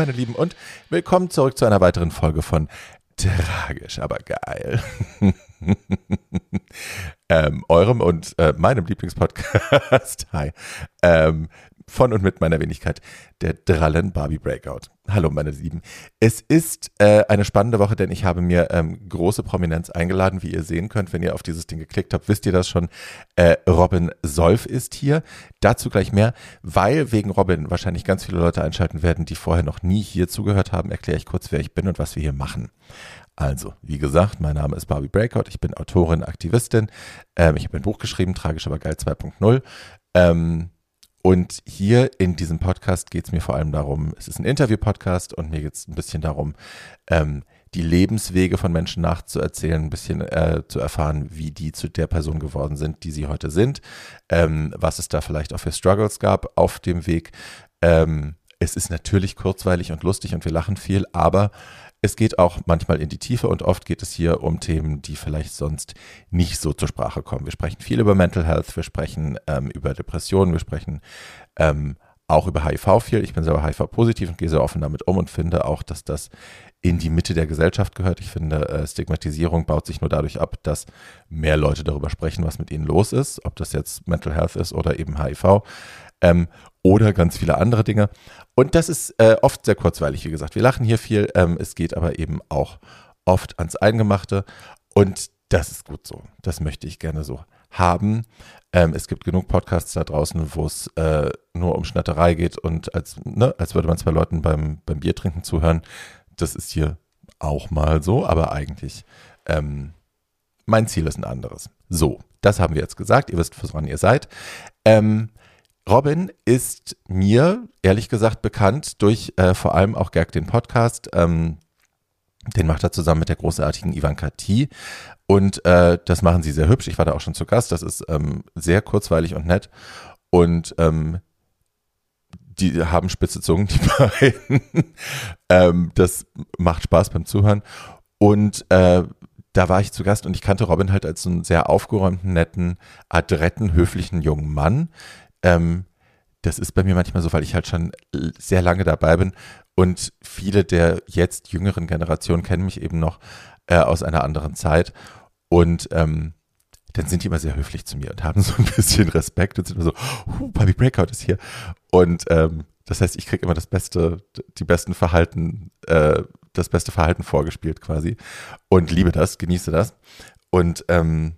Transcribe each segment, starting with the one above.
Meine Lieben und willkommen zurück zu einer weiteren Folge von Tragisch, aber geil. ähm, eurem und äh, meinem Lieblingspodcast. Hi. Ähm, von und mit meiner Wenigkeit, der Drallen Barbie Breakout. Hallo, meine Lieben. Es ist äh, eine spannende Woche, denn ich habe mir ähm, große Prominenz eingeladen, wie ihr sehen könnt. Wenn ihr auf dieses Ding geklickt habt, wisst ihr das schon. Äh, Robin Solf ist hier. Dazu gleich mehr, weil wegen Robin wahrscheinlich ganz viele Leute einschalten werden, die vorher noch nie hier zugehört haben. Erkläre ich kurz, wer ich bin und was wir hier machen. Also, wie gesagt, mein Name ist Barbie Breakout. Ich bin Autorin, Aktivistin. Ähm, ich habe ein Buch geschrieben, Tragisch aber geil 2.0. Ähm, und hier in diesem Podcast geht es mir vor allem darum, es ist ein Interview-Podcast und mir geht es ein bisschen darum, ähm, die Lebenswege von Menschen nachzuerzählen, ein bisschen äh, zu erfahren, wie die zu der Person geworden sind, die sie heute sind, ähm, was es da vielleicht auch für Struggles gab auf dem Weg. Ähm, es ist natürlich kurzweilig und lustig und wir lachen viel, aber es geht auch manchmal in die Tiefe und oft geht es hier um Themen, die vielleicht sonst nicht so zur Sprache kommen. Wir sprechen viel über Mental Health, wir sprechen ähm, über Depressionen, wir sprechen ähm, auch über HIV viel. Ich bin selber HIV-positiv und gehe sehr offen damit um und finde auch, dass das in die Mitte der Gesellschaft gehört. Ich finde, äh, Stigmatisierung baut sich nur dadurch ab, dass mehr Leute darüber sprechen, was mit ihnen los ist, ob das jetzt Mental Health ist oder eben HIV ähm, oder ganz viele andere Dinge. Und das ist äh, oft sehr kurzweilig, wie gesagt. Wir lachen hier viel, ähm, es geht aber eben auch oft ans Eingemachte und das ist gut so. Das möchte ich gerne so haben. Ähm, es gibt genug Podcasts da draußen, wo es äh, nur um Schnatterei geht und als, ne, als würde man zwei Leuten beim, beim Bier trinken zuhören. Das ist hier auch mal so, aber eigentlich ähm, mein Ziel ist ein anderes. So, das haben wir jetzt gesagt. Ihr wisst, woran ihr seid. Ähm, Robin ist mir ehrlich gesagt bekannt durch äh, vor allem auch Gerg den Podcast. Ähm, den macht er zusammen mit der großartigen Ivanka T. Und äh, das machen sie sehr hübsch. Ich war da auch schon zu Gast. Das ist ähm, sehr kurzweilig und nett. Und ähm, die haben spitze Zungen, die beiden. ähm, das macht Spaß beim Zuhören. Und äh, da war ich zu Gast und ich kannte Robin halt als einen sehr aufgeräumten, netten, adretten, höflichen jungen Mann, ähm, das ist bei mir manchmal so, weil ich halt schon sehr lange dabei bin und viele der jetzt jüngeren Generationen kennen mich eben noch äh, aus einer anderen Zeit und ähm, dann sind die immer sehr höflich zu mir und haben so ein bisschen Respekt und sind immer so, huh, Bobby Breakout ist hier. Und ähm, das heißt, ich kriege immer das beste, die besten Verhalten, äh, das beste Verhalten vorgespielt quasi und liebe das, genieße das. Und ähm,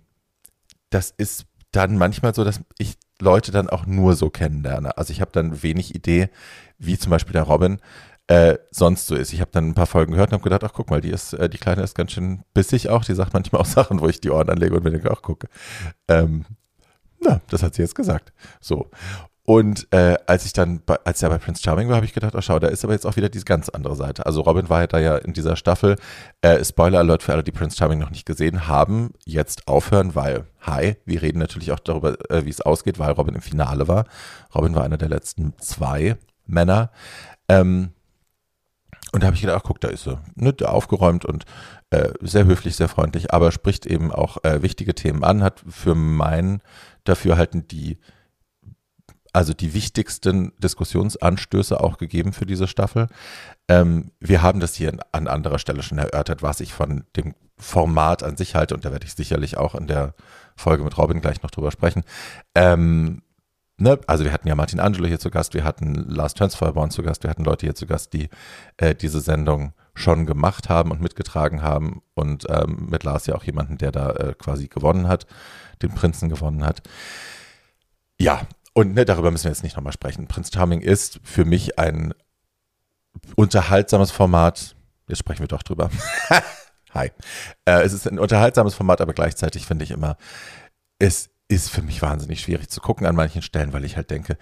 das ist dann manchmal so, dass ich Leute dann auch nur so kennenlerne. Also ich habe dann wenig Idee, wie zum Beispiel der Robin äh, sonst so ist. Ich habe dann ein paar Folgen gehört und habe gedacht, ach guck mal, die ist, äh, die Kleine ist ganz schön bissig auch. Die sagt manchmal auch Sachen, wo ich die Ohren anlege und mir denke, ach gucke. Ähm, na, das hat sie jetzt gesagt. So. Und äh, als ich dann, bei, als er bei Prince Charming war, habe ich gedacht, oh schau, da ist aber jetzt auch wieder diese ganz andere Seite. Also Robin war ja da ja in dieser Staffel. Äh, Spoiler Alert für alle, die Prince Charming noch nicht gesehen haben, jetzt aufhören, weil, hi, wir reden natürlich auch darüber, äh, wie es ausgeht, weil Robin im Finale war. Robin war einer der letzten zwei Männer. Ähm, und da habe ich gedacht, ach guck, da ist sie. Ne, aufgeräumt und äh, sehr höflich, sehr freundlich, aber spricht eben auch äh, wichtige Themen an, hat für mein Dafürhalten die also die wichtigsten Diskussionsanstöße auch gegeben für diese Staffel. Ähm, wir haben das hier an anderer Stelle schon erörtert, was ich von dem Format an sich halte, und da werde ich sicherlich auch in der Folge mit Robin gleich noch drüber sprechen. Ähm, ne? Also wir hatten ja Martin Angelo hier zu Gast, wir hatten Lars Tönsfeuerborn zu Gast, wir hatten Leute hier zu Gast, die äh, diese Sendung schon gemacht haben und mitgetragen haben und ähm, mit Lars ja auch jemanden, der da äh, quasi gewonnen hat, den Prinzen gewonnen hat. Ja, und ne, darüber müssen wir jetzt nicht nochmal sprechen. Prinz Charming ist für mich ein unterhaltsames Format. Jetzt sprechen wir doch drüber. Hi. Äh, es ist ein unterhaltsames Format, aber gleichzeitig finde ich immer, es ist für mich wahnsinnig schwierig zu gucken an manchen Stellen, weil ich halt denke,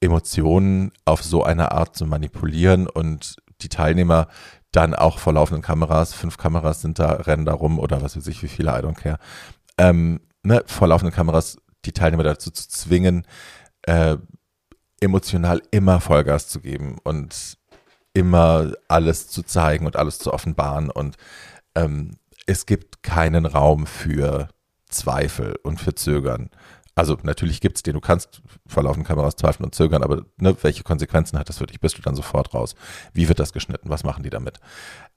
Emotionen auf so eine Art zu manipulieren und die Teilnehmer dann auch vor laufenden Kameras, fünf Kameras sind da, rennen da rum oder was weiß ich, wie viele, I don't care, ähm, ne, vor laufenden Kameras die Teilnehmer dazu zu zwingen, äh, emotional immer Vollgas zu geben und immer alles zu zeigen und alles zu offenbaren und ähm, es gibt keinen Raum für Zweifel und für Zögern. Also natürlich gibt es den, du kannst vor laufenden Kameras zweifeln und zögern, aber ne, welche Konsequenzen hat das für dich? Bist du dann sofort raus? Wie wird das geschnitten? Was machen die damit?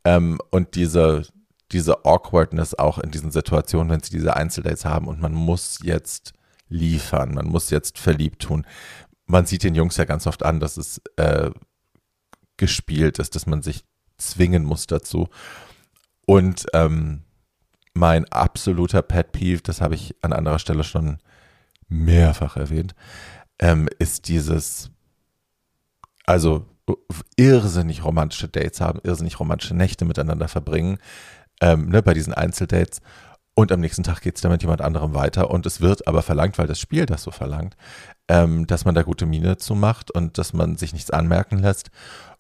Ähm, und diese, diese Awkwardness auch in diesen Situationen, wenn sie diese Einzeldates haben und man muss jetzt liefern, man muss jetzt verliebt tun. Man sieht den Jungs ja ganz oft an, dass es äh, gespielt ist, dass man sich zwingen muss dazu. Und ähm, mein absoluter Pet Peeve, das habe ich an anderer Stelle schon mehrfach erwähnt, ähm, ist dieses, also irrsinnig romantische Dates haben, irrsinnig romantische Nächte miteinander verbringen, ähm, ne, bei diesen Einzeldates. Und am nächsten Tag geht es dann mit jemand anderem weiter. Und es wird aber verlangt, weil das Spiel das so verlangt, ähm, dass man da gute Miene zu macht und dass man sich nichts anmerken lässt.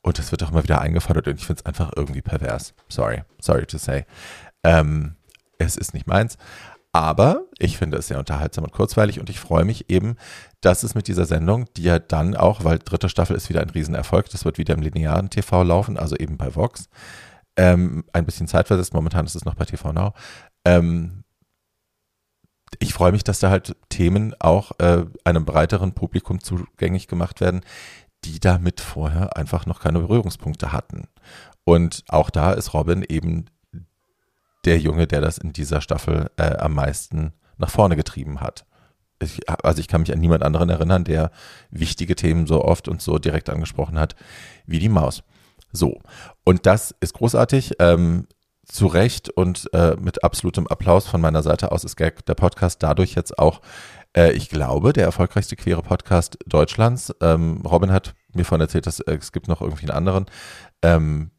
Und das wird auch immer wieder eingefordert. Und ich finde es einfach irgendwie pervers. Sorry, sorry to say. Ähm, es ist nicht meins. Aber ich finde es sehr unterhaltsam und kurzweilig und ich freue mich eben, dass es mit dieser Sendung, die ja dann auch, weil dritte Staffel ist wieder ein Riesenerfolg, das wird wieder im linearen TV laufen, also eben bei Vox, ähm, ein bisschen zeitversetzt, momentan ist es noch bei TV Now. Ähm, ich freue mich, dass da halt Themen auch äh, einem breiteren Publikum zugänglich gemacht werden, die damit vorher einfach noch keine Berührungspunkte hatten. Und auch da ist Robin eben der Junge, der das in dieser Staffel äh, am meisten nach vorne getrieben hat. Ich, also ich kann mich an niemand anderen erinnern, der wichtige Themen so oft und so direkt angesprochen hat wie die Maus. So, und das ist großartig. Ähm, zu Recht und äh, mit absolutem Applaus von meiner Seite aus ist der Podcast dadurch jetzt auch, äh, ich glaube, der erfolgreichste queere Podcast Deutschlands. Ähm, Robin hat mir von erzählt, dass äh, es gibt noch irgendwie einen anderen. Ähm,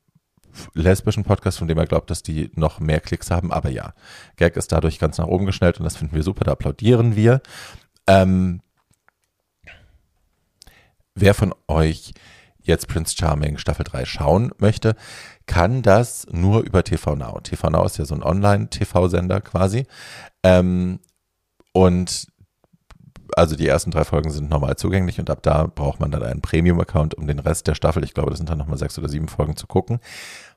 lesbischen Podcast, von dem er glaubt, dass die noch mehr Klicks haben. Aber ja, Gag ist dadurch ganz nach oben geschnellt und das finden wir super, da applaudieren wir. Ähm, wer von euch jetzt Prince Charming Staffel 3 schauen möchte, kann das nur über TV Now. TV Now ist ja so ein Online-TV-Sender quasi. Ähm, und also die ersten drei Folgen sind normal zugänglich und ab da braucht man dann einen Premium-Account, um den Rest der Staffel, ich glaube, das sind dann nochmal sechs oder sieben Folgen zu gucken.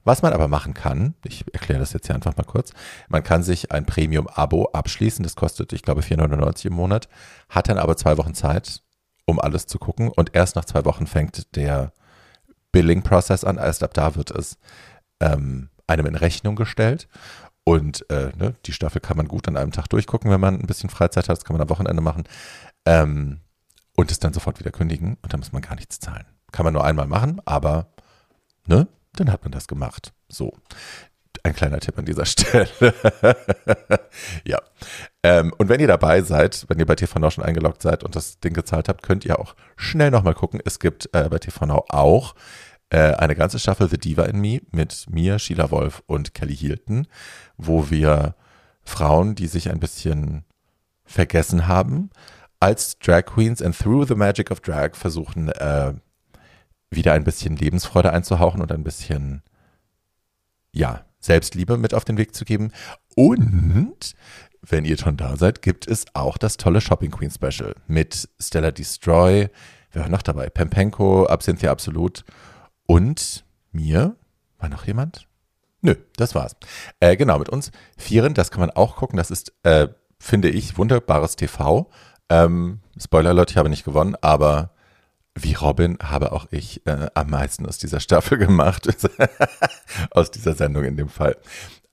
Was man aber machen kann, ich erkläre das jetzt hier einfach mal kurz, man kann sich ein Premium-Abo abschließen, das kostet, ich glaube, 4,99 im Monat, hat dann aber zwei Wochen Zeit, um alles zu gucken und erst nach zwei Wochen fängt der Billing-Prozess an, erst ab da wird es ähm, einem in Rechnung gestellt und äh, ne, die Staffel kann man gut an einem Tag durchgucken, wenn man ein bisschen Freizeit hat. Das kann man am Wochenende machen. Ähm, und es dann sofort wieder kündigen und dann muss man gar nichts zahlen. Kann man nur einmal machen, aber ne, dann hat man das gemacht. So. Ein kleiner Tipp an dieser Stelle. ja. Ähm, und wenn ihr dabei seid, wenn ihr bei TV schon eingeloggt seid und das Ding gezahlt habt, könnt ihr auch schnell nochmal gucken. Es gibt äh, bei TV auch äh, eine ganze Staffel The Diva in Me mit mir, Sheila Wolf und Kelly Hilton, wo wir Frauen, die sich ein bisschen vergessen haben, als Drag Queens and through the magic of Drag versuchen, äh, wieder ein bisschen Lebensfreude einzuhauchen und ein bisschen, ja, Selbstliebe mit auf den Weg zu geben. Und wenn ihr schon da seid, gibt es auch das tolle Shopping Queen Special mit Stella Destroy, wer war noch dabei? Pempenko, Absinthia Absolut und mir. War noch jemand? Nö, das war's. Äh, genau, mit uns Vieren, das kann man auch gucken. Das ist, äh, finde ich, wunderbares TV. Ähm, Spoiler Alert, ich habe nicht gewonnen, aber wie Robin habe auch ich äh, am meisten aus dieser Staffel gemacht. aus dieser Sendung in dem Fall.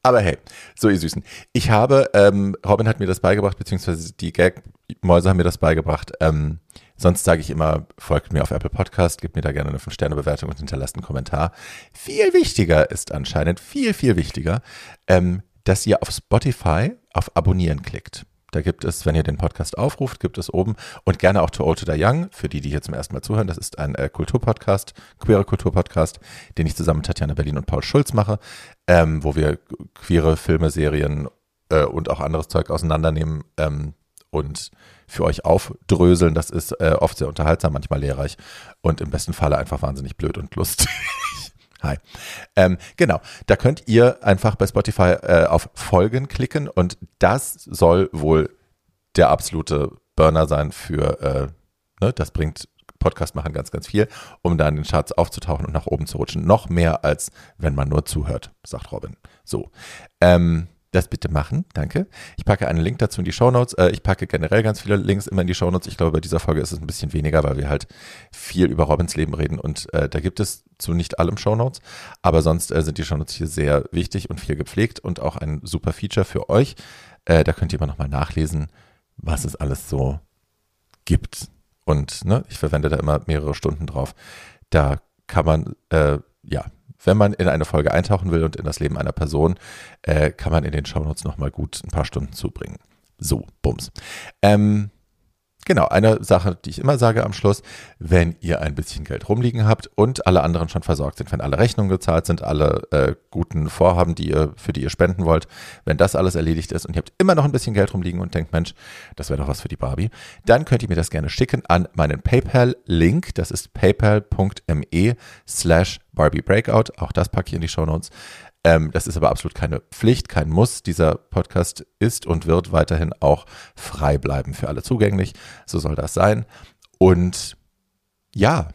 Aber hey, so ihr Süßen. Ich habe, ähm, Robin hat mir das beigebracht, beziehungsweise die Gag-Mäuse haben mir das beigebracht. Ähm, sonst sage ich immer, folgt mir auf Apple Podcast, gebt mir da gerne eine 5-Sterne-Bewertung und hinterlasst einen Kommentar. Viel wichtiger ist anscheinend, viel, viel wichtiger, ähm, dass ihr auf Spotify auf Abonnieren klickt. Da gibt es, wenn ihr den Podcast aufruft, gibt es oben und gerne auch To Old to the Young, für die, die hier zum ersten Mal zuhören. Das ist ein äh, Kulturpodcast, queere Kulturpodcast, den ich zusammen mit Tatjana Berlin und Paul Schulz mache, ähm, wo wir queere Filme, Serien äh, und auch anderes Zeug auseinandernehmen ähm, und für euch aufdröseln. Das ist äh, oft sehr unterhaltsam, manchmal lehrreich und im besten Falle einfach wahnsinnig blöd und lustig. Hi. Ähm, genau, da könnt ihr einfach bei Spotify äh, auf Folgen klicken und das soll wohl der absolute Burner sein für, äh, ne, das bringt Podcast machen ganz, ganz viel, um da in den Charts aufzutauchen und nach oben zu rutschen. Noch mehr als wenn man nur zuhört, sagt Robin. So. Ähm, das bitte machen, danke. Ich packe einen Link dazu in die Shownotes. Äh, ich packe generell ganz viele Links immer in die Shownotes. Ich glaube, bei dieser Folge ist es ein bisschen weniger, weil wir halt viel über Robins Leben reden und äh, da gibt es zu nicht allem Shownotes. Aber sonst äh, sind die Shownotes hier sehr wichtig und viel gepflegt und auch ein super Feature für euch. Äh, da könnt ihr immer nochmal nachlesen, was es alles so gibt. Und ne, ich verwende da immer mehrere Stunden drauf. Da kann man, äh, ja, wenn man in eine Folge eintauchen will und in das Leben einer Person, äh, kann man in den Shownotes nochmal gut ein paar Stunden zubringen. So, Bums. Ähm, Genau, eine Sache, die ich immer sage am Schluss, wenn ihr ein bisschen Geld rumliegen habt und alle anderen schon versorgt sind, wenn alle Rechnungen gezahlt sind, alle äh, guten Vorhaben, die ihr, für die ihr spenden wollt, wenn das alles erledigt ist und ihr habt immer noch ein bisschen Geld rumliegen und denkt, Mensch, das wäre doch was für die Barbie, dann könnt ihr mir das gerne schicken an meinen PayPal-Link, das ist paypal.me slash Barbie Breakout, auch das packe ich in die Show Notes. Ähm, das ist aber absolut keine Pflicht, kein Muss. Dieser Podcast ist und wird weiterhin auch frei bleiben, für alle zugänglich. So soll das sein. Und ja,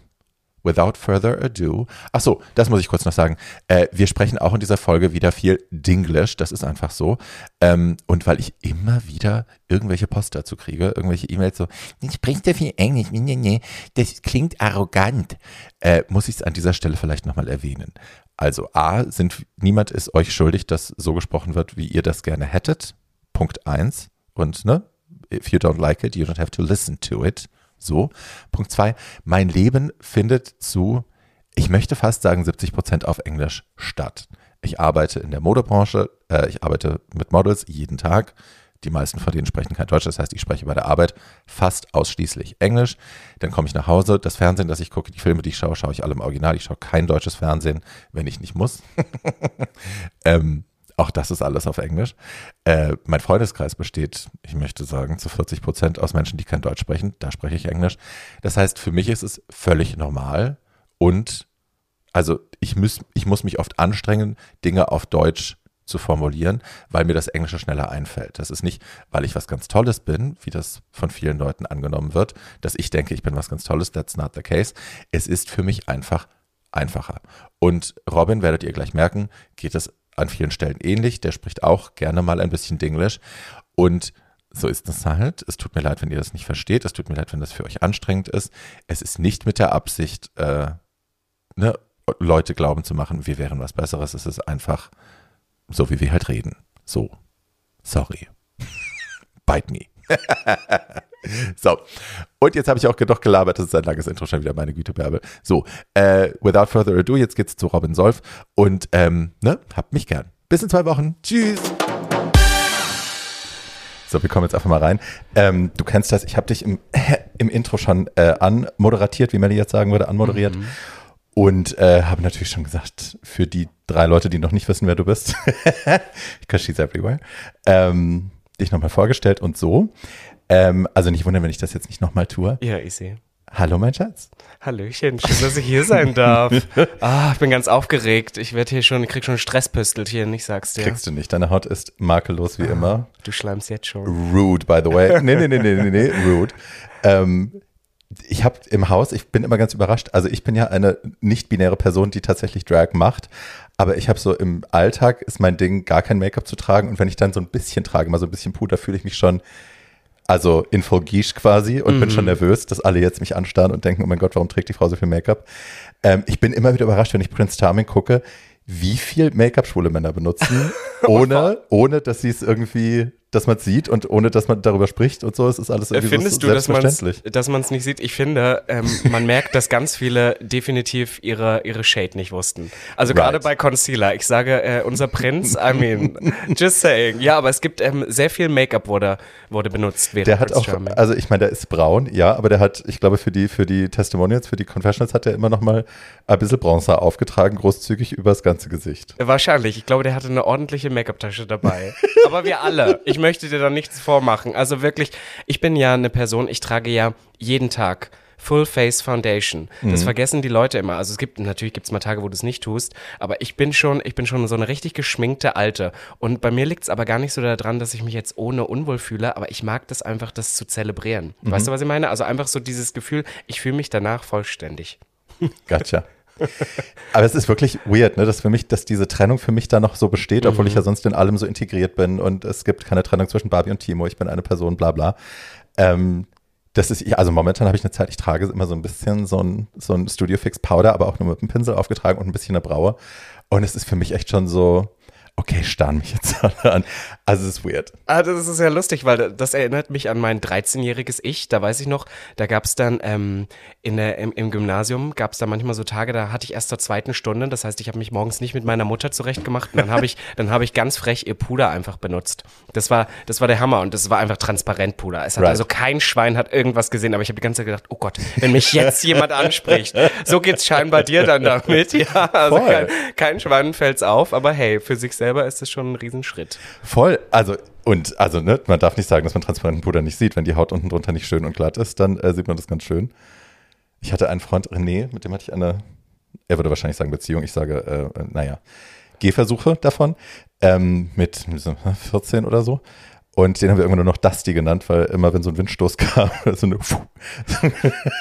without further ado. Ach so, das muss ich kurz noch sagen. Äh, wir sprechen auch in dieser Folge wieder viel Dinglish. Das ist einfach so. Ähm, und weil ich immer wieder irgendwelche Post dazu kriege, irgendwelche E-Mails so, ich spreche ja viel Englisch, nee, nee, nee, das klingt arrogant, äh, muss ich es an dieser Stelle vielleicht nochmal erwähnen. Also A, sind, niemand ist euch schuldig, dass so gesprochen wird, wie ihr das gerne hättet. Punkt eins. Und, ne, if you don't like it, you don't have to listen to it. So. Punkt zwei, mein Leben findet zu, ich möchte fast sagen, 70 Prozent auf Englisch statt. Ich arbeite in der Modebranche, äh, ich arbeite mit Models jeden Tag. Die meisten von denen sprechen kein Deutsch, das heißt, ich spreche bei der Arbeit fast ausschließlich Englisch. Dann komme ich nach Hause, das Fernsehen, das ich gucke, die Filme, die ich schaue, schaue ich alle im Original. Ich schaue kein deutsches Fernsehen, wenn ich nicht muss. ähm, auch das ist alles auf Englisch. Äh, mein Freundeskreis besteht, ich möchte sagen, zu 40 Prozent aus Menschen, die kein Deutsch sprechen. Da spreche ich Englisch. Das heißt, für mich ist es völlig normal und also ich muss, ich muss mich oft anstrengen, Dinge auf Deutsch zu formulieren, weil mir das Englische schneller einfällt. Das ist nicht, weil ich was ganz Tolles bin, wie das von vielen Leuten angenommen wird, dass ich denke, ich bin was ganz Tolles. That's not the case. Es ist für mich einfach einfacher. Und Robin, werdet ihr gleich merken, geht es an vielen Stellen ähnlich. Der spricht auch gerne mal ein bisschen Dinglish. Und so ist es halt. Es tut mir leid, wenn ihr das nicht versteht. Es tut mir leid, wenn das für euch anstrengend ist. Es ist nicht mit der Absicht, äh, ne, Leute glauben zu machen, wir wären was Besseres. Es ist einfach so wie wir halt reden. So. Sorry. Bite me. so. Und jetzt habe ich auch genug gelabert. Das ist ein langes Intro schon wieder, meine Güte, Bärbel. So. Äh, without further ado, jetzt geht's zu Robin Solf. Und, ähm, ne, habt mich gern. Bis in zwei Wochen. Tschüss. So, wir kommen jetzt einfach mal rein. Ähm, du kennst das, ich habe dich im, im Intro schon äh, anmoderatiert, wie Melly jetzt sagen würde, anmoderiert. Mhm. Und äh, habe natürlich schon gesagt, für die drei Leute, die noch nicht wissen, wer du bist, because she's everywhere, ähm, dich nochmal vorgestellt und so. Ähm, also nicht wundern, wenn ich das jetzt nicht nochmal tue. Ja, ich sehe. Hallo, mein Schatz. Hallöchen, schön, dass ich hier sein darf. ah, ich bin ganz aufgeregt. Ich werde hier schon, ich krieg schon Stresspüstelchen, ich sag's dir. Kriegst du nicht. Deine Haut ist makellos wie ah, immer. Du schleimst jetzt schon. Rude, by the way. Nee, nee, nee, nee, nee, nee, rude. Ähm, ich habe im Haus, ich bin immer ganz überrascht, also ich bin ja eine nicht-binäre Person, die tatsächlich Drag macht, aber ich habe so im Alltag ist mein Ding, gar kein Make-up zu tragen und wenn ich dann so ein bisschen trage, mal so ein bisschen Puder, fühle ich mich schon, also in voll Guiche quasi und mhm. bin schon mhm. nervös, dass alle jetzt mich anstarren und denken, oh mein Gott, warum trägt die Frau so viel Make-up? Ähm, ich bin immer wieder überrascht, wenn ich Prince Charming gucke, wie viel Make-up schwule Männer benutzen, ohne, ohne dass sie es irgendwie dass man es sieht und ohne dass man darüber spricht und so, es ist alles irgendwie Findest so du, dass man es nicht sieht? Ich finde, ähm, man merkt, dass ganz viele definitiv ihre, ihre Shade nicht wussten. Also right. gerade bei Concealer. Ich sage, äh, unser Prinz, I mean, just saying. Ja, aber es gibt ähm, sehr viel Make-up wurde, wurde benutzt während Der hat auch, Charming. also ich meine, der ist braun, ja, aber der hat, ich glaube, für die, für die Testimonials, für die Confessionals hat er immer noch mal ein bisschen Bronzer aufgetragen, großzügig übers ganze Gesicht. Wahrscheinlich. Ich glaube, der hatte eine ordentliche Make-up-Tasche dabei. aber wir alle. Ich möchte dir da nichts vormachen. Also wirklich, ich bin ja eine Person, ich trage ja jeden Tag Full Face Foundation. Das vergessen die Leute immer. Also es gibt, natürlich gibt es mal Tage, wo du es nicht tust, aber ich bin schon, ich bin schon so eine richtig geschminkte Alte. Und bei mir liegt es aber gar nicht so daran, dass ich mich jetzt ohne unwohl fühle, aber ich mag das einfach, das zu zelebrieren. Weißt du, was ich meine? Also einfach so dieses Gefühl, ich fühle mich danach vollständig. Gotcha. Aber es ist wirklich weird, ne, dass für mich, dass diese Trennung für mich da noch so besteht, obwohl ich ja sonst in allem so integriert bin und es gibt keine Trennung zwischen Barbie und Timo, ich bin eine Person, bla bla. Ähm, das ist, also momentan habe ich eine Zeit, ich trage immer so ein bisschen so ein, so ein Studio Fix Powder, aber auch nur mit einem Pinsel aufgetragen und ein bisschen eine Braue. Und es ist für mich echt schon so, okay, starren mich jetzt alle an. Also es ist weird. Ah, das ist ja lustig, weil das erinnert mich an mein 13-jähriges Ich. Da weiß ich noch, da gab es dann ähm, in der, im, im Gymnasium, gab es da manchmal so Tage, da hatte ich erst zur zweiten Stunde. Das heißt, ich habe mich morgens nicht mit meiner Mutter zurechtgemacht. Und dann habe ich, dann habe ich ganz frech ihr Puder einfach benutzt. Das war, das war der Hammer und das war einfach transparent Puder. Es hat Right. also kein Schwein hat irgendwas gesehen, aber ich habe die ganze Zeit gedacht, oh Gott, wenn mich jetzt jemand anspricht. So geht's scheinbar dir dann damit. Ja, also Voll. kein, kein Schwein fällt's auf, aber hey, für sich selber ist es schon ein Riesenschritt. Voll, also und also ne, man darf nicht sagen, dass man transparenten Puder nicht sieht. Wenn die Haut unten drunter nicht schön und glatt ist, dann äh, sieht man das ganz schön. Ich hatte einen Freund, René, mit dem hatte ich eine, er würde wahrscheinlich sagen Beziehung, ich sage, äh, äh, naja, Gehversuche davon, ähm, mit so 14 oder so. Und den haben wir irgendwann nur noch Dusty genannt, weil immer wenn so ein Windstoß kam, so eine Puh,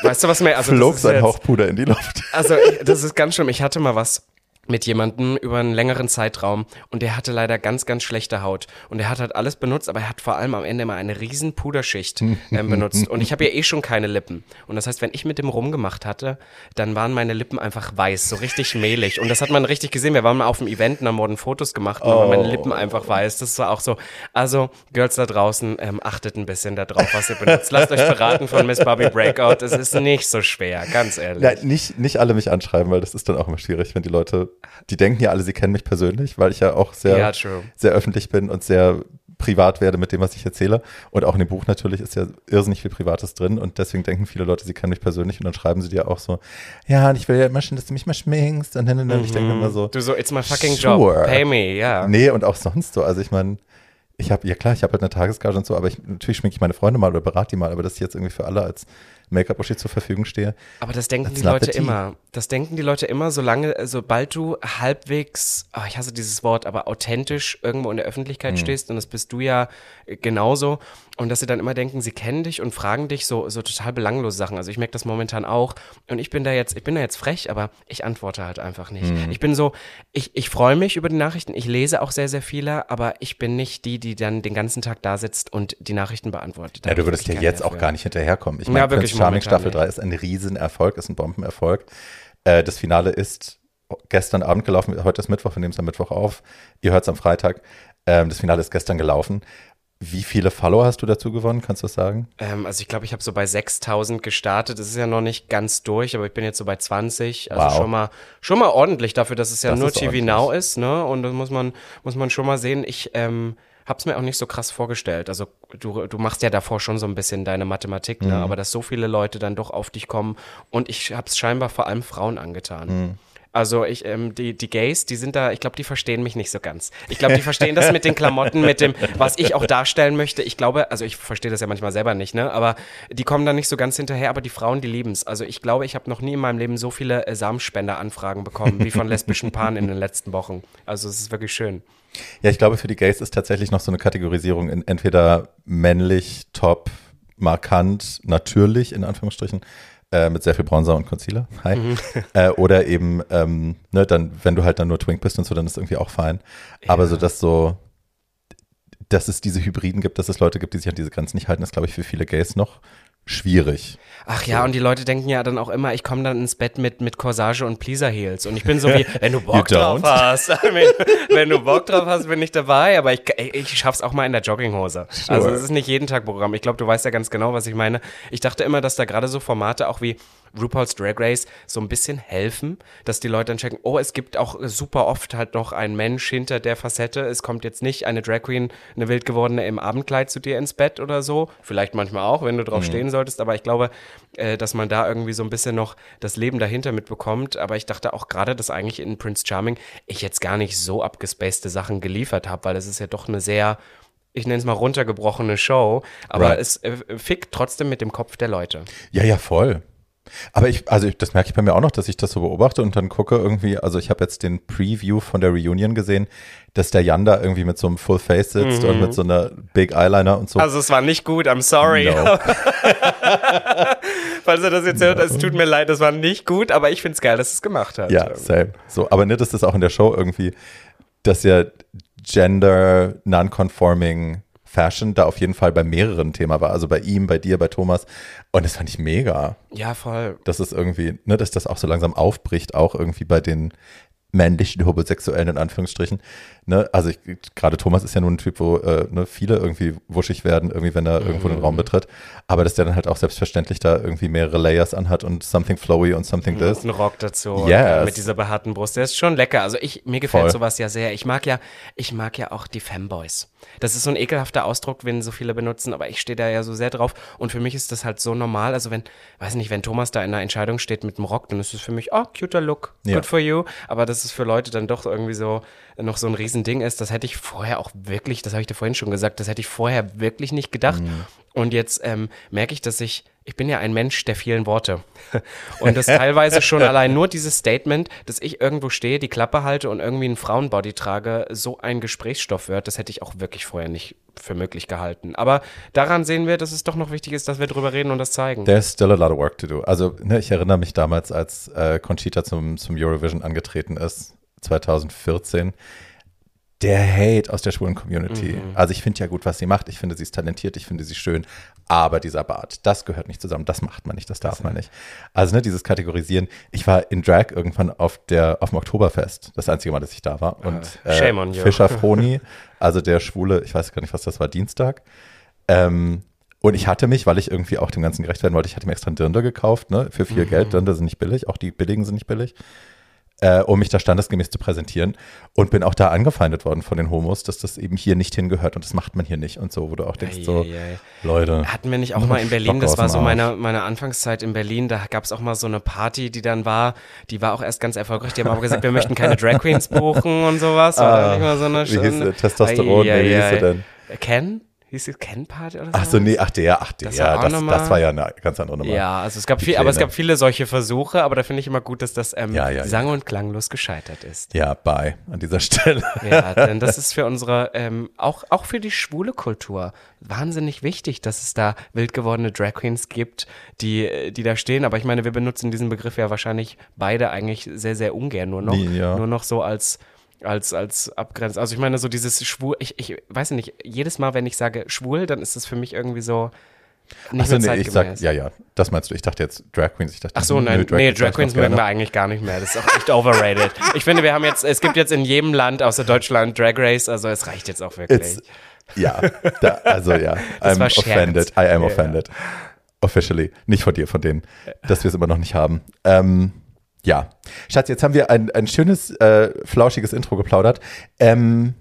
Weißt du, was mir, also das flog sein jetzt- Hauch Puder in die Luft. Also, ich- das ist ganz schlimm. Ich hatte mal was mit jemandem über einen längeren Zeitraum und der hatte leider ganz, ganz schlechte Haut. Und er hat halt alles benutzt, aber er hat vor allem am Ende immer eine riesen Puderschicht ähm, benutzt. Und ich habe ja eh schon keine Lippen. Und das heißt, wenn ich mit dem rumgemacht hatte, dann waren meine Lippen einfach weiß, so richtig mehlig. Und das hat man richtig gesehen. Wir waren mal auf dem Event und dann wurden Fotos gemacht und dann waren meine Lippen einfach weiß. Das war auch so. Also, Girls da draußen, ähm, achtet ein bisschen darauf, was ihr benutzt. Lasst euch beraten von Miss Barbie Breakout. Es ist nicht so schwer, ganz ehrlich. Ja, nicht, nicht alle mich anschreiben, weil das ist dann auch immer schwierig, wenn die Leute, die denken ja alle, sie kennen mich persönlich, weil ich ja auch sehr, Ja, sehr öffentlich bin und sehr privat werde mit dem, was ich erzähle. Und auch in dem Buch natürlich ist ja irrsinnig viel Privates drin und deswegen denken viele Leute, sie kennen mich persönlich und dann schreiben sie dir auch so, ja, und ich will ja immer schon, dass du mich mal schminkst und dann, und dann. ich denke immer so, Du so, it's my fucking Sure. job. Pay me, ja. nee, und auch sonst so. Also ich meine, ich habe, ja klar, ich habe halt eine Tagesgage und so, aber ich, natürlich schminke ich meine Freunde mal oder berate die mal, aber dass ich jetzt irgendwie für alle als Make-up-Uschi zur Verfügung stehe. Aber das denken That's die Leute immer. Das denken die Leute immer, solange, sobald du halbwegs, ah, ich hasse dieses Wort, aber authentisch irgendwo in der Öffentlichkeit Mhm. stehst, und das bist du ja äh, genauso, und dass sie dann immer denken, sie kennen dich und fragen dich so, so total belanglose Sachen. Also ich merke das momentan auch. Und ich bin da jetzt, ich bin da jetzt frech, aber ich antworte halt einfach nicht. Mhm. Ich bin so, ich, ich freue mich über die Nachrichten, ich lese auch sehr, sehr viele, aber ich bin nicht die, die dann den ganzen Tag da sitzt und die Nachrichten beantwortet. Ja, du würdest ja wirklich jetzt auch gar nicht hinterherkommen. Ich Ja, meine, wirklich Prince Charming Staffel 3 ist ein Riesenerfolg, ist ein Bombenerfolg. Äh, das Finale ist gestern Abend gelaufen, heute ist Mittwoch, wir nehmen es am Mittwoch auf. Ihr hört es am Freitag. Ähm, das Finale ist gestern gelaufen. Wie viele Follower hast du dazu gewonnen? Kannst du das sagen? Ähm, also ich glaube, ich habe so bei 6000 gestartet. Das ist ja noch nicht ganz durch, aber ich bin jetzt so bei 20. Also Wow. schon mal schon mal ordentlich dafür, dass es ja Das nur TV ordentlich. Now ist, ne? Und das muss man muss man schon mal sehen. Ich ähm, hab's mir auch nicht so krass vorgestellt. Also du, du machst ja davor schon so ein bisschen deine Mathematik, Mhm. ne? Aber dass so viele Leute dann doch auf dich kommen und ich hab's scheinbar vor allem Frauen angetan. Mhm. Also ich, ähm, die, die Gays, die sind da, ich glaube, die verstehen mich nicht so ganz. Ich glaube, die verstehen das mit den Klamotten, mit dem, was ich auch darstellen möchte. Ich glaube, also ich verstehe das ja manchmal selber nicht, ne? Aber die kommen da nicht so ganz hinterher, aber die Frauen, die lieben's. Also ich glaube, ich habe noch nie in meinem Leben so viele äh, Samenspender-Anfragen bekommen, wie von lesbischen Paaren in den letzten Wochen. Also es ist wirklich schön. Ja, ich glaube, für die Gays ist tatsächlich noch so eine Kategorisierung in entweder männlich, top, markant, natürlich, in Anführungsstrichen, äh, mit sehr viel Bronzer und Concealer. Hi. Äh, oder eben, ähm, ne, dann, wenn du halt dann nur Twink bist und so, dann ist irgendwie auch fein. Aber so, dass so, dass es diese Hybriden gibt, dass es Leute gibt, die sich an diese Grenzen nicht halten, ist, glaube ich, für viele Gays noch schwierig. Ach ja, und die Leute denken ja dann auch immer, ich komme dann ins Bett mit, mit Corsage und Pleaser Heels. Und ich bin so wie, wenn du Bock drauf hast. I mean, wenn du Bock drauf hast, bin ich dabei. Aber ich, ich schaff's auch mal in der Jogginghose. Also es ist nicht jeden Tag Programm. Ich glaube, du weißt ja ganz genau, was ich meine. Ich dachte immer, dass da gerade so Formate auch wie RuPaul's Drag Race so ein bisschen helfen, dass die Leute dann checken, oh, es gibt auch super oft halt noch einen Mensch hinter der Facette. Es kommt jetzt nicht eine Drag Queen, eine wild gewordene im Abendkleid zu dir ins Bett oder so. Vielleicht manchmal auch, wenn du drauf stehen solltest. Aber ich glaube, äh, dass man da irgendwie so ein bisschen noch das Leben dahinter mitbekommt. Aber ich dachte auch gerade, dass eigentlich in Prince Charming ich jetzt gar nicht so abgespacede Sachen geliefert habe, weil es ist ja doch eine sehr ich nenne es mal runtergebrochene Show, aber Right. es äh, fickt trotzdem mit dem Kopf der Leute. Ja, ja, voll. Aber ich, also ich, das merke ich bei mir auch noch, dass ich das so beobachte und dann gucke irgendwie, also ich habe jetzt den Preview von der Reunion gesehen, dass der Jan da irgendwie mit so einem Full Face sitzt mhm. und mit so einer Big Eyeliner und so. Also es war nicht gut, I'm sorry. No. Falls er das jetzt hört, es tut mir leid, das war nicht gut, aber ich finde es geil, dass es gemacht hat. Ja, same. So, aber nicht, dass das auch in der Show irgendwie, dass ja Gender Non-Conforming Fashion da auf jeden Fall bei mehreren Thema war. Also bei ihm, bei dir, bei Thomas. Und das fand ich mega. Ja, voll. Das ist irgendwie, ne, dass das auch so langsam aufbricht, auch irgendwie bei den männlichen Homosexuellen in Anführungsstrichen. Ne? Also gerade Thomas ist ja nun ein Typ, wo äh, ne, viele irgendwie wuschig werden, irgendwie wenn er irgendwo den Raum mhm. betritt. Aber dass der dann halt auch selbstverständlich da irgendwie mehrere Layers anhat und something flowy und something this. Und ein Rock dazu yes. mit dieser behaarten Brust. Der ist schon lecker. Also ich, mir gefällt Voll. sowas ja sehr. Ich mag ja, ich mag ja auch die Femboys. Das ist so ein ekelhafter Ausdruck, wenn so viele benutzen, aber ich stehe da ja so sehr drauf. Und für mich ist das halt so normal. Also wenn, weiß nicht, wenn Thomas da in einer Entscheidung steht mit dem Rock, dann ist es für mich, oh, cuter Look, good ja. for you. Aber das ist für Leute dann doch irgendwie so noch so ein Riesending ist, das hätte ich vorher auch wirklich, das habe ich dir vorhin schon gesagt, das hätte ich vorher wirklich nicht gedacht. Mhm. Und jetzt ähm, merke ich, dass ich, ich bin ja ein Mensch der vielen Worte. Und das teilweise schon allein nur dieses Statement, dass ich irgendwo stehe, die Klappe halte und irgendwie einen Frauenbody trage, so ein Gesprächsstoff wird, das hätte ich auch wirklich vorher nicht für möglich gehalten. Aber daran sehen wir, dass es doch noch wichtig ist, dass wir drüber reden und das zeigen. There's still a lot of work to do. Also ne, ich erinnere mich damals, als äh, Conchita zum, zum Eurovision angetreten ist, 2014 der Hate aus der schwulen Community. Mhm. Also ich finde ja gut, was sie macht. Ich finde, sie ist talentiert, ich finde sie schön. Aber dieser Bart, das gehört nicht zusammen. Das macht man nicht, das darf man nicht. Also ne, dieses Kategorisieren. Ich war in Drag irgendwann auf der auf dem Oktoberfest. Das einzige Mal, dass ich da war. Und uh, Shame on you. Fischer Froni, also der schwule, ich weiß gar nicht, was das war, Dienstag. Ähm, und ich hatte mich, weil ich irgendwie auch dem Ganzen gerecht werden wollte, ich hatte mir extra einen Dirndl gekauft, ne, für viel mhm. Geld. Dirndl sind nicht billig, auch die billigen sind nicht billig äh, um mich da standesgemäß zu präsentieren. Und bin auch da angefeindet worden von den Homos, dass das eben hier nicht hingehört und das macht man hier nicht und so, wo du auch denkst, so, ei, ei. Leute. Hatten wir nicht auch mal in Berlin, das war so meine, meine Anfangszeit in Berlin, da gab es auch mal so eine Party, die dann war, die war auch erst ganz erfolgreich, die haben aber gesagt, wir möchten keine Drag Queens buchen und sowas. Ah, so eine wie hieß Testosteron, ei, wie hieß sie denn? Ken? Hieß es Ken Party oder so? Ach so, nee, ach der, ach der, das, ja, das, das, war ja eine ganz andere Nummer. Ja, also es gab viel, aber es gab viele solche Versuche, aber da finde ich immer gut, dass das ähm, ja, ja, sang- und klanglos gescheitert ist. Ja, bye an dieser Stelle. Ja, denn das ist für unsere, ähm, auch, auch für die schwule Kultur wahnsinnig wichtig, dass es da wild gewordene Drag Queens gibt, die, die da stehen. Aber ich meine, wir benutzen diesen Begriff ja wahrscheinlich beide eigentlich sehr, sehr ungern nur noch. Ja. Nur noch so als als, als Abgrenz. Also ich meine, so dieses schwul, ich, ich weiß nicht, jedes Mal, wenn ich sage schwul, dann ist das für mich irgendwie so. Nicht Achso, nee, ich sag, ja, ja, das meinst du. Ich dachte jetzt Drag Queens. Ich dachte, Ach so, nein, Drag nee, Drag Queens mögen wir eigentlich gar nicht mehr. Das ist auch echt overrated. ich finde, wir haben jetzt, es gibt jetzt in jedem Land außer Deutschland Drag Race, also es reicht jetzt auch wirklich. It's, ja, da, also ja, I'm offended. I am offended. Yeah. Officially. Nicht von dir, von denen, dass wir es immer noch nicht haben. Ähm, ja. Schatz, jetzt haben wir ein, ein schönes, äh, flauschiges Intro geplaudert. Ähm,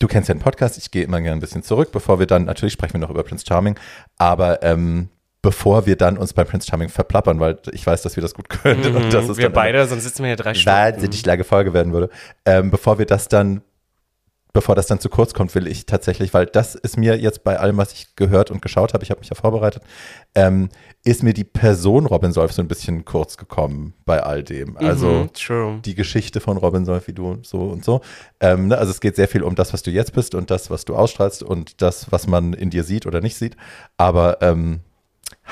du kennst ja den Podcast, ich gehe immer gerne ein bisschen zurück, bevor wir dann, natürlich sprechen wir noch über Prince Charming, aber ähm, bevor wir dann uns bei Prince Charming verplappern, weil ich weiß, dass wir das gut können. Mhm, und dass es wir beide, sonst sitzen wir hier drei Stunden. Wahnsinnig lange Folge werden würde. Ähm, bevor wir das dann bevor das dann zu kurz kommt, will ich tatsächlich, weil das ist mir jetzt bei allem, was ich gehört und geschaut habe, ich habe mich ja vorbereitet, ähm, ist mir die Person Robin Solf so ein bisschen kurz gekommen bei all dem. Also mhm, die Geschichte von Robin Solf, wie du so und so. Ähm, ne? Also es geht sehr viel um das, was du jetzt bist und das, was du ausstrahlst und das, was man in dir sieht oder nicht sieht. Aber ähm,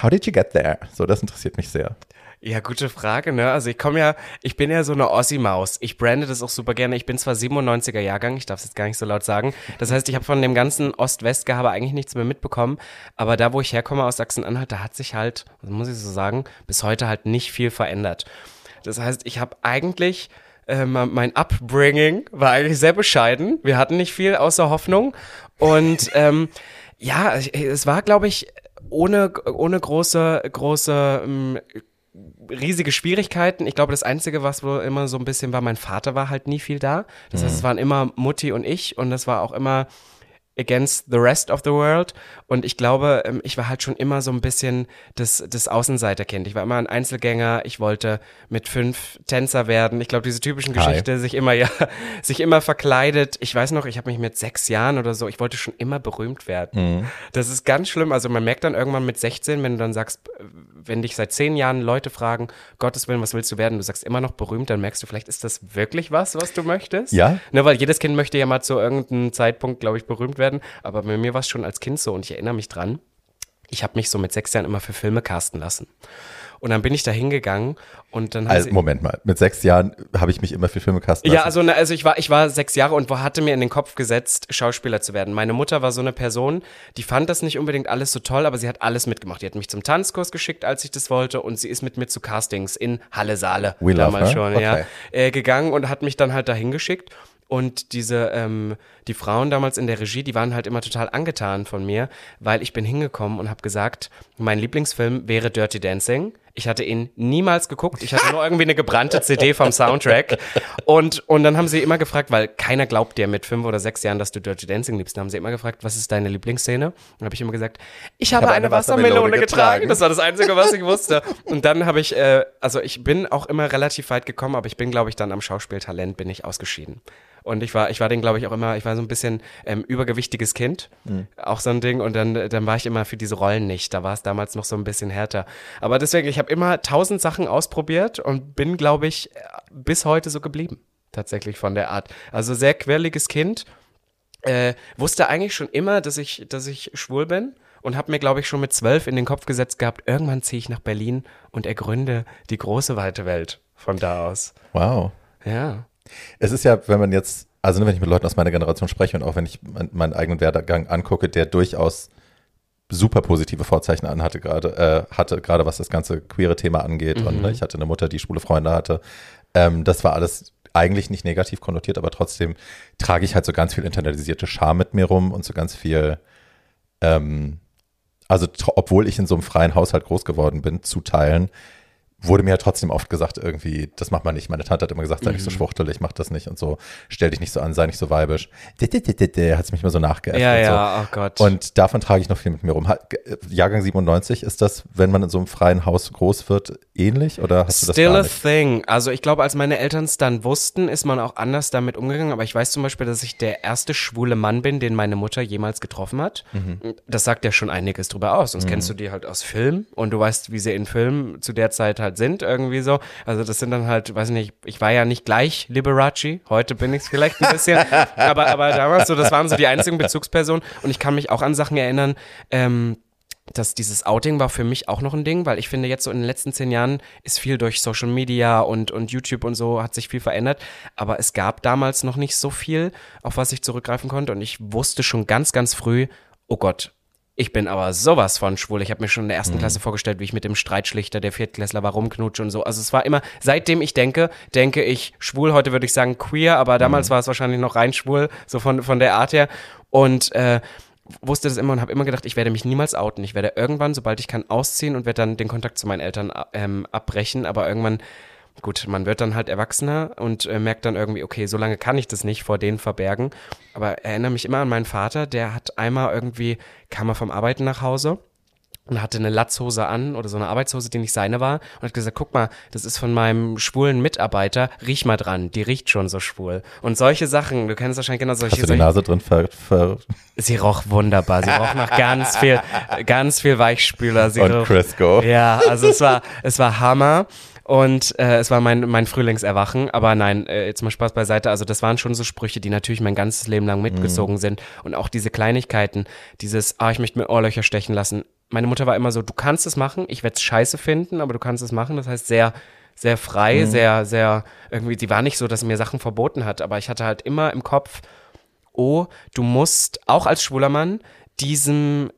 how did you get there? So, das interessiert mich sehr. Ja, gute Frage, ne? Also ich komme ja, ich bin ja so eine Ossi-Maus. Ich brande das auch super gerne. Ich bin zwar 97er Jahrgang, ich darf es jetzt gar nicht so laut sagen. Das heißt, ich habe von dem ganzen Ost-West-Gehabe eigentlich nichts mehr mitbekommen. Aber da, wo ich herkomme aus Sachsen-Anhalt, da hat sich halt, muss ich so sagen, bis heute halt nicht viel verändert. Das heißt, ich habe eigentlich äh, mein Upbringing war eigentlich sehr bescheiden. Wir hatten nicht viel außer Hoffnung. Und ähm, ja, es war, glaube ich, ohne, ohne große, große ähm, riesige Schwierigkeiten. Ich glaube, das Einzige, was wohl immer so ein bisschen war, mein Vater war halt nie viel da. Das heißt, es mhm. waren immer Mutti und ich und das war auch immer against the rest of the world. Und ich glaube, ähm, ich war halt schon immer so ein bisschen das, das Außenseiterkind. Ich war immer ein Einzelgänger. Ich wollte mit fünf Tänzer werden. Ich glaube, diese typischen Geschichte, sich immer, ja, sich immer verkleidet. Ich weiß noch, ich habe mich mit sechs Jahren oder so, ich wollte schon immer berühmt werden. Mhm. Das ist ganz schlimm. Also man merkt dann irgendwann mit 16, wenn du dann sagst, wenn dich seit zehn Jahren Leute fragen, Gottes Willen, was willst du werden? Du sagst immer noch berühmt, dann merkst du, vielleicht ist das wirklich was, was du möchtest. Ja. Ne, weil jedes Kind möchte ja mal zu irgendeinem Zeitpunkt, glaube ich, berühmt werden. Aber bei mir war es schon als Kind so und ich erinnere mich dran. Ich habe mich so mit sechs Jahren immer für Filme casten lassen. Und dann bin ich da hingegangen und dann also, Moment mal, mit sechs Jahren habe ich mich immer für Filme casten lassen. Ja, also, also ich war, ich war sechs Jahre und hatte mir in den Kopf gesetzt, Schauspieler zu werden. Meine Mutter war so eine Person, die fand das nicht unbedingt alles so toll, aber sie hat alles mitgemacht. Die hat mich zum Tanzkurs geschickt, als ich das wollte und sie ist mit mir zu Castings in Halle Saale We damals schon, okay. ja, äh, gegangen und hat mich dann halt dahin geschickt. Und diese, ähm, die Frauen damals in der Regie, die waren halt immer total angetan von mir, weil ich bin hingekommen und habe gesagt, mein Lieblingsfilm wäre Dirty Dancing. Ich hatte ihn niemals geguckt. Ich hatte nur irgendwie eine gebrannte CD vom Soundtrack. Und, und dann haben sie immer gefragt, weil keiner glaubt dir mit fünf oder sechs Jahren, dass du Dirty Dancing liebst. Dann haben sie immer gefragt, was ist deine Lieblingsszene? Und habe ich immer gesagt, ich habe, ich habe eine, eine Wassermelone, Wassermelone getragen. getragen. Das war das Einzige, was ich wusste. Und dann habe ich, äh, also ich bin auch immer relativ weit gekommen, aber ich bin, glaube ich, dann am Schauspieltalent bin ich ausgeschieden. Und ich war, ich war den, glaube ich, auch immer, ich war so ein bisschen ähm, übergewichtiges Kind, mhm. auch so ein Ding. Und dann, dann war ich immer für diese Rollen nicht. Da war es damals noch so ein bisschen härter. Aber deswegen, ich habe immer tausend Sachen ausprobiert und bin, glaube ich, bis heute so geblieben. Tatsächlich von der Art. Also sehr quirliges Kind. Äh, wusste eigentlich schon immer, dass ich, dass ich schwul bin und habe mir, glaube ich, schon mit zwölf in den Kopf gesetzt gehabt, irgendwann ziehe ich nach Berlin und ergründe die große weite Welt von da aus. Wow. Ja. Es ist ja, wenn man jetzt, also wenn ich mit Leuten aus meiner Generation spreche und auch wenn ich meinen eigenen Werdegang angucke, der durchaus super positive Vorzeichen an hatte gerade, äh, hatte gerade was das ganze queere Thema angeht. Mhm. Und ne, ich hatte eine Mutter, die schwule Freunde hatte. Ähm, das war alles eigentlich nicht negativ konnotiert, aber trotzdem trage ich halt so ganz viel internalisierte Scham mit mir rum und so ganz viel, ähm, also obwohl ich in so einem freien Haushalt groß geworden bin, zu teilen, wurde mir ja trotzdem oft gesagt, irgendwie, das macht man nicht. Meine Tante hat immer gesagt, sei nicht so mhm. schwuchtelig, mach das nicht und so, stell dich nicht so an, sei nicht so weibisch. Hat es mich immer so nachgeäfft. Ja, ja, so. oh Gott. Und davon trage ich noch viel mit mir rum. Jahrgang 97, ist das, wenn man in so einem freien Haus groß wird, ähnlich oder hast du das Still a thing. Also ich glaube, als meine Eltern es dann wussten, ist man auch anders damit umgegangen. Aber ich weiß zum Beispiel, dass ich der erste schwule Mann bin, den meine Mutter jemals getroffen hat. Mhm. Das sagt ja schon einiges drüber aus. Sonst mhm. kennst du die halt aus Film und du weißt, wie sie in Filmen zu der Zeit halt halt sind, irgendwie so. Also das sind dann halt, weiß nicht, ich war ja nicht gleich Liberace, heute bin ich es vielleicht ein bisschen, aber, aber damals so, das waren so die einzigen Bezugspersonen und ich kann mich auch an Sachen erinnern, ähm, dass dieses Outing war für mich auch noch ein Ding, weil ich finde, jetzt so in den letzten zehn Jahren ist viel durch Social Media und, und YouTube und so hat sich viel verändert. Aber es gab damals noch nicht so viel, auf was ich zurückgreifen konnte. Und ich wusste schon ganz, ganz früh, oh Gott, ich bin aber sowas von schwul. Ich habe mir schon in der ersten mhm. Klasse vorgestellt, wie ich mit dem Streitschlichter der Viertklässler war rumknutsche und so. Also es war immer, seitdem ich denke, denke ich schwul. Heute würde ich sagen queer, aber damals mhm. war es wahrscheinlich noch rein schwul, so von, von der Art her. Und äh, wusste das immer und habe immer gedacht, ich werde mich niemals outen. Ich werde irgendwann, sobald ich kann, ausziehen und werde dann den Kontakt zu meinen Eltern ähm, abbrechen. Aber irgendwann gut, man wird dann halt erwachsener und äh, merkt dann irgendwie, okay, so lange kann ich das nicht vor denen verbergen. Aber erinnere mich immer an meinen Vater, der hat einmal irgendwie, kam er vom Arbeiten nach Hause und hatte eine Latzhose an oder so eine Arbeitshose, die nicht seine war und hat gesagt, guck mal, das ist von meinem schwulen Mitarbeiter, riech mal dran, die riecht schon so schwul. Und solche Sachen, du kennst wahrscheinlich genau solche Hast du die Nase drin ver, ver Sie roch wunderbar, sie roch nach ganz viel, ganz viel Weichspüler. Sie und roch, Crisco. Ja, also es war, es war Hammer. Und äh, es war mein, mein Frühlingserwachen. Aber nein, äh, jetzt mal Spaß beiseite. Also das waren schon so Sprüche, die natürlich mein ganzes Leben lang mitgezogen mhm. sind. Und auch diese Kleinigkeiten, dieses, ah, ich möchte mir Ohrlöcher stechen lassen. Meine Mutter war immer so, du kannst es machen, ich werde es scheiße finden, aber du kannst es machen. Das heißt, sehr, sehr frei, mhm. sehr, sehr, irgendwie, die war nicht so, dass sie mir Sachen verboten hat, aber ich hatte halt immer im Kopf, oh, du musst auch als schwuler Mann diesem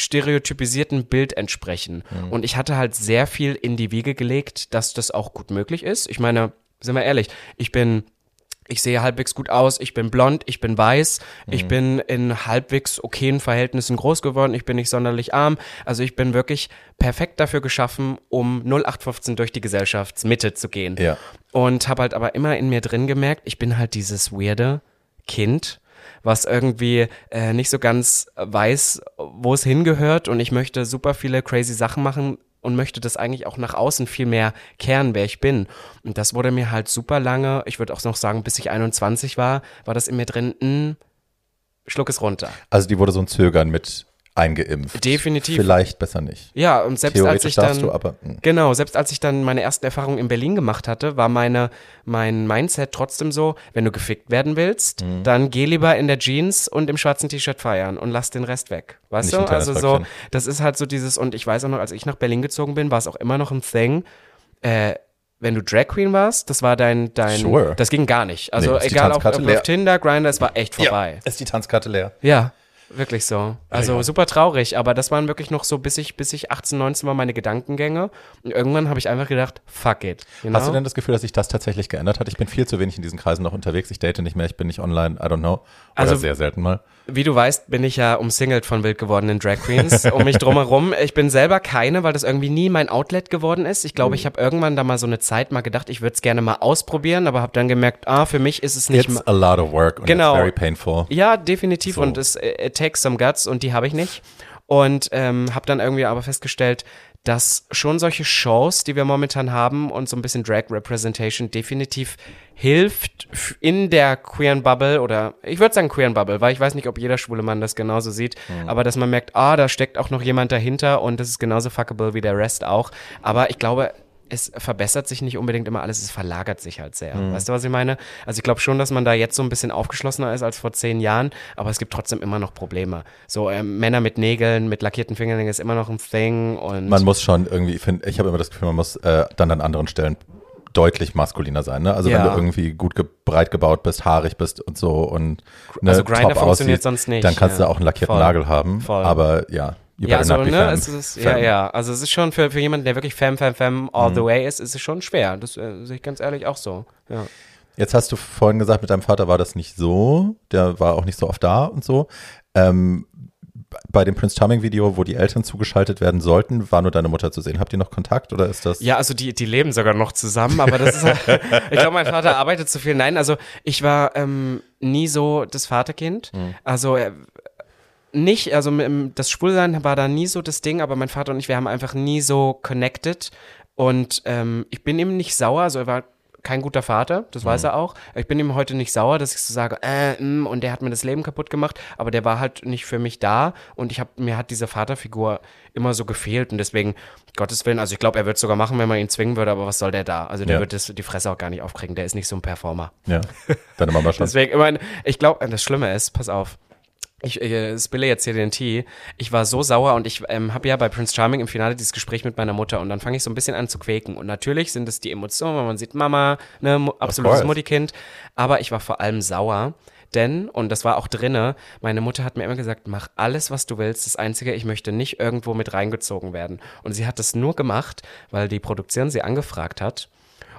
stereotypisierten Bild entsprechen. Mhm. Und ich hatte halt sehr viel in die Wiege gelegt, dass das auch gut möglich ist. Ich meine, sind wir ehrlich, ich bin ich sehe halbwegs gut aus, ich bin blond, ich bin weiß, mhm. ich bin in halbwegs okayen Verhältnissen groß geworden, ich bin nicht sonderlich arm. Also ich bin wirklich perfekt dafür geschaffen, um 0815 durch die Gesellschaftsmitte zu gehen. Ja. Und habe halt aber immer in mir drin gemerkt, ich bin halt dieses weirde Kind, was irgendwie äh, nicht so ganz weiß, wo es hingehört und ich möchte super viele crazy Sachen machen und möchte das eigentlich auch nach außen viel mehr kehren, wer ich bin. Und das wurde mir halt super lange, ich würde auch noch sagen, bis ich 21 war, war das in mir drin, mh, hm, schluck es runter. Also die wurde so ein Zögern mit eingeimpft. Definitiv. Vielleicht besser nicht. Ja, und selbst als ich dann du, aber, hm. genau, selbst als ich dann meine ersten Erfahrungen in Berlin gemacht hatte, war meine mein Mindset trotzdem so, wenn du gefickt werden willst, mhm. dann geh lieber in der Jeans und im schwarzen T-Shirt feiern und lass den Rest weg. Weißt nicht du? Also so, das ist halt so dieses und ich weiß auch noch, als ich nach Berlin gezogen bin, war es auch immer noch ein Thing. Äh, wenn du Drag Queen warst, das war dein, dein, sure. das ging gar nicht. Also nee, egal, ob, auf Tinder, Grindr, es war echt vorbei. Ja, ist die Tanzkarte leer. Ja, Wirklich so. Also ja. super traurig, aber das waren wirklich noch so, bis ich, bis ich 18, 19 war, meine Gedankengänge. Und irgendwann habe ich einfach gedacht, fuck it. You know? Hast du denn das Gefühl, dass sich das tatsächlich geändert hat? Ich bin viel zu wenig in diesen Kreisen noch unterwegs. Ich date nicht mehr, ich bin nicht online, I don't know. Oder also, sehr selten mal. Wie du weißt, bin ich ja umsingelt von wild gewordenen Drag Queens um mich drumherum. Ich bin selber keine, weil das irgendwie nie mein Outlet geworden ist. Ich glaube, mhm. ich habe irgendwann da mal so eine Zeit mal gedacht, ich würde es gerne mal ausprobieren, aber habe dann gemerkt, ah, für mich ist es nicht. It's a lot of work genau. very painful. Ja, definitiv so. und es it takes some guts und die habe ich nicht. Und ähm, habe dann irgendwie aber festgestellt, dass schon solche Shows, die wir momentan haben und so ein bisschen Drag Representation definitiv hilft in der queeren Bubble oder ich würde sagen queeren Bubble, weil ich weiß nicht, ob jeder schwule Mann das genauso sieht, mhm. aber dass man merkt, ah, da steckt auch noch jemand dahinter und das ist genauso fuckable wie der Rest auch. Aber ich glaube, es verbessert sich nicht unbedingt immer alles, es verlagert sich halt sehr. Mhm. Weißt du, was ich meine? Also ich glaube schon, dass man da jetzt so ein bisschen aufgeschlossener ist als vor zehn Jahren, aber es gibt trotzdem immer noch Probleme. So ähm, Männer mit Nägeln, mit lackierten Fingernägeln ist immer noch ein Thing und man muss schon irgendwie, ich, find, ich habe immer das Gefühl, man muss äh, dann an anderen Stellen deutlich maskuliner sein. Ne? Also ja. wenn du irgendwie gut ge breit gebaut bist, haarig bist und so und ne, also Grinder funktioniert aussieht, sonst nicht. Dann kannst ja. du auch einen lackierten Voll. Nagel haben. Voll. Aber ja, ja, so, ne, es ist, ja, ja, also es ist schon für, für jemanden, der wirklich Fam, Fam, Fam all mhm. the way ist, ist es schon schwer. Das äh, sehe ich ganz ehrlich auch so, ja. Jetzt hast du vorhin gesagt, mit deinem Vater war das nicht so, der war auch nicht so oft da und so. Ähm, bei dem Prince Charming Video, wo die Eltern zugeschaltet werden sollten, war nur deine Mutter zu sehen. Habt ihr noch Kontakt oder ist das? Ja, also die, die leben sogar noch zusammen, aber das ist, ich glaube, mein Vater arbeitet zu viel. Nein, also ich war ähm, nie so das Vaterkind. Mhm. Also nicht, also das Schwulsein war da nie so das Ding, aber mein Vater und ich, wir haben einfach nie so connected. Und ähm, ich bin ihm nicht sauer, also er war kein guter Vater, das mhm. weiß er auch. Ich bin ihm heute nicht sauer, dass ich so sage, äh, mh, mm, und der hat mir das Leben kaputt gemacht, aber der war halt nicht für mich da und ich habe mir hat diese Vaterfigur immer so gefehlt und deswegen Gottes Willen, also ich glaube, er wird es sogar machen, wenn man ihn zwingen würde, aber was soll der da? Also der ja. wird das, die Fresse auch gar nicht aufkriegen, der ist nicht so ein Performer. Ja, deine Mama schon. deswegen, ich meine, ich glaube, das Schlimme ist, pass auf, ich äh, spille jetzt hier den Tee. Ich war so sauer und ich ähm, habe ja bei Prince Charming im Finale dieses Gespräch mit meiner Mutter und dann fange ich so ein bisschen an zu quäken. Und natürlich sind es die Emotionen, wenn man sieht Mama, ne, absolutes Muttikind. Aber ich war vor allem sauer, denn, und das war auch drinne, meine Mutter hat mir immer gesagt, mach alles, was du willst. Das Einzige, ich möchte nicht irgendwo mit reingezogen werden. Und sie hat das nur gemacht, weil die Produktion sie angefragt hat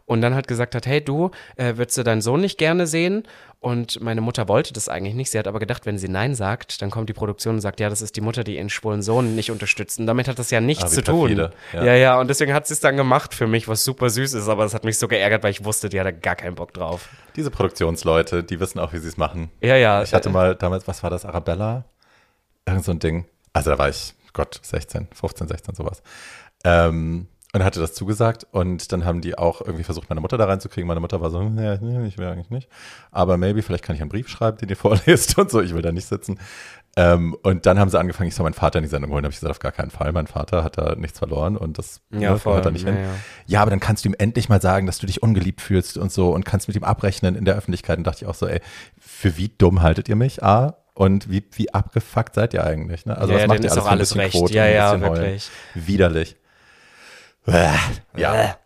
und dann halt gesagt hat, hey du, äh, würdest du deinen Sohn nicht gerne sehen? Und meine Mutter wollte das eigentlich nicht. Sie hat aber gedacht, wenn sie Nein sagt, dann kommt die Produktion und sagt, ja, das ist die Mutter, die ihren schwulen Sohn nicht unterstützt. Und damit hat das ja nichts ah, zu tun. Ja. ja, ja. Und deswegen hat sie es dann gemacht für mich, was super süß ist. Aber es hat mich so geärgert, weil ich wusste, die hatte gar keinen Bock drauf. Diese Produktionsleute, die wissen auch, wie sie es machen. Ja, ja. Ich hatte mal damals, was war das, Arabella? Irgend so ein Ding. Also da war ich, Gott, 16, 15, 16, sowas. Ähm, und hatte das zugesagt und dann haben die auch irgendwie versucht, meine Mutter da reinzukriegen. Meine Mutter war so, nee, nee, ich will eigentlich nicht. Aber maybe, vielleicht kann ich einen Brief schreiben, den ihr vorlest und so, ich will da nicht sitzen. Ähm, und dann haben sie angefangen, ich soll meinen Vater in die Sendung holen. Da habe ich gesagt, auf gar keinen Fall. Mein Vater hat da nichts verloren und das ja, ne, voll, hat er nicht ja, hin. Ja. ja, aber dann kannst du ihm endlich mal sagen, dass du dich ungeliebt fühlst und so und kannst mit ihm abrechnen in der Öffentlichkeit. Und dachte ich auch so, ey, für wie dumm haltet ihr mich? A, und wie, wie abgefuckt seid ihr eigentlich? Ne? Also ja, was macht ihr alles, bisschen recht. Quote ja, ja, wirklich. Heulen? Widerlich. Ja.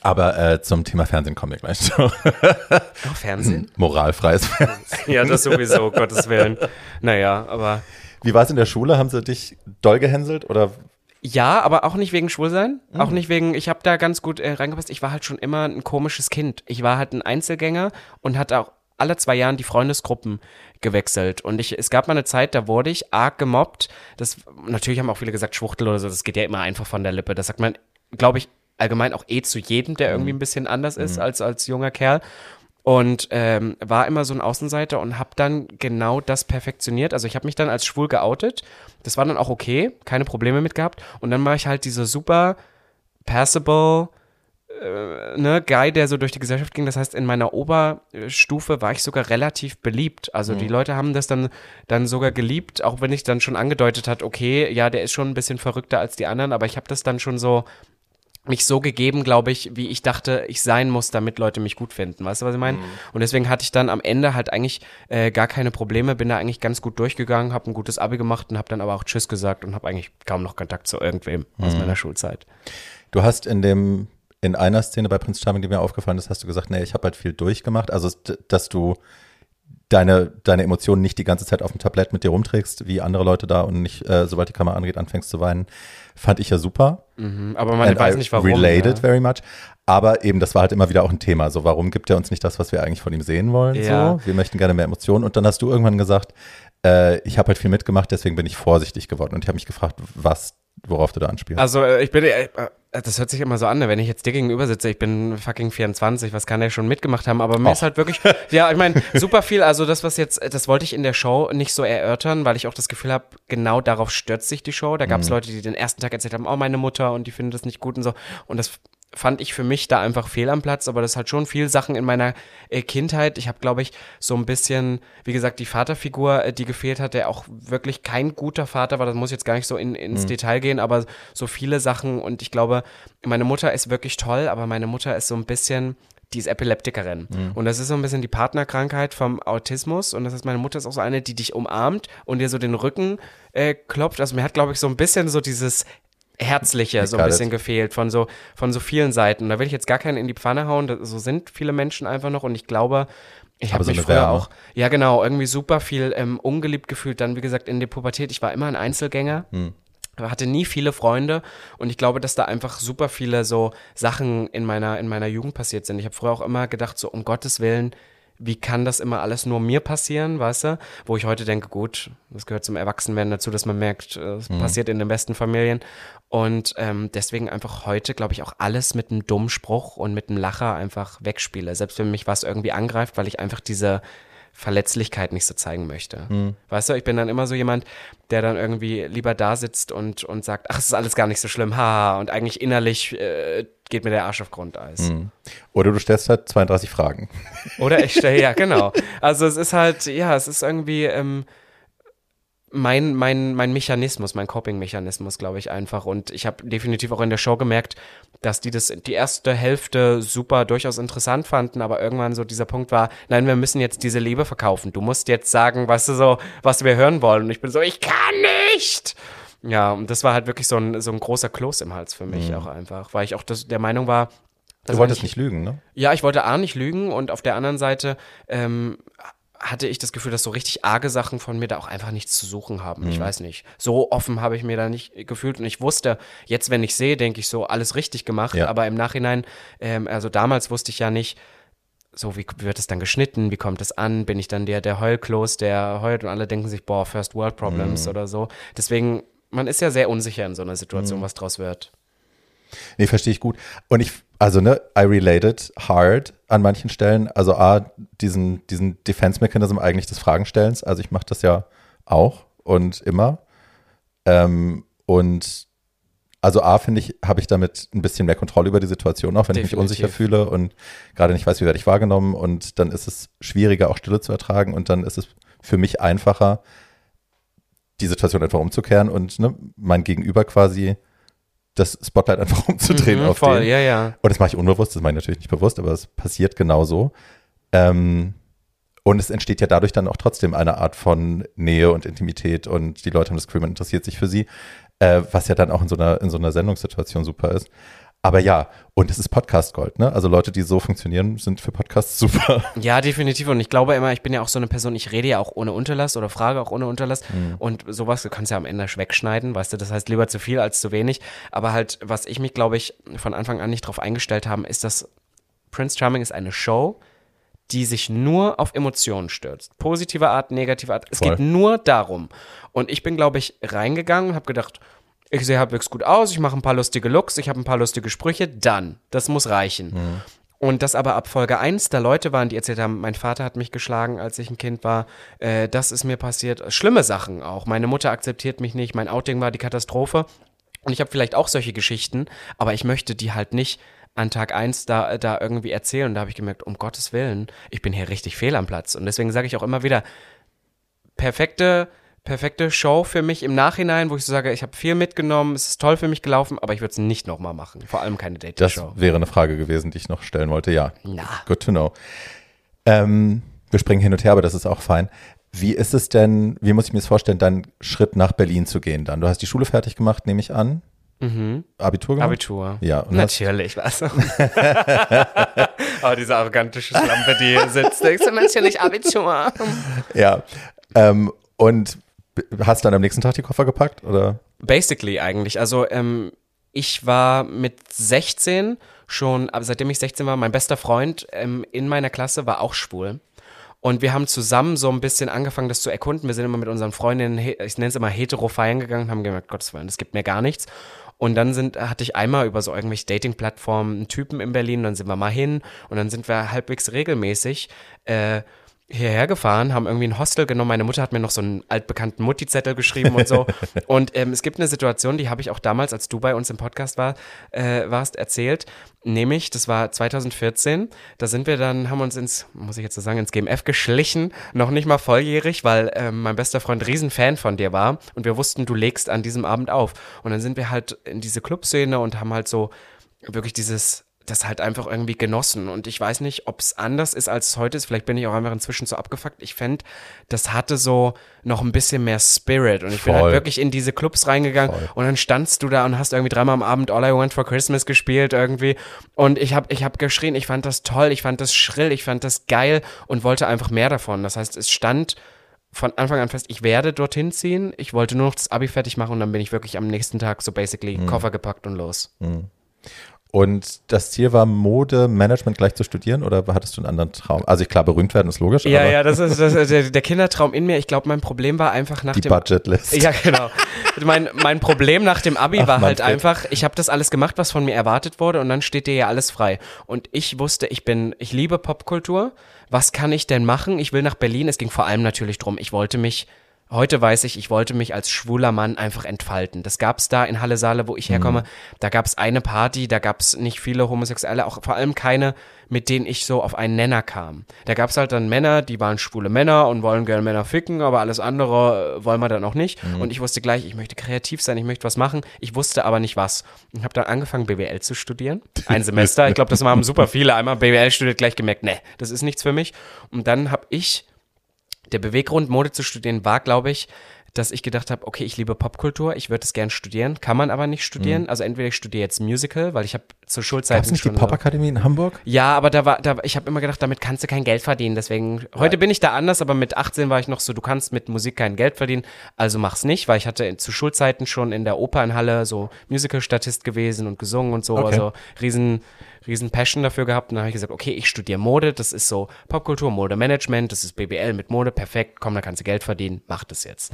Aber äh, zum Thema Fernsehen kommen wir gleich. Auch Fernsehen? Moralfreies Fernsehen. ja, das sowieso, Gottes Willen. Naja, aber. Wie war es in der Schule? Haben sie dich doll gehänselt oder? Ja, aber auch nicht wegen Schwulsein. Mhm. Auch nicht wegen, ich habe da ganz gut äh, reingepasst. Ich war halt schon immer ein komisches Kind. Ich war halt ein Einzelgänger und hatte auch alle zwei Jahren die Freundesgruppen gewechselt. Und ich, es gab mal eine Zeit, da wurde ich arg gemobbt. Das, natürlich haben auch viele gesagt, Schwuchtel oder so, das geht ja immer einfach von der Lippe. Das sagt man, glaube ich, allgemein auch eh zu jedem, der irgendwie mhm. ein bisschen anders ist mhm. als als junger Kerl. und ähm, war immer so ein Außenseiter und habe dann genau das perfektioniert. Also ich habe mich dann als schwul geoutet. Das war dann auch okay, keine Probleme mit gehabt. Und dann war ich halt dieser super passable äh, ne, Guy, der so durch die Gesellschaft ging. Das heißt, in meiner Oberstufe war ich sogar relativ beliebt. Also mhm. die Leute haben das dann, dann sogar geliebt, auch wenn ich dann schon angedeutet hat, okay, ja, der ist schon ein bisschen verrückter als die anderen, aber ich habe das dann schon so mich so gegeben, glaube ich, wie ich dachte, ich sein muss, damit Leute mich gut finden. Weißt du, was ich meine? Mhm. Und deswegen hatte ich dann am Ende halt eigentlich äh, gar keine Probleme, bin da eigentlich ganz gut durchgegangen, habe ein gutes Abi gemacht und habe dann aber auch Tschüss gesagt und habe eigentlich kaum noch Kontakt zu irgendwem mhm. aus meiner Schulzeit. Du hast in dem in einer Szene bei Prince Charming, die mir aufgefallen ist, hast du gesagt, nee, ich habe halt viel durchgemacht. Also, dass du deine, deine Emotionen nicht die ganze Zeit auf dem Tablett mit dir rumträgst, wie andere Leute da und nicht, äh, sobald die Kamera angeht, anfängst zu weinen. Fand ich ja super. Mhm, aber man And weiß I nicht warum. Related ja. very much. Aber eben, das war halt immer wieder auch ein Thema. So, warum gibt er uns nicht das, was wir eigentlich von ihm sehen wollen? Ja. So, wir möchten gerne mehr Emotionen. Und dann hast du irgendwann gesagt, äh, ich habe halt viel mitgemacht, deswegen bin ich vorsichtig geworden. Und ich habe mich gefragt, was worauf du da anspielst. Also äh, ich bin, äh, äh, das hört sich immer so an, ne? wenn ich jetzt dir gegenüber sitze, ich bin fucking 24, was kann der schon mitgemacht haben, aber mir Och. ist halt wirklich, ja, ich meine, super viel, also das, was jetzt, das wollte ich in der Show nicht so erörtern, weil ich auch das Gefühl habe, genau darauf stürzt sich die Show. Da gab es mhm. Leute, die den ersten Tag erzählt haben, oh, meine Mutter und die finden das nicht gut und so. Und das fand ich für mich da einfach fehl am Platz, aber das hat schon viel Sachen in meiner äh, Kindheit. Ich habe, glaube ich, so ein bisschen, wie gesagt, die Vaterfigur, äh, die gefehlt hat, der auch wirklich kein guter Vater war. Das muss jetzt gar nicht so in, ins mhm. Detail gehen, aber so viele Sachen. Und ich glaube, meine Mutter ist wirklich toll, aber meine Mutter ist so ein bisschen, die ist Epileptikerin. Mhm. Und das ist so ein bisschen die Partnerkrankheit vom Autismus. Und das heißt, meine Mutter ist auch so eine, die dich umarmt und dir so den Rücken äh, klopft. Also mir hat, glaube ich, so ein bisschen so dieses Herzliche so ein bisschen gefehlt von so, von so vielen Seiten. Da will ich jetzt gar keinen in die Pfanne hauen. So sind viele Menschen einfach noch und ich glaube, ich habe so mich früher Wärme. auch, ja genau, irgendwie super viel ähm, ungeliebt gefühlt. Dann, wie gesagt, in der Pubertät, ich war immer ein Einzelgänger. Hm hatte nie viele Freunde und ich glaube, dass da einfach super viele so Sachen in meiner in meiner Jugend passiert sind. Ich habe früher auch immer gedacht so um Gottes Willen, wie kann das immer alles nur mir passieren, weißt du? Wo ich heute denke, gut, das gehört zum Erwachsenwerden dazu, dass man merkt, äh, es mhm. passiert in den besten Familien. Und ähm, deswegen einfach heute, glaube ich, auch alles mit einem dummen Spruch und mit einem Lacher einfach wegspiele. Selbst wenn mich was irgendwie angreift, weil ich einfach diese Verletzlichkeit nicht so zeigen möchte. Mhm. Weißt du, ich bin dann immer so jemand, der dann irgendwie lieber da sitzt und, und sagt, ach, es ist alles gar nicht so schlimm, haha, und eigentlich innerlich äh, geht mir der Arsch auf Grundeis. Mhm. Oder du stellst halt 32 Fragen. Oder ich stelle, ja, genau. Also es ist halt, ja, es ist irgendwie, ähm, mein, mein, mein Mechanismus, mein Coping-Mechanismus, glaube ich, einfach. Und ich habe definitiv auch in der Show gemerkt, dass die das die erste Hälfte super durchaus interessant fanden, aber irgendwann so dieser Punkt war, nein, wir müssen jetzt diese Liebe verkaufen. Du musst jetzt sagen, weißt du so, was wir hören wollen. Und ich bin so, ich kann nicht! Ja, und das war halt wirklich so ein, so ein großer Kloß im Hals für mich mhm. auch einfach, weil ich auch das, der Meinung war, Du wolltest nicht, nicht lügen, ne? Ja, ich wollte A nicht lügen und auf der anderen Seite ähm, hatte ich das Gefühl, dass so richtig arge Sachen von mir da auch einfach nichts zu suchen haben. Mhm. Ich weiß nicht. So offen habe ich mir da nicht gefühlt und ich wusste, jetzt, wenn ich sehe, denke ich so, alles richtig gemacht, ja. aber im Nachhinein, ähm, also damals wusste ich ja nicht, so, wie wird es dann geschnitten, wie kommt es an, bin ich dann der, der Heulklos, der heult und alle denken sich, boah, First World Problems mhm. oder so. Deswegen, man ist ja sehr unsicher in so einer Situation, mhm. was draus wird. Nee, verstehe ich gut. Und ich, also ne, I related hard an manchen Stellen. Also A, diesen, diesen Defense-Mechanism eigentlich des Fragenstellens. Also ich mache das ja auch und immer. Ähm, und also A, finde ich, habe ich damit ein bisschen mehr Kontrolle über die Situation, auch wenn Definitiv. ich mich unsicher fühle und gerade nicht weiß, wie werde ich wahrgenommen. Und dann ist es schwieriger, auch Stille zu ertragen. Und dann ist es für mich einfacher, die Situation einfach umzukehren und ne, mein Gegenüber quasi das Spotlight einfach umzudrehen mhm, auf voll, den. Ja, ja. Und das mache ich unbewusst, das mache ich natürlich nicht bewusst, aber es passiert genauso. Ähm, und es entsteht ja dadurch dann auch trotzdem eine Art von Nähe und Intimität und die Leute haben das Gefühl, man interessiert sich für sie, äh, was ja dann auch in so einer, in so einer Sendungssituation super ist. Aber ja, und es ist Podcast Gold, ne? Also Leute, die so funktionieren, sind für Podcasts super. Ja, definitiv. Und ich glaube immer, ich bin ja auch so eine Person, ich rede ja auch ohne Unterlass oder frage auch ohne Unterlass. Mhm. Und sowas, du kannst ja am Ende wegschneiden, weißt du, das heißt lieber zu viel als zu wenig. Aber halt, was ich mich, glaube ich, von Anfang an nicht drauf eingestellt habe, ist, dass Prince Charming ist eine Show, die sich nur auf Emotionen stürzt. Positive Art, negative Art. Es Voll. geht nur darum. Und ich bin, glaube ich, reingegangen und habe gedacht, ich sehe halbwegs gut aus, ich mache ein paar lustige Looks, ich habe ein paar lustige Sprüche, dann. Das muss reichen. Mhm. Und das aber ab Folge 1 da Leute waren, die erzählt haben, mein Vater hat mich geschlagen, als ich ein Kind war, äh, das ist mir passiert. Schlimme Sachen auch. Meine Mutter akzeptiert mich nicht, mein Outing war die Katastrophe. Und ich habe vielleicht auch solche Geschichten, aber ich möchte die halt nicht an Tag 1 da, da irgendwie erzählen. Und da habe ich gemerkt, um Gottes Willen, ich bin hier richtig fehl am Platz. Und deswegen sage ich auch immer wieder, perfekte perfekte Show für mich im Nachhinein, wo ich so sage, ich habe viel mitgenommen, es ist toll für mich gelaufen, aber ich würde es nicht nochmal machen. Vor allem keine Dating-Show. Das wäre eine Frage gewesen, die ich noch stellen wollte. Ja. Na. Good to know. Ähm, wir springen hin und her, aber das ist auch fein. Wie ist es denn, wie muss ich mir das vorstellen, deinen Schritt nach Berlin zu gehen dann? Du hast die Schule fertig gemacht, nehme ich an. Mhm. Abitur gemacht? Abitur. Ja. Natürlich, was? Aber diese arrogante Schlampe, die hier sitzt, denkst du, natürlich Abitur. Ja. Ähm, und hast dann am nächsten Tag die Koffer gepackt oder? Basically eigentlich. Also ähm, ich war mit 16 schon, aber seitdem ich 16 war, mein bester Freund ähm, in meiner Klasse war auch schwul. Und wir haben zusammen so ein bisschen angefangen, das zu erkunden. Wir sind immer mit unseren Freundinnen, ich nenne es immer hetero feiern gegangen und haben gemerkt, Gottes Willen, das gibt mir gar nichts. Und dann sind, hatte ich einmal über so irgendwelche Dating-Plattformen einen Typen in Berlin, dann sind wir mal hin und dann sind wir halbwegs regelmäßig äh, hierher gefahren, haben irgendwie ein Hostel genommen. Meine Mutter hat mir noch so einen altbekannten Mutti-Zettel geschrieben und so. und ähm, es gibt eine Situation, die habe ich auch damals, als du bei uns im Podcast war, äh, warst, erzählt. Nämlich, das war 2014, da sind wir dann, haben uns ins, muss ich jetzt so sagen, ins GMF geschlichen, noch nicht mal volljährig, weil ähm, mein bester Freund Riesenfan von dir war und wir wussten, du legst an diesem Abend auf. Und dann sind wir halt in diese Clubszene und haben halt so wirklich dieses das halt einfach irgendwie genossen. Und ich weiß nicht, ob es anders ist, als es heute ist. Vielleicht bin ich auch einfach inzwischen so abgefuckt. Ich fände, das hatte so noch ein bisschen mehr Spirit. Und ich bin Voll. halt wirklich in diese Clubs reingegangen Voll. und dann standst du da und hast irgendwie dreimal am Abend All I Want for Christmas gespielt irgendwie. Und ich habe ich hab geschrien, ich fand das toll, ich fand das schrill, ich fand das geil und wollte einfach mehr davon. Das heißt, es stand von Anfang an fest, ich werde dorthin ziehen. Ich wollte nur noch das Abi fertig machen und dann bin ich wirklich am nächsten Tag so basically Koffer gepackt und los. Und das Ziel war, Modemanagement gleich zu studieren oder hattest du einen anderen Traum? Also ich klar, berühmt werden ist logisch, Ja, aber ja, das ist, das ist der, der Kindertraum in mir. Ich glaube, mein Problem war einfach nach die dem Budgetlist. Ja, genau. Mein, mein Problem nach dem Abi Ach, war halt Manfred. einfach, ich habe das alles gemacht, was von mir erwartet wurde und dann steht dir ja alles frei. Und ich wusste, ich bin, ich liebe Popkultur. Was kann ich denn machen? Ich will nach Berlin. Es ging vor allem natürlich drum, ich wollte mich Heute weiß ich, ich wollte mich als schwuler Mann einfach entfalten. Das gab's da in Halle Saale, wo ich herkomme. Da gab's eine Party, da gab's nicht viele Homosexuelle, auch vor allem keine, mit denen ich so auf einen Nenner kam. Da gab's halt dann Männer, die waren schwule Männer und wollen gerne Männer ficken, aber alles andere äh, wollen wir dann auch nicht. Und ich wusste gleich, ich möchte kreativ sein, ich möchte was machen. Ich wusste aber nicht was. Ich habe dann angefangen, BWL zu studieren. Ein Semester. Ich glaube, das haben super viele. Einmal BWL studiert, gleich gemerkt, nee, das ist nichts für mich. Und dann habe ich der Beweggrund, Mode zu studieren, war, glaube ich, dass ich gedacht habe, okay, ich liebe Popkultur, ich würde es gern studieren, kann man aber nicht studieren. Also entweder ich studiere jetzt Musical, weil ich habe zur Schulzeit Gab es nicht die Popakademie in Hamburg? ja, aber da war, da, ich habe immer gedacht, damit kannst du kein Geld verdienen. Deswegen, heute bin ich da anders, aber mit 18 war ich noch so, du kannst mit Musik kein Geld verdienen, also mach's nicht, weil ich hatte in, zu Schulzeiten schon in der Oper in Halle so Musical-Statist gewesen und gesungen und so, Okay. also riesen, riesen Passion dafür gehabt. Und dann habe ich gesagt, okay, ich studiere Mode, das ist so Popkultur, Modemanagement, das ist BBL mit Mode, perfekt, komm, da kannst du Geld verdienen, mach das jetzt.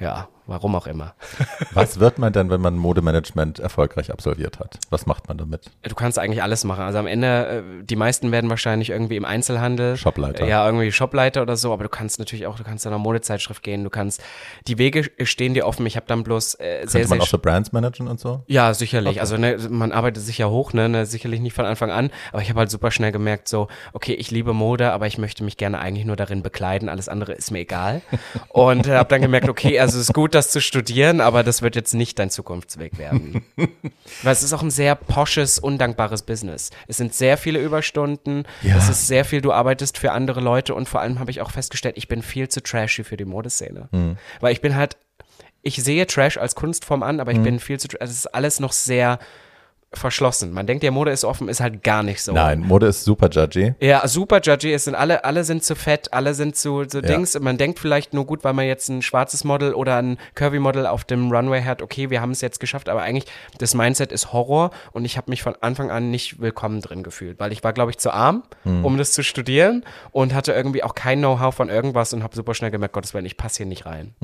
Ja, warum auch immer. Was wird man denn, wenn man Modemanagement erfolgreich absolviert hat? Was macht man damit? Du kannst eigentlich alles machen. Also am Ende, äh, die meisten werden wahrscheinlich irgendwie im Einzelhandel. Shopleiter. Ja, irgendwie Shopleiter oder so, aber du kannst natürlich auch, du kannst in einer Modezeitschrift gehen, du kannst, die Wege stehen dir offen. Ich habe dann bloß äh, sehr, Könnte sehr man auch so Brands managen und so? ja, sicherlich. Also ne, man arbeitet sich ja hoch, ne, ne, sicherlich nicht von Anfang an. Aber ich habe halt super schnell gemerkt, so, okay, ich liebe Mode, aber ich möchte mich gerne eigentlich nur darin bekleiden. Alles andere ist mir egal. Und äh, habe dann gemerkt, okay, also es ist gut, das zu studieren, aber das wird jetzt nicht dein Zukunftsweg werden. Weil es ist auch ein sehr posches, undankbares Business. Es sind sehr viele Überstunden. Ja. Es ist sehr viel, du arbeitest für andere Leute und vor allem habe ich auch festgestellt, ich bin viel zu trashy für die Modeszene. Hm. Weil ich bin halt ich sehe Trash als Kunstform an, Mhm. aber ich bin viel zu, also es ist alles noch sehr verschlossen. Man denkt, ja, Mode ist offen, ist halt gar nicht so. Nein, Mode ist super judgy. Ja, super judgy. Es sind alle, alle sind zu fett, alle sind zu, so Ja. Dings. Man denkt vielleicht nur gut, weil man jetzt ein schwarzes Model oder ein Curvy Model auf dem Runway hat, okay, wir haben es jetzt geschafft, aber eigentlich das Mindset ist Horror und ich habe mich von Anfang an nicht willkommen drin gefühlt, weil ich war, glaube ich, zu arm, Hm. um das zu studieren und hatte irgendwie auch kein Know-how von irgendwas und habe super schnell gemerkt, Gottes Willen, ich passe hier nicht rein.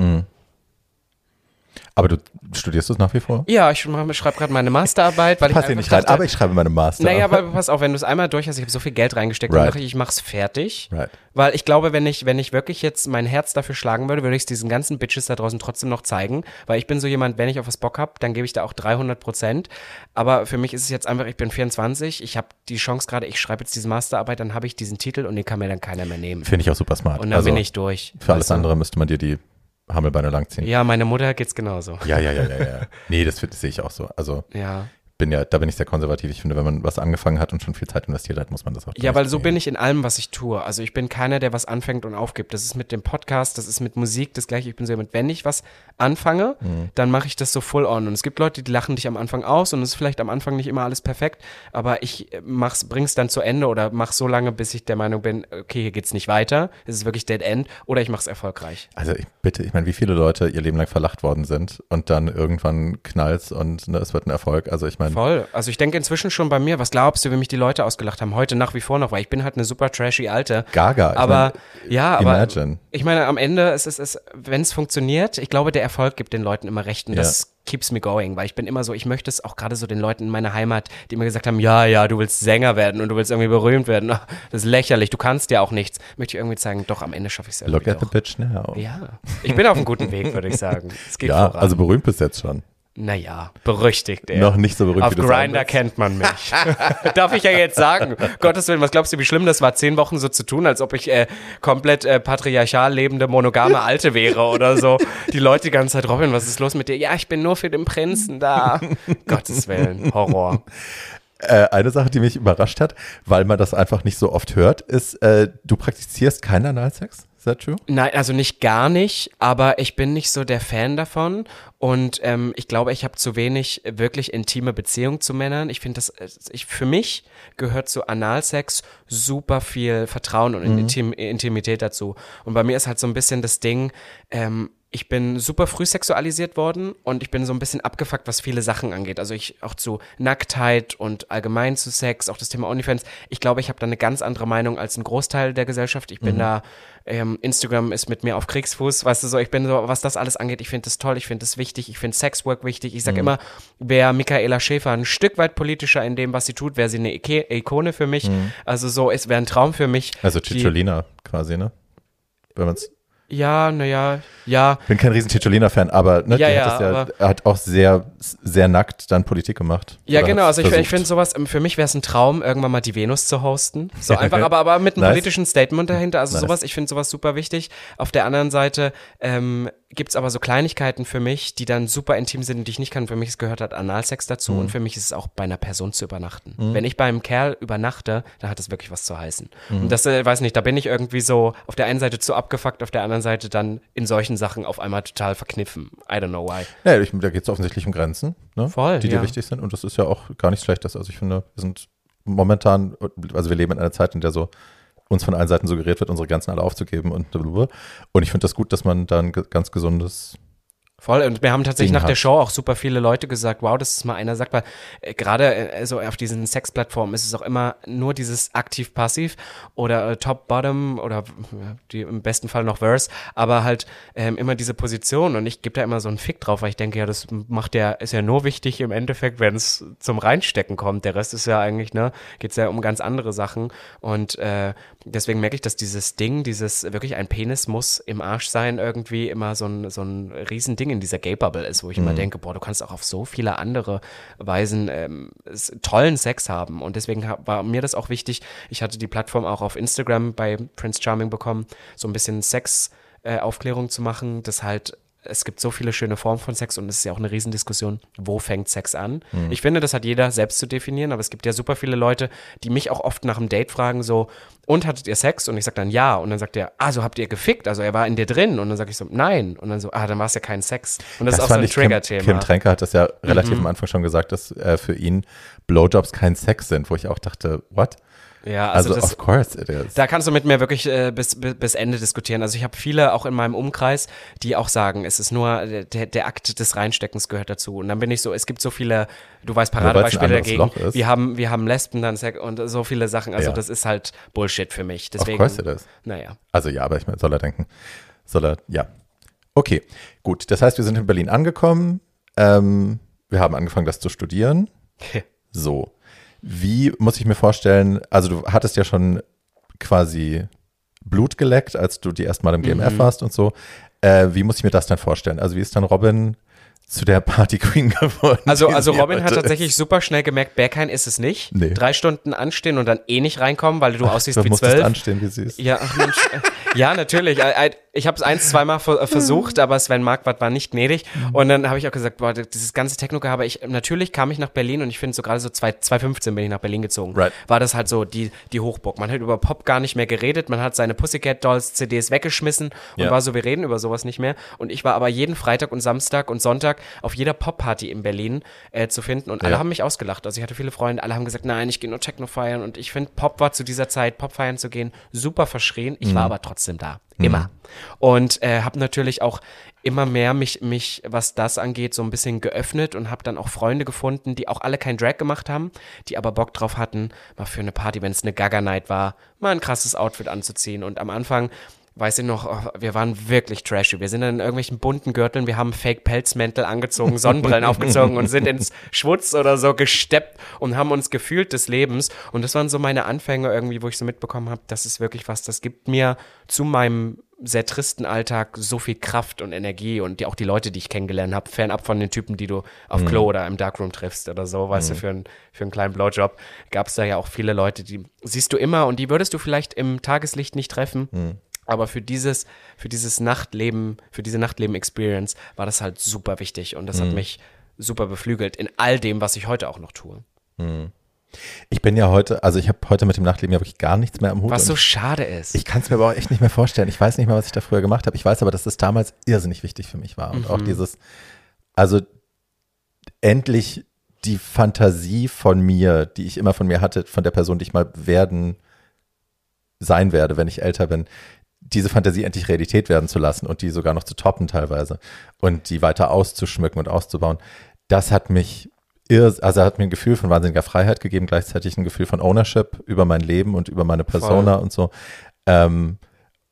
Aber du studierst es nach wie vor? Ja, ich schreibe gerade meine Masterarbeit. Weil Pass hier nicht rein, aber ich schreibe meine Master. Naja, aber pass auf, wenn du es einmal durch hast, ich habe so viel Geld reingesteckt, right. dann ich, ich mache es fertig. Right. Weil ich glaube, wenn ich, wenn ich wirklich jetzt mein Herz dafür schlagen würde, würde ich es diesen ganzen Bitches da draußen trotzdem noch zeigen. Weil ich bin so jemand, wenn ich auf was Bock habe, dann gebe ich da auch 300 Prozent. Aber für mich ist es jetzt einfach, ich bin 24, ich habe die Chance gerade, ich schreibe jetzt diese Masterarbeit, dann habe ich diesen Titel und den kann mir dann keiner mehr nehmen. Finde ich auch super smart. Und dann also, bin ich durch. Für alles andere müsste man dir die Hammelbeine langziehen. Ja, meine Mutter geht's genauso. Ja, ja, ja, ja, ja. Nee, das, das sehe ich auch so. Also ja bin ja, da bin ich sehr konservativ. Ich finde, wenn man was angefangen hat und schon viel Zeit investiert hat, muss man das auch. Ja, weil so bin ich in allem, was ich tue. Also ich bin keiner, der was anfängt und aufgibt. Das ist mit dem Podcast, das ist mit Musik, das gleiche. Ich bin so jemand, wenn ich was anfange, mhm. dann mache ich das so full on. Und es gibt Leute, die lachen dich am Anfang aus und es ist vielleicht am Anfang nicht immer alles perfekt, aber ich mach's, bring's dann zu Ende oder mach so lange, bis ich der Meinung bin, okay, hier geht's nicht weiter. Es ist wirklich Dead End oder ich mach's erfolgreich. Also ich bitte, ich meine, wie viele Leute ihr Leben lang verlacht worden sind und dann irgendwann knallt's und ne, es wird ein Erfolg. Also ich meine. Voll. Also ich denke, inzwischen schon bei mir, was glaubst du, wie mich die Leute ausgelacht haben? Heute nach wie vor noch, weil ich bin halt eine super trashy Alte. Gaga. Aber mein, ja, aber imagine. ich meine, am Ende ist es, ist, wenn es funktioniert, ich glaube, der Erfolg gibt den Leuten immer recht und ja. das keeps me going, weil ich bin immer so, ich möchte es auch gerade so den Leuten in meiner Heimat, die immer gesagt haben, ja, ja, du willst Sänger werden und du willst irgendwie berühmt werden. Das ist lächerlich, du kannst ja auch nichts. Möchte ich irgendwie zeigen, doch, am Ende schaffe ich es irgendwie Look at doch. the bitch now. Ja, ich bin auf einem guten Weg, würde ich sagen. Es geht ja, voran. also berühmt bis jetzt schon. Naja, berüchtigt er. Noch nicht so berühmt Auf Grinder kennt man mich. Darf ich ja jetzt sagen. Gottes Willen, was glaubst du, wie schlimm das war, zehn Wochen so zu tun, als ob ich äh, komplett äh, patriarchal lebende, monogame Alte wäre oder so. Die Leute die ganze Zeit, Robin, was ist los mit dir? Ja, ich bin nur für den Prinzen da. Gottes Willen, Horror. Äh, eine Sache, die mich überrascht hat, weil man das einfach nicht so oft hört, ist, äh, du praktizierst keinen Analsex? Is that true? Nein, also nicht gar nicht, aber ich bin nicht so der Fan davon und ähm, ich glaube, ich habe zu wenig wirklich intime Beziehungen zu Männern. Ich finde das, äh, ich, für mich gehört zu Analsex super viel Vertrauen und mhm. Intim Intimität dazu. Und bei mir ist halt so ein bisschen das Ding, ähm, ich bin super früh sexualisiert worden und ich bin so ein bisschen abgefuckt, was viele Sachen angeht. Also ich auch zu Nacktheit und allgemein zu Sex, auch das Thema OnlyFans. Ich glaube, ich habe da eine ganz andere Meinung als ein Großteil der Gesellschaft. Ich bin mhm. da, ähm, Instagram ist mit mir auf Kriegsfuß, weißt du so, ich bin so, was das alles angeht, ich finde das toll, ich finde das wichtig, ich finde Sexwork wichtig. Ich sage mhm. immer, wäre Michaela Schäfer ein Stück weit politischer in dem, was sie tut, wäre sie eine Ikone für mich. Mhm. Also so, es wäre ein Traum für mich. Also Cicciolina quasi, ne? Wenn man es ja, naja, ja. Bin kein riesen Titolina-Fan, aber, ne, ja, ja, ja er hat auch sehr, sehr nackt dann Politik gemacht. Ja, genau. Also ich, ich finde sowas, ähm, für mich wäre es ein Traum, irgendwann mal die Venus zu hosten. So einfach, aber, aber mit einem nice. politischen Statement dahinter. Also nice. sowas, ich finde sowas super wichtig. Auf der anderen Seite, ähm, gibt es aber so Kleinigkeiten für mich, die dann super intim sind und die ich nicht kann. Für mich gehört halt Analsex dazu mhm. und für mich ist es auch bei einer Person zu übernachten. Mhm. Wenn ich bei einem Kerl übernachte, dann hat das wirklich was zu heißen. Mhm. Und das, äh, weiß nicht, da bin ich irgendwie so auf der einen Seite zu abgefuckt, auf der anderen Seite dann in solchen Sachen auf einmal total verkniffen. I don't know why. Ja, ich, da geht es offensichtlich um Grenzen, ne? Voll, die dir wichtig sind und das ist ja auch gar nichts Schlechtes. Also ich finde, wir sind momentan, also wir leben in einer Zeit, in der so uns von allen Seiten suggeriert wird, unsere Grenzen alle aufzugeben und und ich finde das gut, dass man da ein ganz gesundes Voll. Und wir haben tatsächlich nach der Show auch super viele Leute gesagt, wow, das ist mal einer sagt, weil äh, gerade äh, so auf diesen Sexplattformen ist es auch immer nur dieses aktiv-passiv oder äh, Top-Bottom oder die, im besten Fall noch Verse, aber halt ähm, immer diese Position und ich gebe da immer so einen Fick drauf, weil ich denke, ja, das macht ja, ist ja nur wichtig im Endeffekt, wenn es zum Reinstecken kommt. Der Rest ist ja eigentlich, ne, geht's ja um ganz andere Sachen und äh, deswegen merke ich, dass dieses Ding, dieses wirklich ein Penis muss im Arsch sein, irgendwie immer so ein, so ein Riesending in dieser Gay-Bubble ist, wo ich mhm. immer denke, boah, du kannst auch auf so viele andere Weisen ähm, tollen Sex haben. Und deswegen war mir das auch wichtig. Ich hatte die Plattform auch auf Instagram bei Prince Charming bekommen, so ein bisschen Sex. Äh, Aufklärung zu machen, dass halt es gibt so viele schöne Formen von Sex und es ist ja auch eine Riesendiskussion, wo fängt Sex an? Mhm. Ich finde, das hat jeder selbst zu definieren, aber es gibt ja super viele Leute, die mich auch oft nach einem Date fragen, so, und hattet ihr Sex? Und ich sage dann ja. Und dann sagt er, ah, so habt ihr gefickt, also er war in dir drin. Und dann sage ich so, nein. Und dann so, ah, dann war es ja kein Sex. Und das, das ist auch so ein Trigger-Thema. Kim, Kim Tränker hat das ja relativ mhm. am Anfang schon gesagt, dass äh, für ihn Blowjobs kein Sex sind, wo ich auch dachte, what? Ja, also, also das, of course it is. Da kannst du mit mir wirklich äh, bis, bis, Ende diskutieren. Also ich habe viele auch in meinem Umkreis, die auch sagen, es ist nur der, der Akt des Reinsteckens gehört dazu. Und dann bin ich so, es gibt so viele, du weißt Paradebeispiele dagegen. Wir haben, wir haben Lesben dann und so viele Sachen. Also ja. das ist halt Bullshit für mich. Deswegen, of course it is. Naja. Also ja, aber ich meine, soll er denken, soll er, ja. Okay, gut. Das heißt, wir sind in Berlin angekommen. Ähm, wir haben angefangen, das zu studieren. so. Wie muss ich mir vorstellen, also du hattest ja schon quasi Blut geleckt, als du die erste Mal im GMF mhm. warst und so. Äh, wie muss ich mir das dann vorstellen? Also wie ist dann Robin zu der Party Queen geworden. Also, also Robin hat tatsächlich ist. super schnell gemerkt, Berghain ist es nicht. Nee. Drei Stunden anstehen und dann eh nicht reinkommen, weil du ach, aussiehst du wie zwölf. anstehen, wie süß. Ja, ach Mensch. ja, natürlich. Ich habe es eins, zweimal äh, versucht, aber Sven Marquardt war nicht gnädig. Und dann habe ich auch gesagt, boah, dieses ganze Techno-Gehabe, ich, natürlich kam ich nach Berlin und ich finde so gerade so 2015 bin ich nach Berlin gezogen. Right. War das halt so die, die Hochburg. Man hat über Pop gar nicht mehr geredet, man hat seine Pussycat Dolls CDs weggeschmissen und yeah. war so, wir reden über sowas nicht mehr. Und ich war aber jeden Freitag und Samstag und Sonntag auf jeder Pop-Party in Berlin äh, zu finden und alle ja. haben mich ausgelacht. Also ich hatte viele Freunde, alle haben gesagt, nein, ich gehe nur Techno feiern und ich finde, Pop war zu dieser Zeit, Pop feiern zu gehen, super verschrien. Ich mhm. war aber trotzdem da. Mhm. Immer. Mhm. Und äh, habe natürlich auch immer mehr mich, mich, was das angeht, so ein bisschen geöffnet und habe dann auch Freunde gefunden, die auch alle kein Drag gemacht haben, die aber Bock drauf hatten, mal für eine Party, wenn es eine Gaga-Night war, mal ein krasses Outfit anzuziehen. Und am Anfang weiß ich noch, oh, wir waren wirklich trashy. Wir sind in irgendwelchen bunten Gürteln, wir haben Fake-Pelzmäntel angezogen, Sonnenbrillen aufgezogen und sind ins Schwutz oder so gesteppt und haben uns gefühlt des Lebens. Und das waren so meine Anfänge irgendwie, wo ich so mitbekommen habe, das ist wirklich was, das gibt mir zu meinem sehr tristen Alltag so viel Kraft und Energie und die, auch die Leute, die ich kennengelernt habe, fernab von den Typen, die du auf mhm. Klo oder im Darkroom triffst oder so, weißt mhm. du, für, ein, für einen kleinen Blowjob, gab es da ja auch viele Leute, die siehst du immer und die würdest du vielleicht im Tageslicht nicht treffen. Mhm. Aber für dieses, für dieses Nachtleben, für diese Nachtleben-Experience war das halt super wichtig und das mhm. hat mich super beflügelt in all dem, was ich heute auch noch tue. Mhm. Ich bin ja heute, also ich habe heute mit dem Nachtleben ja wirklich gar nichts mehr am Hut. Was so schade ist. Ich kann es mir aber auch echt nicht mehr vorstellen. Ich weiß nicht mehr, was ich da früher gemacht habe. Ich weiß aber, dass das damals irrsinnig wichtig für mich war. Und mhm. auch dieses, also endlich die Fantasie von mir, die ich immer von mir hatte, von der Person, die ich mal werden, sein werde, wenn ich älter bin, diese Fantasie endlich Realität werden zu lassen und die sogar noch zu toppen teilweise und die weiter auszuschmücken und auszubauen, das hat mich irr, also hat mir ein Gefühl von wahnsinniger Freiheit gegeben, gleichzeitig ein Gefühl von Ownership über mein Leben und über meine Persona Voll. und so. Ähm,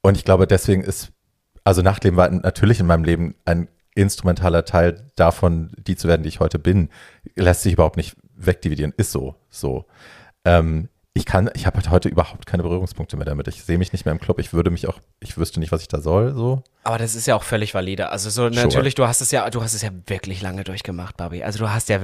und ich glaube, deswegen ist, also Nachtleben war natürlich in meinem Leben ein instrumentaler Teil davon, die zu werden, die ich heute bin, lässt sich überhaupt nicht wegdividieren, ist so, so. Ähm, ich kann, ich habe halt heute überhaupt keine Berührungspunkte mehr damit. Ich sehe mich nicht mehr im Club. Ich würde mich auch, ich wüsste nicht, was ich da soll, so. Aber das ist ja auch völlig valide. Also so sure. natürlich, du hast es ja, du hast es ja wirklich lange durchgemacht, Barbie. Also du hast ja,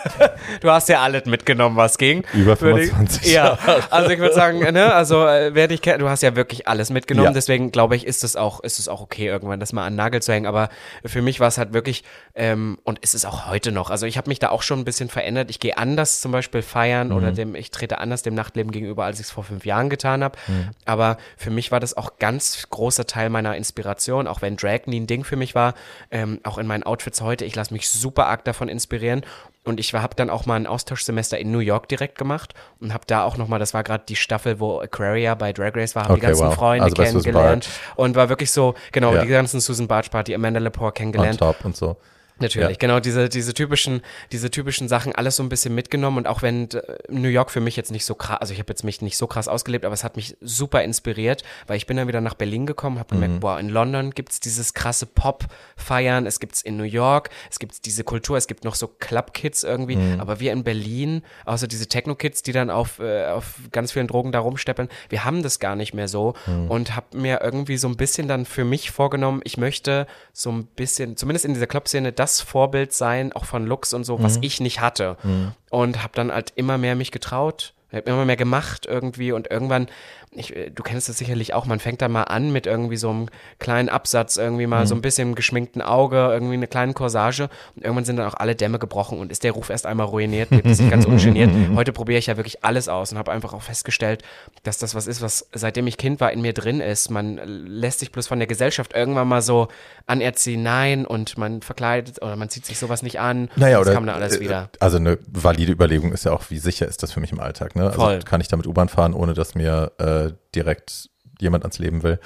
du hast ja alles mitgenommen, was ging. Über 25 Ja, also ich würde sagen, ne, also äh, wer dich kennt, du hast ja wirklich alles mitgenommen. Ja. Deswegen glaube ich, ist es auch, ist es auch okay, irgendwann das mal an den Nagel zu hängen. Aber für mich war es halt wirklich ähm, und ist es auch heute noch. Also ich habe mich da auch schon ein bisschen verändert. Ich gehe anders zum Beispiel feiern mhm. oder dem, ich trete anders dem Nachtleben gegenüber, als ich es vor fünf Jahren getan habe. Mhm. Aber für mich war das auch ganz großer Teil meiner Inspiration auch wenn Drag nie ein Ding für mich war, ähm, auch in meinen Outfits heute, ich lasse mich super arg davon inspirieren. Und ich habe dann auch mal ein Austauschsemester in New York direkt gemacht und habe da auch nochmal, das war gerade die Staffel, wo Aquaria bei Drag Race war, habe okay, die ganzen wow. Freunde also kennengelernt und war wirklich so, genau, ja. die ganzen Susan Barge Party, Amanda Lepore kennengelernt. On top und so. Natürlich, ja. genau, diese, diese typischen, diese typischen Sachen, alles so ein bisschen mitgenommen und auch wenn äh, New York für mich jetzt nicht so krass, also ich habe jetzt mich nicht so krass ausgelebt, aber es hat mich super inspiriert, weil ich bin dann wieder nach Berlin gekommen, habe gemerkt, mhm. boah, in London gibt's dieses krasse Pop-Feiern, es gibt's in New York, es gibt diese Kultur, es gibt noch so Club-Kids irgendwie, mhm. aber wir in Berlin, außer diese Techno-Kids, die dann auf, äh, auf ganz vielen Drogen da rumsteppeln, wir haben das gar nicht mehr so mhm. und habe mir irgendwie so ein bisschen dann für mich vorgenommen, ich möchte so ein bisschen, zumindest in dieser Club-Szene, das Vorbild sein, auch von Looks und so, mhm. was ich nicht hatte. Mhm. Und habe dann halt immer mehr mich getraut, habe immer mehr gemacht irgendwie und irgendwann ich, äh, du kennst das sicherlich auch, man fängt da mal an mit irgendwie so einem kleinen Absatz, irgendwie mal mhm. so ein bisschen geschminkten Auge, irgendwie eine kleine Corsage und irgendwann sind dann auch alle Dämme gebrochen und ist der Ruf erst einmal ruiniert, lebt sich ganz ungeniert. Heute probiere ich ja wirklich alles aus und habe einfach auch festgestellt, dass das was ist, was seitdem ich Kind war in mir drin ist. Man lässt sich bloß von der Gesellschaft irgendwann mal so anerziehen, nein und man verkleidet oder man zieht sich sowas nicht an. Naja, das oder, kam dann alles äh, wieder. Also eine valide Überlegung ist ja auch, wie sicher ist das für mich im Alltag, ne? Also Voll. kann ich damit U-Bahn fahren, ohne dass mir äh, direkt jemand ans Leben will.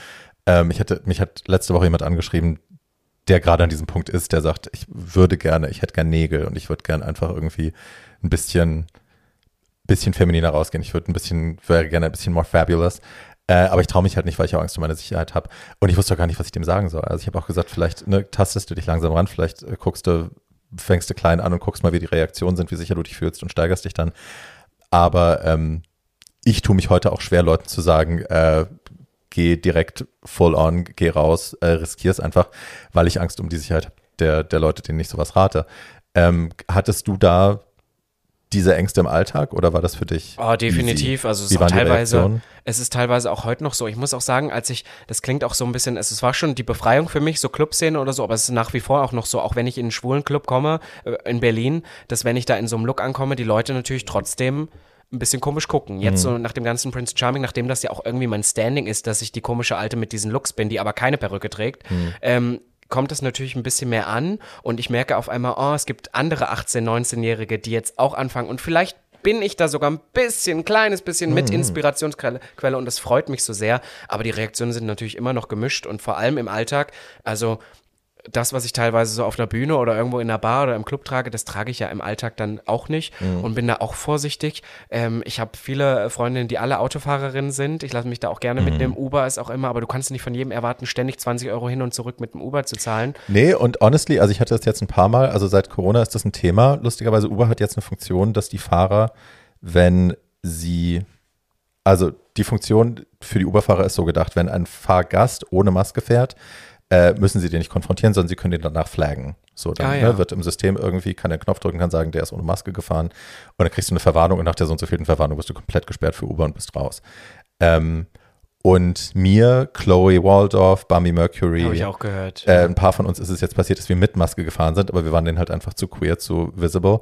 Ähm, ich hatte, mich hat letzte Woche jemand angeschrieben, der gerade an diesem Punkt ist, der sagt, ich würde gerne, ich hätte gerne Nägel und ich würde gerne einfach irgendwie ein bisschen, bisschen femininer rausgehen. Ich würde ein bisschen, wäre gerne ein bisschen more fabulous. Äh, aber ich traue mich halt nicht, weil ich auch Angst um meine Sicherheit habe. Und ich wusste auch gar nicht, was ich dem sagen soll. Also ich habe auch gesagt, vielleicht ne, tastest du dich langsam ran, vielleicht äh, guckst du, fängst du klein an und guckst mal, wie die Reaktionen sind, wie sicher du dich fühlst und steigerst dich dann. Aber ähm, ich tue mich heute auch schwer, Leuten zu sagen, äh, geh direkt full on, geh raus, äh, riskier's einfach, weil ich Angst um die Sicherheit der, der Leute, denen ich sowas rate. Ähm, hattest du da diese Ängste im Alltag oder war das für dich? Oh, definitiv. Easy? Also es ist auch teilweise, es ist teilweise auch heute noch so. Ich muss auch sagen, als ich, das klingt auch so ein bisschen, es, es war schon die Befreiung für mich, so Clubszene oder so, aber es ist nach wie vor auch noch so, auch wenn ich in einen schwulen Club komme, äh, in Berlin, dass wenn ich da in so einem Look ankomme, die Leute natürlich trotzdem ein bisschen komisch gucken. Jetzt mhm. so nach dem ganzen Prince Charming, nachdem das ja auch irgendwie mein Standing ist, dass ich die komische Alte mit diesen Looks bin, die aber keine Perücke trägt, mhm. ähm, kommt das natürlich ein bisschen mehr an und ich merke auf einmal, oh, es gibt andere 18-, 19-Jährige, die jetzt auch anfangen und vielleicht bin ich da sogar ein bisschen, ein kleines bisschen mit mhm. Inspirationsquelle und das freut mich so sehr. Aber die Reaktionen sind natürlich immer noch gemischt und vor allem im Alltag. Also das, was ich teilweise so auf der Bühne oder irgendwo in der Bar oder im Club trage, das trage ich ja im Alltag dann auch nicht mhm. und bin da auch vorsichtig. Ähm, ich habe viele Freundinnen, die alle Autofahrerinnen sind. Ich lasse mich da auch gerne mhm. mitnehmen. Uber ist auch immer, aber du kannst nicht von jedem erwarten, ständig 20 Euro hin und zurück mit dem Uber zu zahlen. Nee, und honestly, also ich hatte das jetzt ein paar Mal, also seit Corona ist das ein Thema. Lustigerweise, Uber hat jetzt eine Funktion, dass die Fahrer, wenn sie, also die Funktion für die Uberfahrer ist so gedacht, wenn ein Fahrgast ohne Maske fährt, äh, müssen sie den nicht konfrontieren, sondern sie können den danach flaggen. So, dann ah, ja. ne, wird im System irgendwie, kann der Knopf drücken, kann sagen, der ist ohne Maske gefahren. Und dann kriegst du eine Verwarnung und nach der so und so vielen Verwarnung wirst du komplett gesperrt für Uber und bist raus. Ähm, und mir, Chloe Waldorf, Bambi Mercury. Habe ich auch gehört. Äh, ein paar von uns ist es jetzt passiert, dass wir mit Maske gefahren sind, aber wir waren denen halt einfach zu queer, zu visible.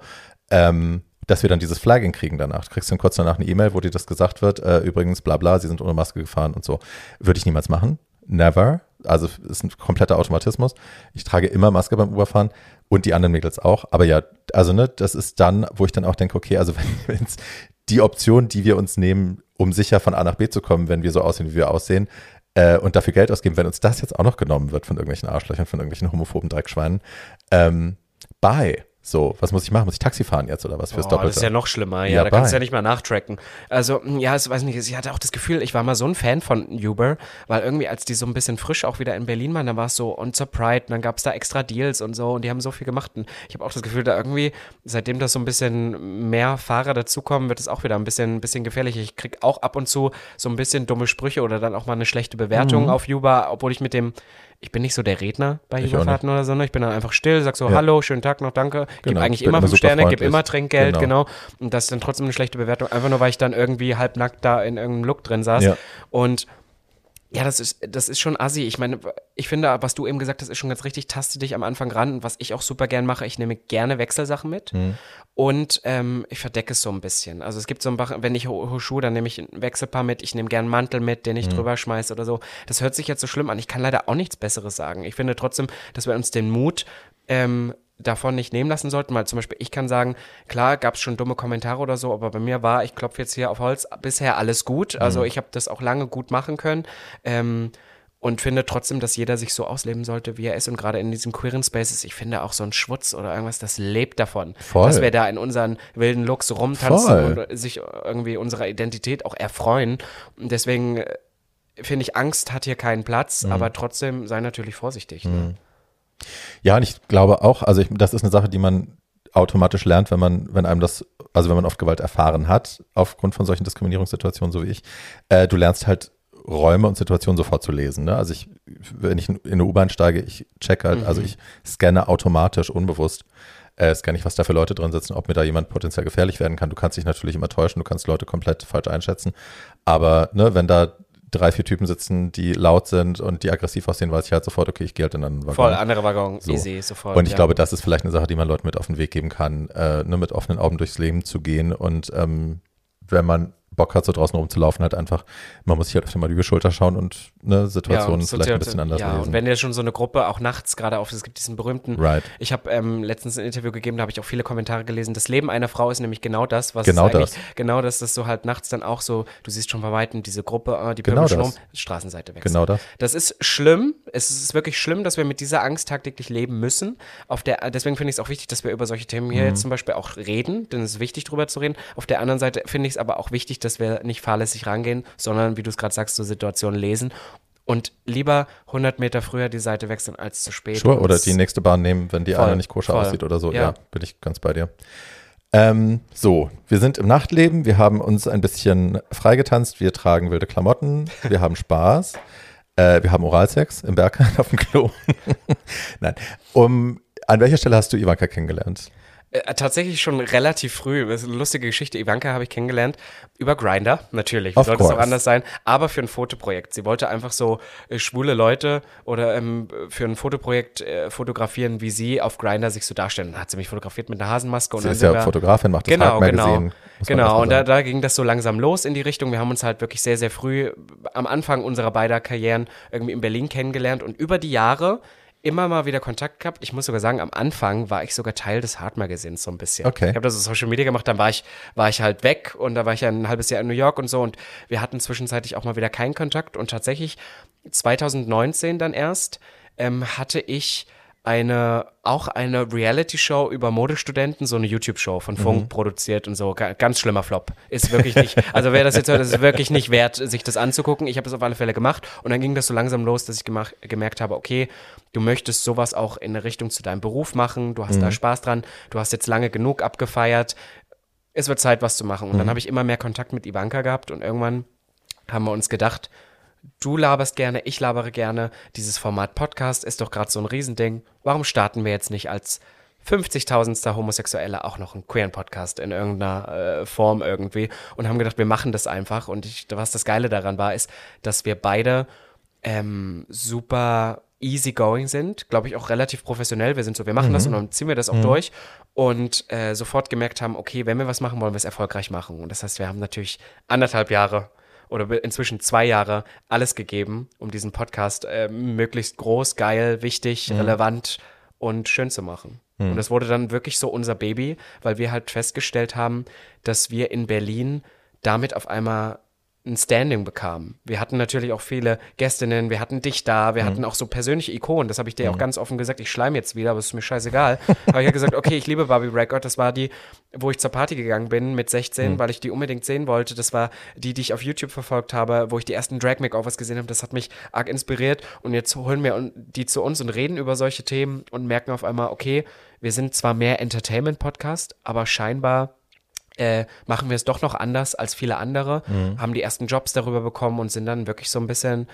Ähm, dass wir dann dieses Flagging kriegen danach. Du kriegst dann kurz danach eine E-Mail, wo dir das gesagt wird, äh, übrigens, bla bla, sie sind ohne Maske gefahren und so. Würde ich niemals machen. Never also ist ein kompletter Automatismus. Ich trage immer Maske beim Uberfahren und die anderen Mädels auch. Aber ja, also ne, das ist dann, wo ich dann auch denke, okay, also wenn es die Option, die wir uns nehmen, um sicher von A nach B zu kommen, wenn wir so aussehen, wie wir aussehen, äh, und dafür Geld ausgeben, wenn uns das jetzt auch noch genommen wird von irgendwelchen Arschlöchern, von irgendwelchen homophoben Dreckschweinen, ähm, bye. So, was muss ich machen? Muss ich Taxi fahren jetzt oder was fürs oh, Doppelte? Das ist ja noch schlimmer, ja. ja da kannst du ja nicht mal nachtracken. Also, hm, ja, ich weiß nicht, ich hatte auch das Gefühl, ich war mal so ein Fan von Uber, weil irgendwie, als die so ein bisschen frisch auch wieder in Berlin waren, dann war es so und zur Pride, und dann gab es da extra Deals und so und die haben so viel gemacht. Und ich habe auch das Gefühl, da irgendwie, seitdem da so ein bisschen mehr Fahrer dazukommen, wird es auch wieder ein bisschen, ein bisschen gefährlich. Ich krieg auch ab und zu so ein bisschen dumme Sprüche oder dann auch mal eine schlechte Bewertung mhm. auf Uber, obwohl ich mit dem ich bin nicht so der Redner bei Überfahrten oder so, ne? ich bin dann einfach still, sag so, ja. hallo, schönen Tag noch, danke, genau. gebe eigentlich immer fünf Sterne, gebe immer Trinkgeld, genau. genau. Und das ist dann trotzdem eine schlechte Bewertung, einfach nur, weil ich dann irgendwie halbnackt da in irgendeinem Look drin saß. Ja. Und ja, das ist, das ist schon assi. Ich meine, ich finde, was du eben gesagt hast, ist schon ganz richtig. Taste dich am Anfang ran. Was ich auch super gern mache, ich nehme gerne Wechselsachen mit mhm. und ähm, ich verdecke es so ein bisschen. Also es gibt so ein paar, wenn ich hohe Schuhe, dann nehme ich ein Wechselpaar mit. Ich nehme gern einen Mantel mit, den ich mhm. drüber schmeiße oder so. Das hört sich jetzt so schlimm an. Ich kann leider auch nichts Besseres sagen. Ich finde trotzdem, dass wir uns den Mut ähm, davon nicht nehmen lassen sollten, weil zum Beispiel ich kann sagen, klar gab es schon dumme Kommentare oder so, aber bei mir war, ich klopfe jetzt hier auf Holz, bisher alles gut. Also mhm. ich habe das auch lange gut machen können. Ähm, und finde trotzdem, dass jeder sich so ausleben sollte, wie er ist. Und gerade in diesen queeren Spaces, ich finde auch so ein Schwutz oder irgendwas, das lebt davon. Voll. Dass wir da in unseren wilden Looks rumtanzen Voll. und sich irgendwie unserer Identität auch erfreuen. Und deswegen äh, finde ich, Angst hat hier keinen Platz, mhm. aber trotzdem sei natürlich vorsichtig. Ne? Mhm. Ja, und ich glaube auch, also ich, das ist eine Sache, die man automatisch lernt, wenn man, wenn einem das, also wenn man oft Gewalt erfahren hat, aufgrund von solchen Diskriminierungssituationen, so wie ich, äh, du lernst halt Räume und Situationen sofort zu lesen. Ne? Also ich, wenn ich in eine U-Bahn steige, ich check halt, also mhm. also ich scanne automatisch, unbewusst, äh, scanne ich, was da für Leute drin sitzen, ob mir da jemand potenziell gefährlich werden kann. Du kannst dich natürlich immer täuschen, du kannst Leute komplett falsch einschätzen. Aber ne, wenn da drei, vier Typen sitzen, die laut sind und die aggressiv aussehen, weiß ich halt sofort, okay, ich gehe halt in einen Waggon. Voll, andere Waggon, so. easy, sofort. Und ich ja. glaube, das ist vielleicht eine Sache, die man Leuten mit auf den Weg geben kann, äh, nur mit offenen Augen durchs Leben zu gehen und ähm, wenn man Bock hat, so draußen rumzulaufen, halt einfach, man muss sich halt öfter mal über die Schulter schauen und ne, Situationen ja, vielleicht ein bisschen anders ja, lesen. Und wenn dir schon so eine Gruppe auch nachts gerade auf, es gibt diesen berühmten, right. ich habe ähm, letztens ein Interview gegeben, da habe ich auch viele Kommentare gelesen, das Leben einer Frau ist nämlich genau das, was genau das. genau das, dass du halt nachts dann auch so, du siehst schon bei Weitem diese Gruppe, äh, die genau schon um, Straßenseite wechseln. Genau das. Das ist schlimm, es ist wirklich schlimm, dass wir mit dieser Angst tagtäglich leben müssen. Auf der, deswegen finde ich es auch wichtig, dass wir über solche Themen hier mhm. jetzt zum Beispiel auch reden, denn es ist wichtig, drüber zu reden. Auf der anderen Seite finde ich es aber auch wichtig, dass dass wir nicht fahrlässig rangehen, sondern, wie du es gerade sagst, so Situationen lesen und lieber 100 Meter früher die Seite wechseln als zu spät. Sure, oder die nächste Bahn nehmen, wenn die voll, eine nicht koscher voll. aussieht oder so. Ja. ja, bin ich ganz bei dir. Ähm, so, wir sind im Nachtleben, wir haben uns ein bisschen freigetanzt, wir tragen wilde Klamotten, wir haben Spaß, äh, wir haben Oralsex im Berg auf dem Klo. Nein, um, an welcher Stelle hast du Ivanka kennengelernt? Äh, tatsächlich schon relativ früh. Das ist eine lustige Geschichte. Ivanka habe ich kennengelernt über Grinder, natürlich. Wie sollte es auch anders sein? Aber für ein Fotoprojekt. Sie wollte einfach so äh, schwule Leute oder ähm, für ein Fotoprojekt äh, fotografieren, wie sie auf Grinder sich so darstellen. Dann hat sie mich fotografiert mit einer Hasenmaske. Und sie ist ja Fotografin, macht das genau, genau, genau. Und da, da ging das so langsam los in die Richtung. Wir haben uns halt wirklich sehr, sehr früh am Anfang unserer beider Karrieren irgendwie in Berlin kennengelernt und über die Jahre immer mal wieder Kontakt gehabt. Ich muss sogar sagen, am Anfang war ich sogar Teil des Hard Magazins so ein bisschen. Okay. Ich habe das auf Social Media gemacht, dann war ich, war ich halt weg und da war ich ja ein halbes Jahr in New York und so und wir hatten zwischenzeitlich auch mal wieder keinen Kontakt und tatsächlich 2019 dann erst ähm, hatte ich eine, auch eine Reality-Show über Modestudenten, so eine YouTube-Show von Funk mhm. produziert und so. Ganz schlimmer Flop. Ist wirklich nicht, also wer das jetzt hört, ist wirklich nicht wert, sich das anzugucken. Ich habe es auf alle Fälle gemacht und dann ging das so langsam los, dass ich gemacht, gemerkt habe, okay, du möchtest sowas auch in eine Richtung zu deinem Beruf machen, du hast mhm. da Spaß dran, du hast jetzt lange genug abgefeiert, es wird Zeit, was zu machen. Und mhm. dann habe ich immer mehr Kontakt mit Ivanka gehabt und irgendwann haben wir uns gedacht, du laberst gerne, ich labere gerne. Dieses Format Podcast ist doch gerade so ein Riesending. Warum starten wir jetzt nicht als 50.000. Homosexuelle auch noch einen queeren Podcast in irgendeiner äh, Form irgendwie und haben gedacht, wir machen das einfach. Und ich, was das Geile daran war, ist, dass wir beide ähm, super easygoing sind, glaube ich auch relativ professionell. Wir sind so, wir machen mhm. das und dann ziehen wir das auch mhm. durch und äh, sofort gemerkt haben, okay, wenn wir was machen, wollen wir es erfolgreich machen. Und das heißt, wir haben natürlich anderthalb Jahre oder inzwischen zwei Jahre alles gegeben, um diesen Podcast äh, möglichst groß, geil, wichtig, mhm. relevant und schön zu machen. Mhm. Und das wurde dann wirklich so unser Baby, weil wir halt festgestellt haben, dass wir in Berlin damit auf einmal ein Standing bekamen. Wir hatten natürlich auch viele Gästinnen, wir hatten dich da, wir mhm. hatten auch so persönliche Ikonen, das habe ich dir mhm. auch ganz offen gesagt, ich schleim jetzt wieder, aber es ist mir scheißegal. aber ich habe gesagt, okay, ich liebe Barbie Record, das war die, wo ich zur Party gegangen bin mit 16, mhm. weil ich die unbedingt sehen wollte. Das war die, die ich auf YouTube verfolgt habe, wo ich die ersten Drag Makeovers gesehen habe, das hat mich arg inspiriert und jetzt holen wir die zu uns und reden über solche Themen und merken auf einmal, okay, wir sind zwar mehr Entertainment-Podcast, aber scheinbar äh, machen wir es doch noch anders als viele andere, mhm. haben die ersten Jobs darüber bekommen und sind dann wirklich so ein bisschen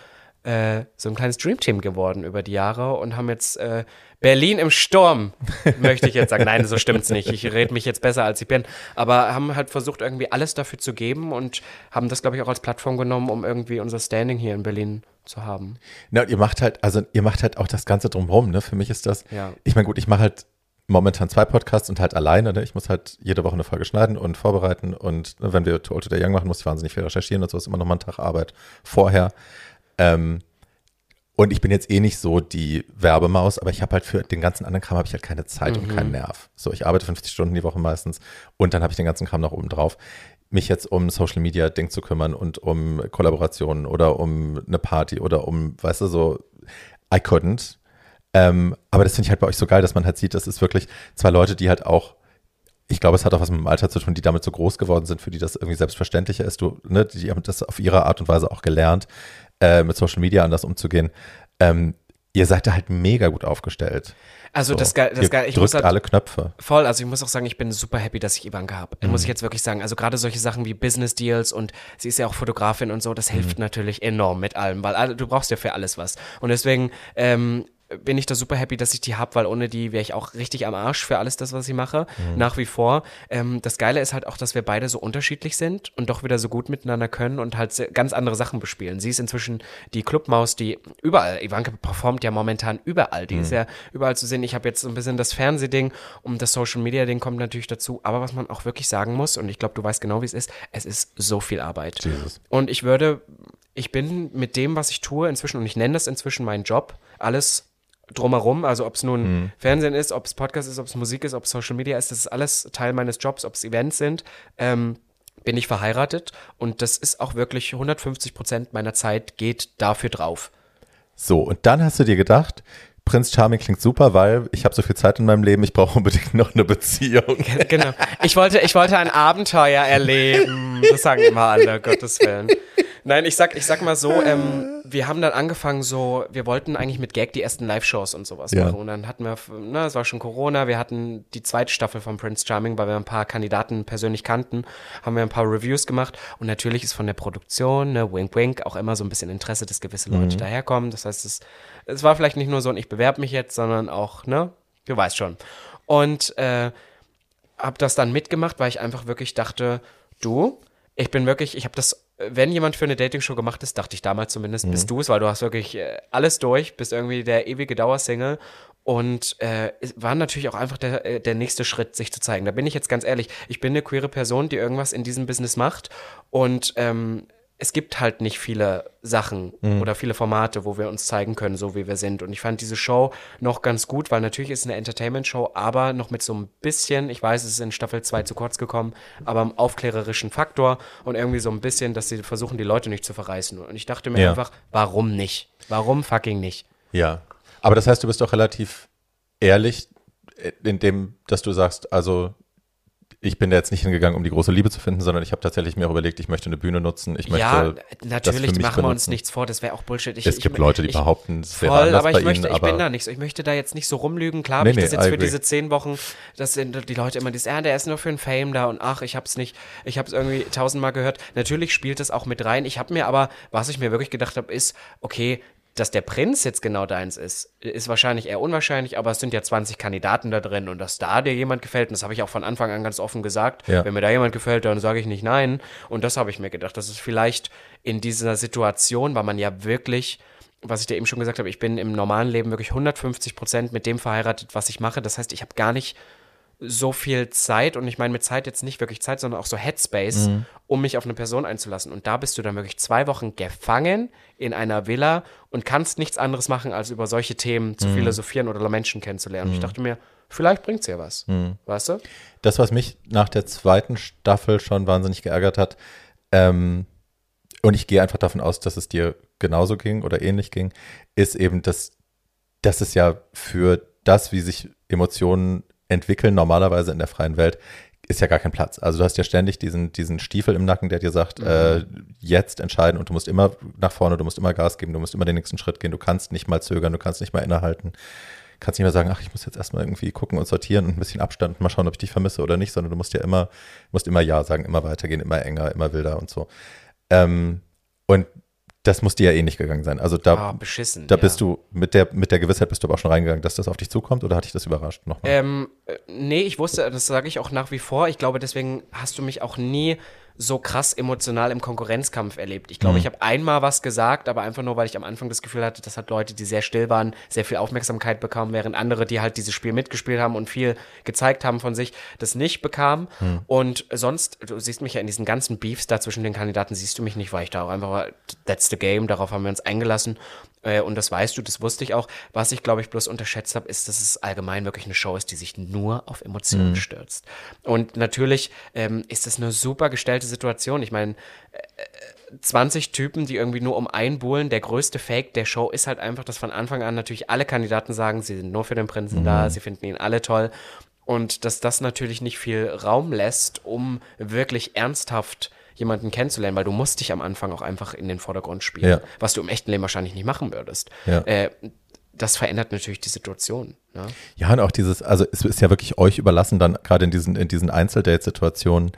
äh, so ein kleines Dreamteam geworden über die Jahre und haben jetzt äh, Berlin im Sturm, möchte ich jetzt sagen. Nein, so stimmt's nicht. Ich rede mich jetzt besser, als ich bin. Aber haben halt versucht, irgendwie alles dafür zu geben und haben das, glaube ich, auch als Plattform genommen, um irgendwie unser Standing hier in Berlin zu haben. Na, und ihr macht halt, also ihr macht halt auch das Ganze drumherum, ne? Für mich ist das, ja. ich meine, gut, ich mache halt momentan zwei Podcasts und halt alleine. Ne? Ich muss halt jede Woche eine Folge schneiden und vorbereiten. Und ne, wenn wir Too Old to Young machen, muss ich wahnsinnig viel recherchieren und so ist immer noch mal ein Tag Arbeit vorher. Ähm, und ich bin jetzt eh nicht so die Werbemaus, aber ich habe halt für den ganzen anderen Kram habe ich halt keine Zeit mhm. und keinen Nerv. So, ich arbeite 50 Stunden die Woche meistens und dann habe ich den ganzen Kram noch oben drauf. Mich jetzt um Social Media Ding zu kümmern und um Kollaborationen oder um eine Party oder um, weißt du, so, I couldn't. Ähm, aber das finde ich halt bei euch so geil, dass man halt sieht, das ist wirklich zwei Leute, die halt auch, ich glaube, es hat auch was mit dem Alter zu tun, die damit so groß geworden sind, für die das irgendwie selbstverständlicher ist. Du, ne, die haben das auf ihre Art und Weise auch gelernt, äh, mit Social Media anders umzugehen. Ähm, ihr seid da halt mega gut aufgestellt. Also so. das geil, das geil. Ich drückt halt, alle Knöpfe. Voll, also ich muss auch sagen, ich bin super happy, dass ich Ivanka habe. Mhm. Muss ich jetzt wirklich sagen. Also gerade solche Sachen wie Business Deals und sie ist ja auch Fotografin und so, das hilft mhm. natürlich enorm mit allem, weil du brauchst ja für alles was. Und deswegen ähm, bin ich da super happy, dass ich die habe, weil ohne die wäre ich auch richtig am Arsch für alles das, was ich mache, mhm. nach wie vor. Ähm, das Geile ist halt auch, dass wir beide so unterschiedlich sind und doch wieder so gut miteinander können und halt ganz andere Sachen bespielen. Sie ist inzwischen die Clubmaus, die überall, Ivanka performt ja momentan überall, die mhm. ist ja überall zu sehen. Ich habe jetzt so ein bisschen das Fernsehding und das Social Media Ding kommt natürlich dazu, aber was man auch wirklich sagen muss und ich glaube, du weißt genau, wie es ist, es ist so viel Arbeit. Jesus. Und ich würde ich bin mit dem, was ich tue, inzwischen, und ich nenne das inzwischen meinen Job, alles drumherum, also ob es nun mhm. Fernsehen ist, ob es Podcast ist, ob es Musik ist, ob es Social Media ist, das ist alles Teil meines Jobs, ob es Events sind, ähm, bin ich verheiratet und das ist auch wirklich 150 Prozent meiner Zeit geht dafür drauf. So, und dann hast du dir gedacht, Prinz Charming klingt super, weil ich habe so viel Zeit in meinem Leben, ich brauche unbedingt noch eine Beziehung. Genau. Ich wollte, ich wollte ein Abenteuer erleben. Das sagen immer alle, Gottes Willen. Nein, ich sag, ich sag mal so, ähm, wir haben dann angefangen so, wir wollten eigentlich mit Gag die ersten Live-Shows und sowas ja. machen. Und dann hatten wir, na, es war schon Corona, wir hatten die zweite Staffel von Prince Charming, weil wir ein paar Kandidaten persönlich kannten, haben wir ein paar Reviews gemacht. Und natürlich ist von der Produktion, ne, wink wink, auch immer so ein bisschen Interesse, dass gewisse Leute mhm. daherkommen. Das heißt, es, es war vielleicht nicht nur so ein, ich bewerbe mich jetzt, sondern auch, ne, du weißt schon. Und äh, hab das dann mitgemacht, weil ich einfach wirklich dachte, du, ich bin wirklich, ich habe das wenn jemand für eine Dating-Show gemacht ist, dachte ich damals zumindest, mhm. bist du es, weil du hast wirklich äh, alles durch, bist irgendwie der ewige Dauersingle und äh, war natürlich auch einfach der, äh, der nächste Schritt, sich zu zeigen. Da bin ich jetzt ganz ehrlich, ich bin eine queere Person, die irgendwas in diesem Business macht und ähm, es gibt halt nicht viele Sachen mhm. oder viele Formate, wo wir uns zeigen können, so wie wir sind. Und ich fand diese Show noch ganz gut, weil natürlich ist es eine Entertainment-Show, aber noch mit so ein bisschen, ich weiß, es ist in Staffel 2 zu kurz gekommen, aber am aufklärerischen Faktor und irgendwie so ein bisschen, dass sie versuchen, die Leute nicht zu verreißen. Und ich dachte mir ja. einfach, warum nicht? Warum fucking nicht? Ja. Aber das heißt, du bist doch relativ ehrlich in dem, dass du sagst, also ich bin da jetzt nicht hingegangen, um die große Liebe zu finden, sondern ich habe tatsächlich mir auch überlegt, ich möchte eine Bühne nutzen. Ich möchte ja, natürlich machen wir uns nichts vor, das wäre auch Bullshit. Ich, es gibt ich, Leute, die ich, behaupten, es wäre anders aber ich bei möchte, Ihnen, aber ich bin da nicht so. Ich möchte da jetzt nicht so rumlügen. Klar habe nee, ich das nee, jetzt für diese zehn Wochen, das sind die Leute immer dieses, ja, der ist nur für ein Fame da und ach, ich hab's nicht, ich hab's irgendwie tausendmal gehört. Natürlich spielt es auch mit rein. Ich habe mir aber, was ich mir wirklich gedacht habe, ist, okay, dass der Prinz jetzt genau deins ist, ist wahrscheinlich eher unwahrscheinlich, aber es sind ja 20 Kandidaten da drin und dass da dir jemand gefällt, und das habe ich auch von Anfang an ganz offen gesagt, ja. wenn mir da jemand gefällt, dann sage ich nicht nein. Und das habe ich mir gedacht, dass es vielleicht in dieser Situation, weil man ja wirklich was ich dir eben schon gesagt habe, ich bin im normalen Leben wirklich 150 Prozent mit dem verheiratet, was ich mache. Das heißt, ich habe gar nicht so viel Zeit und ich meine mit Zeit jetzt nicht wirklich Zeit, sondern auch so Headspace, mhm. um mich auf eine Person einzulassen. Und da bist du dann wirklich zwei Wochen gefangen in einer Villa und kannst nichts anderes machen, als über solche Themen zu mhm. philosophieren oder Menschen kennenzulernen. Mhm. Und ich dachte mir, vielleicht bringt es ja was. Mhm. Weißt du? Das, was mich nach der zweiten Staffel schon wahnsinnig geärgert hat, ähm, und ich gehe einfach davon aus, dass es dir genauso ging oder ähnlich ging, ist eben, dass, dass es ja für das, wie sich Emotionen entwickeln normalerweise in der freien Welt, ist ja gar kein Platz. Also du hast ja ständig diesen, diesen Stiefel im Nacken, der dir sagt, mhm. äh, jetzt entscheiden und du musst immer nach vorne, du musst immer Gas geben, du musst immer den nächsten Schritt gehen, du kannst nicht mal zögern, du kannst nicht mal innehalten, kannst nicht mehr sagen, ach, ich muss jetzt erstmal irgendwie gucken und sortieren und ein bisschen Abstand und mal schauen, ob ich dich vermisse oder nicht, sondern du musst ja immer, musst immer Ja sagen, immer weitergehen, immer enger, immer wilder und so. Ähm, und das muss dir ja eh nicht gegangen sein. Also da, oh, beschissen, da bist du mit der, mit der Gewissheit bist du aber auch schon reingegangen, dass das auf dich zukommt oder hat dich das überrascht nochmal? Ähm, äh, nee, ich wusste, das sage ich auch nach wie vor. Ich glaube, deswegen hast du mich auch nie so krass emotional im Konkurrenzkampf erlebt. Ich glaube, mhm. ich habe einmal was gesagt, aber einfach nur, weil ich am Anfang das Gefühl hatte, dass halt Leute, die sehr still waren, sehr viel Aufmerksamkeit bekamen, während andere, die halt dieses Spiel mitgespielt haben und viel gezeigt haben von sich, das nicht bekamen. Mhm. Und sonst, du siehst mich ja in diesen ganzen Beefs da zwischen den Kandidaten, siehst du mich nicht, weil ich da auch einfach, that's the game, darauf haben wir uns eingelassen. Äh, und das weißt du, das wusste ich auch. Was ich, glaube ich, bloß unterschätzt habe, ist, dass es allgemein wirklich eine Show ist, die sich nur auf Emotionen mhm. stürzt. Und natürlich ähm, ist das eine super gestellte Situation. Ich meine, äh, 20 Typen, die irgendwie nur um einbuhlen. Der größte Fake der Show ist halt einfach, dass von Anfang an natürlich alle Kandidaten sagen, sie sind nur für den Prinzen mhm. da, sie finden ihn alle toll. Und dass das natürlich nicht viel Raum lässt, um wirklich ernsthaft jemanden kennenzulernen, weil du musst dich am Anfang auch einfach in den Vordergrund spielen, ja. was du im echten Leben wahrscheinlich nicht machen würdest. Ja. Äh, das verändert natürlich die Situation. Ne? Ja, und auch dieses, also es ist ja wirklich euch überlassen, dann gerade in diesen, in diesen Einzeldate-Situationen,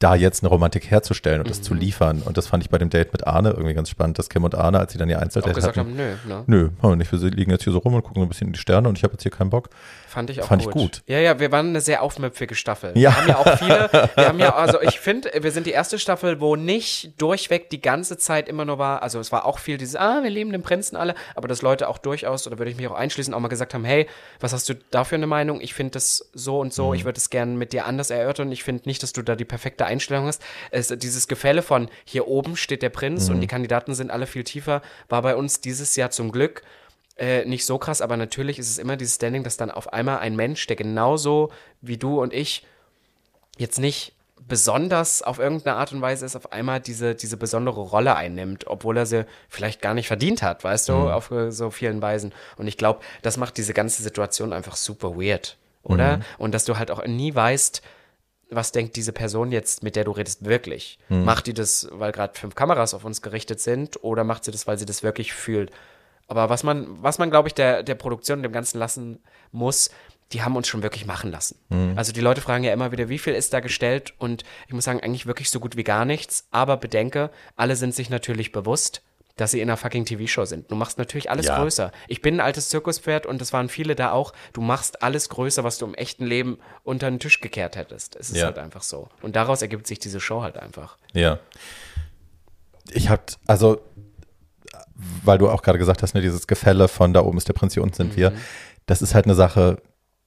da jetzt eine Romantik herzustellen und mhm. das zu mhm. liefern. Und das fand ich bei dem Date mit Arne irgendwie ganz spannend, dass Kim und Arne, als sie dann ihr Einzeldate auch gesagt hatten, haben, nö, ne? nö, haben wir nicht. Wir liegen jetzt hier so rum und gucken so ein bisschen in die Sterne und ich habe jetzt hier keinen Bock. Fand ich auch Fand gut. ich gut. Ja, ja, wir waren eine sehr aufmüpfige Staffel. Ja. Wir haben ja auch viele, wir haben ja, also ich finde, wir sind die erste Staffel, wo nicht durchweg die ganze Zeit immer nur war, also es war auch viel dieses, ah, wir leben den Prinzen alle, aber dass Leute auch durchaus, oder würde ich mich auch einschließen, auch mal gesagt haben, hey, was hast du da für eine Meinung? Ich finde das so und so, mhm. ich würde es gerne mit dir anders erörtern. Ich finde nicht, dass du da die perfekte Einstellung hast. Es, dieses Gefälle von hier oben steht der Prinz mhm. und die Kandidaten sind alle viel tiefer, war bei uns dieses Jahr zum Glück äh, nicht so krass, aber natürlich ist es immer dieses Standing, dass dann auf einmal ein Mensch, der genauso wie du und ich jetzt nicht besonders auf irgendeine Art und Weise ist, auf einmal diese, diese besondere Rolle einnimmt, obwohl er sie vielleicht gar nicht verdient hat, weißt du, mhm. auf so vielen Weisen. Und ich glaube, das macht diese ganze Situation einfach super weird, oder? Mhm. Und dass du halt auch nie weißt, was denkt diese Person jetzt, mit der du redest, wirklich? Mhm. Macht die das, weil gerade fünf Kameras auf uns gerichtet sind, oder macht sie das, weil sie das wirklich fühlt? Aber was man, was man, glaube ich, der, der Produktion dem Ganzen lassen muss, die haben uns schon wirklich machen lassen. Mhm. Also die Leute fragen ja immer wieder, wie viel ist da gestellt? Und ich muss sagen, eigentlich wirklich so gut wie gar nichts. Aber bedenke, alle sind sich natürlich bewusst, dass sie in einer fucking TV-Show sind. Du machst natürlich alles ja. größer. Ich bin ein altes Zirkuspferd und es waren viele da auch. Du machst alles größer, was du im echten Leben unter den Tisch gekehrt hättest. Es ist ja. halt einfach so. Und daraus ergibt sich diese Show halt einfach. Ja. Ich hab, also, weil du auch gerade gesagt hast, ne, dieses Gefälle von da oben ist der Prinz, hier unten sind mhm. wir. Das ist halt eine Sache,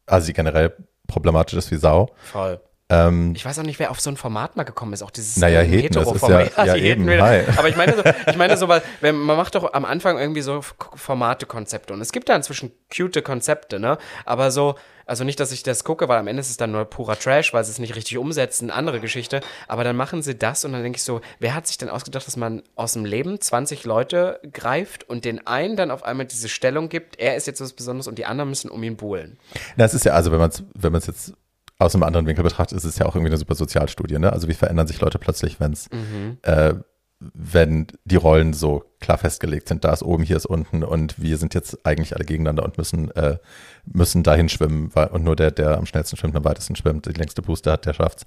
also die generell problematisch ist wie Sau. Voll. Ähm, ich weiß auch nicht, wer auf so ein Format mal gekommen ist, auch dieses naja, äh, Heten, das ist ja, ja, ja eben, hi. Aber ich meine so, ich meine so, weil wenn, man macht doch am Anfang irgendwie so Formate-Konzepte und es gibt da inzwischen cute Konzepte, ne? Aber so, also nicht, dass ich das gucke, weil am Ende ist es dann nur purer Trash, weil sie es nicht richtig umsetzen, andere Geschichte. Aber dann machen sie das und dann denke ich so, wer hat sich denn ausgedacht, dass man aus dem Leben 20 Leute greift und den einen dann auf einmal diese Stellung gibt, er ist jetzt was Besonderes und die anderen müssen um ihn buhlen. Das ist ja, also wenn man es wenn man's jetzt aus einem anderen Winkel betrachtet, ist es ja auch irgendwie eine super Sozialstudie. Ne? Also wie verändern sich Leute plötzlich, wenn's, mhm. äh, wenn die Rollen so klar festgelegt sind, da ist oben, hier ist unten und wir sind jetzt eigentlich alle gegeneinander und müssen, äh, müssen dahin schwimmen weil, und nur der, der am schnellsten schwimmt, am weitesten schwimmt, die längste Booster hat, der schafft's.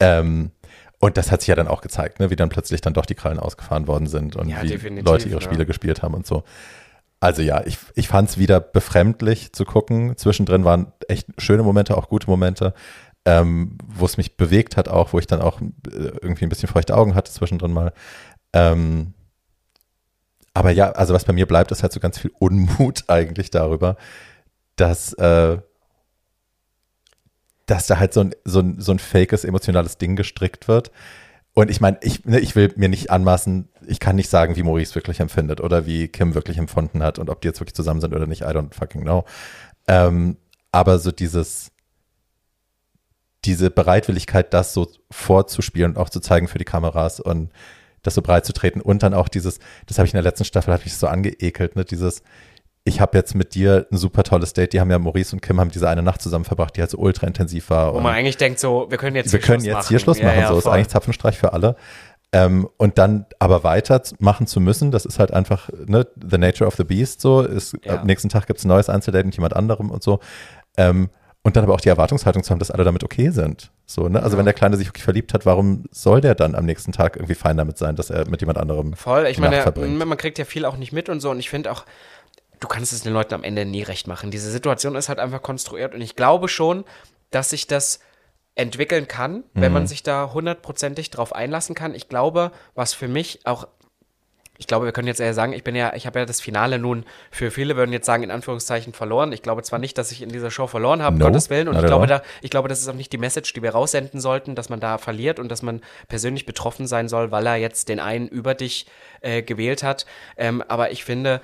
Ähm, und das hat sich ja dann auch gezeigt, ne? wie dann plötzlich dann doch die Krallen ausgefahren worden sind und ja, wie Leute ihre Spiele gespielt haben und so. Also ja, ich, ich fand es wieder befremdlich zu gucken. Zwischendrin waren echt schöne Momente, auch gute Momente, ähm, wo es mich bewegt hat, auch, wo ich dann auch äh, irgendwie ein bisschen feuchte Augen hatte zwischendrin mal. Ähm, aber ja, also was bei mir bleibt, ist halt so ganz viel Unmut eigentlich darüber, dass, äh, dass da halt so ein, so ein, so ein fakes emotionales Ding gestrickt wird, und ich meine, ich, ne, ich will mir nicht anmaßen, ich kann nicht sagen, wie Maurice wirklich empfindet oder wie Kim wirklich empfunden hat und ob die jetzt wirklich zusammen sind oder nicht, I don't fucking know. Ähm, aber so dieses, diese Bereitwilligkeit, das so vorzuspielen und auch zu zeigen für die Kameras und das so breit zu treten und dann auch dieses, das habe ich in der letzten Staffel, hat mich so angeekelt, ne, dieses, ich habe jetzt mit dir ein super tolles Date. Die haben ja Maurice und Kim haben diese eine Nacht zusammen verbracht, die halt so ultra intensiv war. Wo man eigentlich denkt, so, wir können jetzt wir können jetzt machen. hier Schluss machen. Ja, ja, so voll. ist eigentlich Zapfenstreich für alle. Ähm, und dann aber weiter machen zu müssen, das ist halt einfach ne, the nature of the beast. So ist ja. am nächsten Tag gibt es ein neues Einzeldate mit jemand anderem und so. Ähm, und dann aber auch die Erwartungshaltung zu haben, dass alle damit okay sind. So, ne? Also ja. wenn der Kleine sich wirklich verliebt hat, warum soll der dann am nächsten Tag irgendwie fein damit sein, dass er mit jemand anderem Voll, ich meine, man kriegt ja viel auch nicht mit und so. Und ich finde auch, du kannst es den Leuten am Ende nie recht machen. Diese Situation ist halt einfach konstruiert und ich glaube schon, dass sich das entwickeln kann, mhm. wenn man mhm. sich da hundertprozentig drauf einlassen kann. Ich glaube, was für mich auch ich glaube, wir können jetzt eher sagen, ich bin ja, ich habe ja das Finale nun für viele würden jetzt sagen, in Anführungszeichen verloren. Ich glaube zwar nicht, dass ich in dieser Show verloren habe, no, Gottes Willen. Und ich glaube, da, ich glaube, das ist auch nicht die Message, die wir raussenden sollten, dass man da verliert und dass man persönlich betroffen sein soll, weil er jetzt den einen über dich äh, gewählt hat. Ähm, aber ich finde,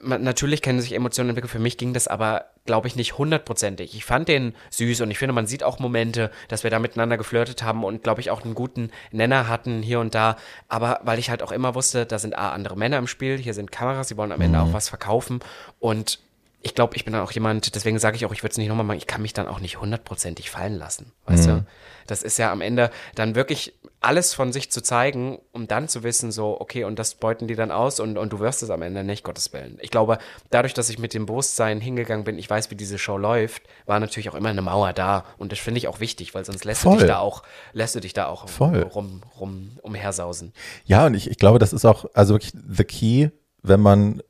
natürlich können sich Emotionen entwickeln. Für mich ging das aber, glaube ich, nicht hundertprozentig. Ich fand den süß und ich finde, man sieht auch Momente, dass wir da miteinander geflirtet haben und, glaube ich, auch einen guten Nenner hatten hier und da. Aber weil ich halt auch immer wusste, da sind A, andere Männer im Spiel, hier sind Kameras, sie wollen am Ende mhm. auch was verkaufen und ich glaube, ich bin dann auch jemand, deswegen sage ich auch, ich würde es nicht nochmal machen, ich kann mich dann auch nicht hundertprozentig fallen lassen. Weißt mhm. du? Das ist ja am Ende dann wirklich alles von sich zu zeigen, um dann zu wissen, so, okay, und das beuten die dann aus und, und du wirst es am Ende nicht, Gottes Willen. Ich glaube, dadurch, dass ich mit dem Bewusstsein hingegangen bin, ich weiß, wie diese Show läuft, war natürlich auch immer eine Mauer da. Und das finde ich auch wichtig, weil sonst lässt Voll. du dich da auch, lässt du dich da auch Voll. rum, rum umhersausen. Ja, und ich, ich glaube, das ist auch, also wirklich the key, wenn man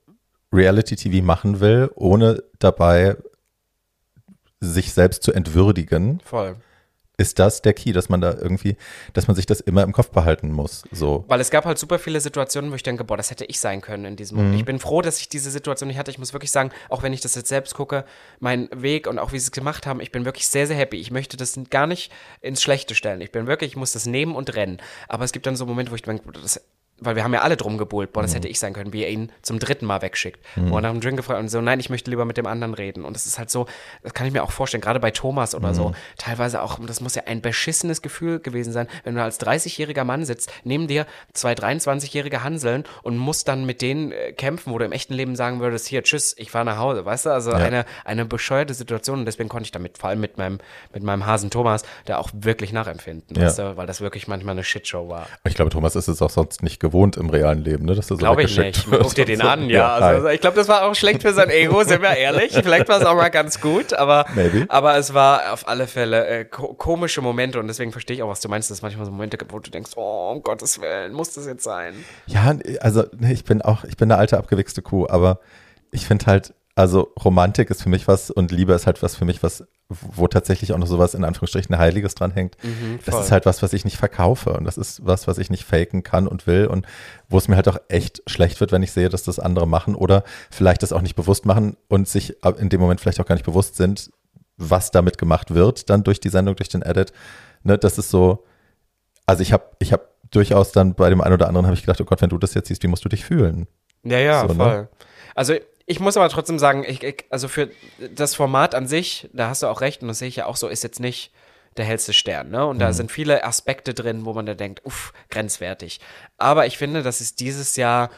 Reality-TV machen will, ohne dabei sich selbst zu entwürdigen. Voll ist das der Key, dass man da irgendwie, dass man sich das immer im Kopf behalten muss. So. Weil es gab halt super viele Situationen, wo ich denke, boah, das hätte ich sein können in diesem Moment. Mhm. Ich bin froh, dass ich diese Situation nicht hatte. Ich muss wirklich sagen, auch wenn ich das jetzt selbst gucke, mein Weg und auch wie sie es gemacht haben, ich bin wirklich sehr, sehr happy. Ich möchte das gar nicht ins Schlechte stellen. Ich bin wirklich, ich muss das nehmen und rennen. Aber es gibt dann so Momente, wo ich denke, das weil wir haben ja alle drum gebuhlt, boah, das hätte ich sein können, wie er ihn zum dritten Mal wegschickt. Wo er nach dem Drink gefragt und so, nein, ich möchte lieber mit dem anderen reden. Und das ist halt so, das kann ich mir auch vorstellen, gerade bei Thomas oder so, teilweise auch, das muss ja ein beschissenes Gefühl gewesen sein, wenn du als 30-jähriger Mann sitzt, neben dir zwei 23-jährige Hanseln und musst dann mit denen äh, kämpfen, wo du im echten Leben sagen würdest, hier, tschüss, ich fahre nach Hause, weißt du? Also eine, eine bescheuerte Situation und deswegen konnte ich damit, vor allem mit meinem, mit meinem Hasen Thomas, da auch wirklich nachempfinden, Ja. weißt du? weil das wirklich manchmal eine Shitshow war. Ich glaube, Thomas ist es auch sonst nicht gewohnt im realen Leben, ne? Dass er so Glaube ich nicht. Guck dir den so. an, ja. Also, hi. ich glaube, das war auch schlecht für sein Ego, sind wir ehrlich. Vielleicht war es auch mal ganz gut, aber, Maybe. aber es war auf alle Fälle äh, ko komische Momente und deswegen verstehe ich auch, was du meinst, dass es manchmal so Momente gibt, wo du denkst, oh, um Gottes Willen, muss das jetzt sein? Ja, also nee, ich bin auch, ich bin eine alte abgewichste Kuh, aber ich finde halt, also Romantik ist für mich was und Liebe ist halt was für mich, was, wo tatsächlich auch noch sowas in Anführungsstrichen Heiliges dran hängt. das Mhm, voll. ist halt was, was ich nicht verkaufe und das ist was, was ich nicht faken kann und will und wo es mir halt auch echt schlecht wird, wenn ich sehe, dass das andere machen oder vielleicht das auch nicht bewusst machen und sich in dem Moment vielleicht auch gar nicht bewusst sind, was damit gemacht wird, dann durch die Sendung, durch den Edit. Ne, das ist so, also ich habe ich hab durchaus dann bei dem einen oder anderen habe ich gedacht, oh Gott, wenn du das jetzt siehst, wie musst du dich fühlen? Ja, ja, So, ne? voll. Also ich muss aber trotzdem sagen, ich, ich, also für das Format an sich, da hast du auch recht und das sehe ich ja auch so, ist jetzt nicht der hellste Stern, ne? Und da sind viele Aspekte drin, wo man da denkt, uff, grenzwertig. Aber ich finde, dass es dieses Jahr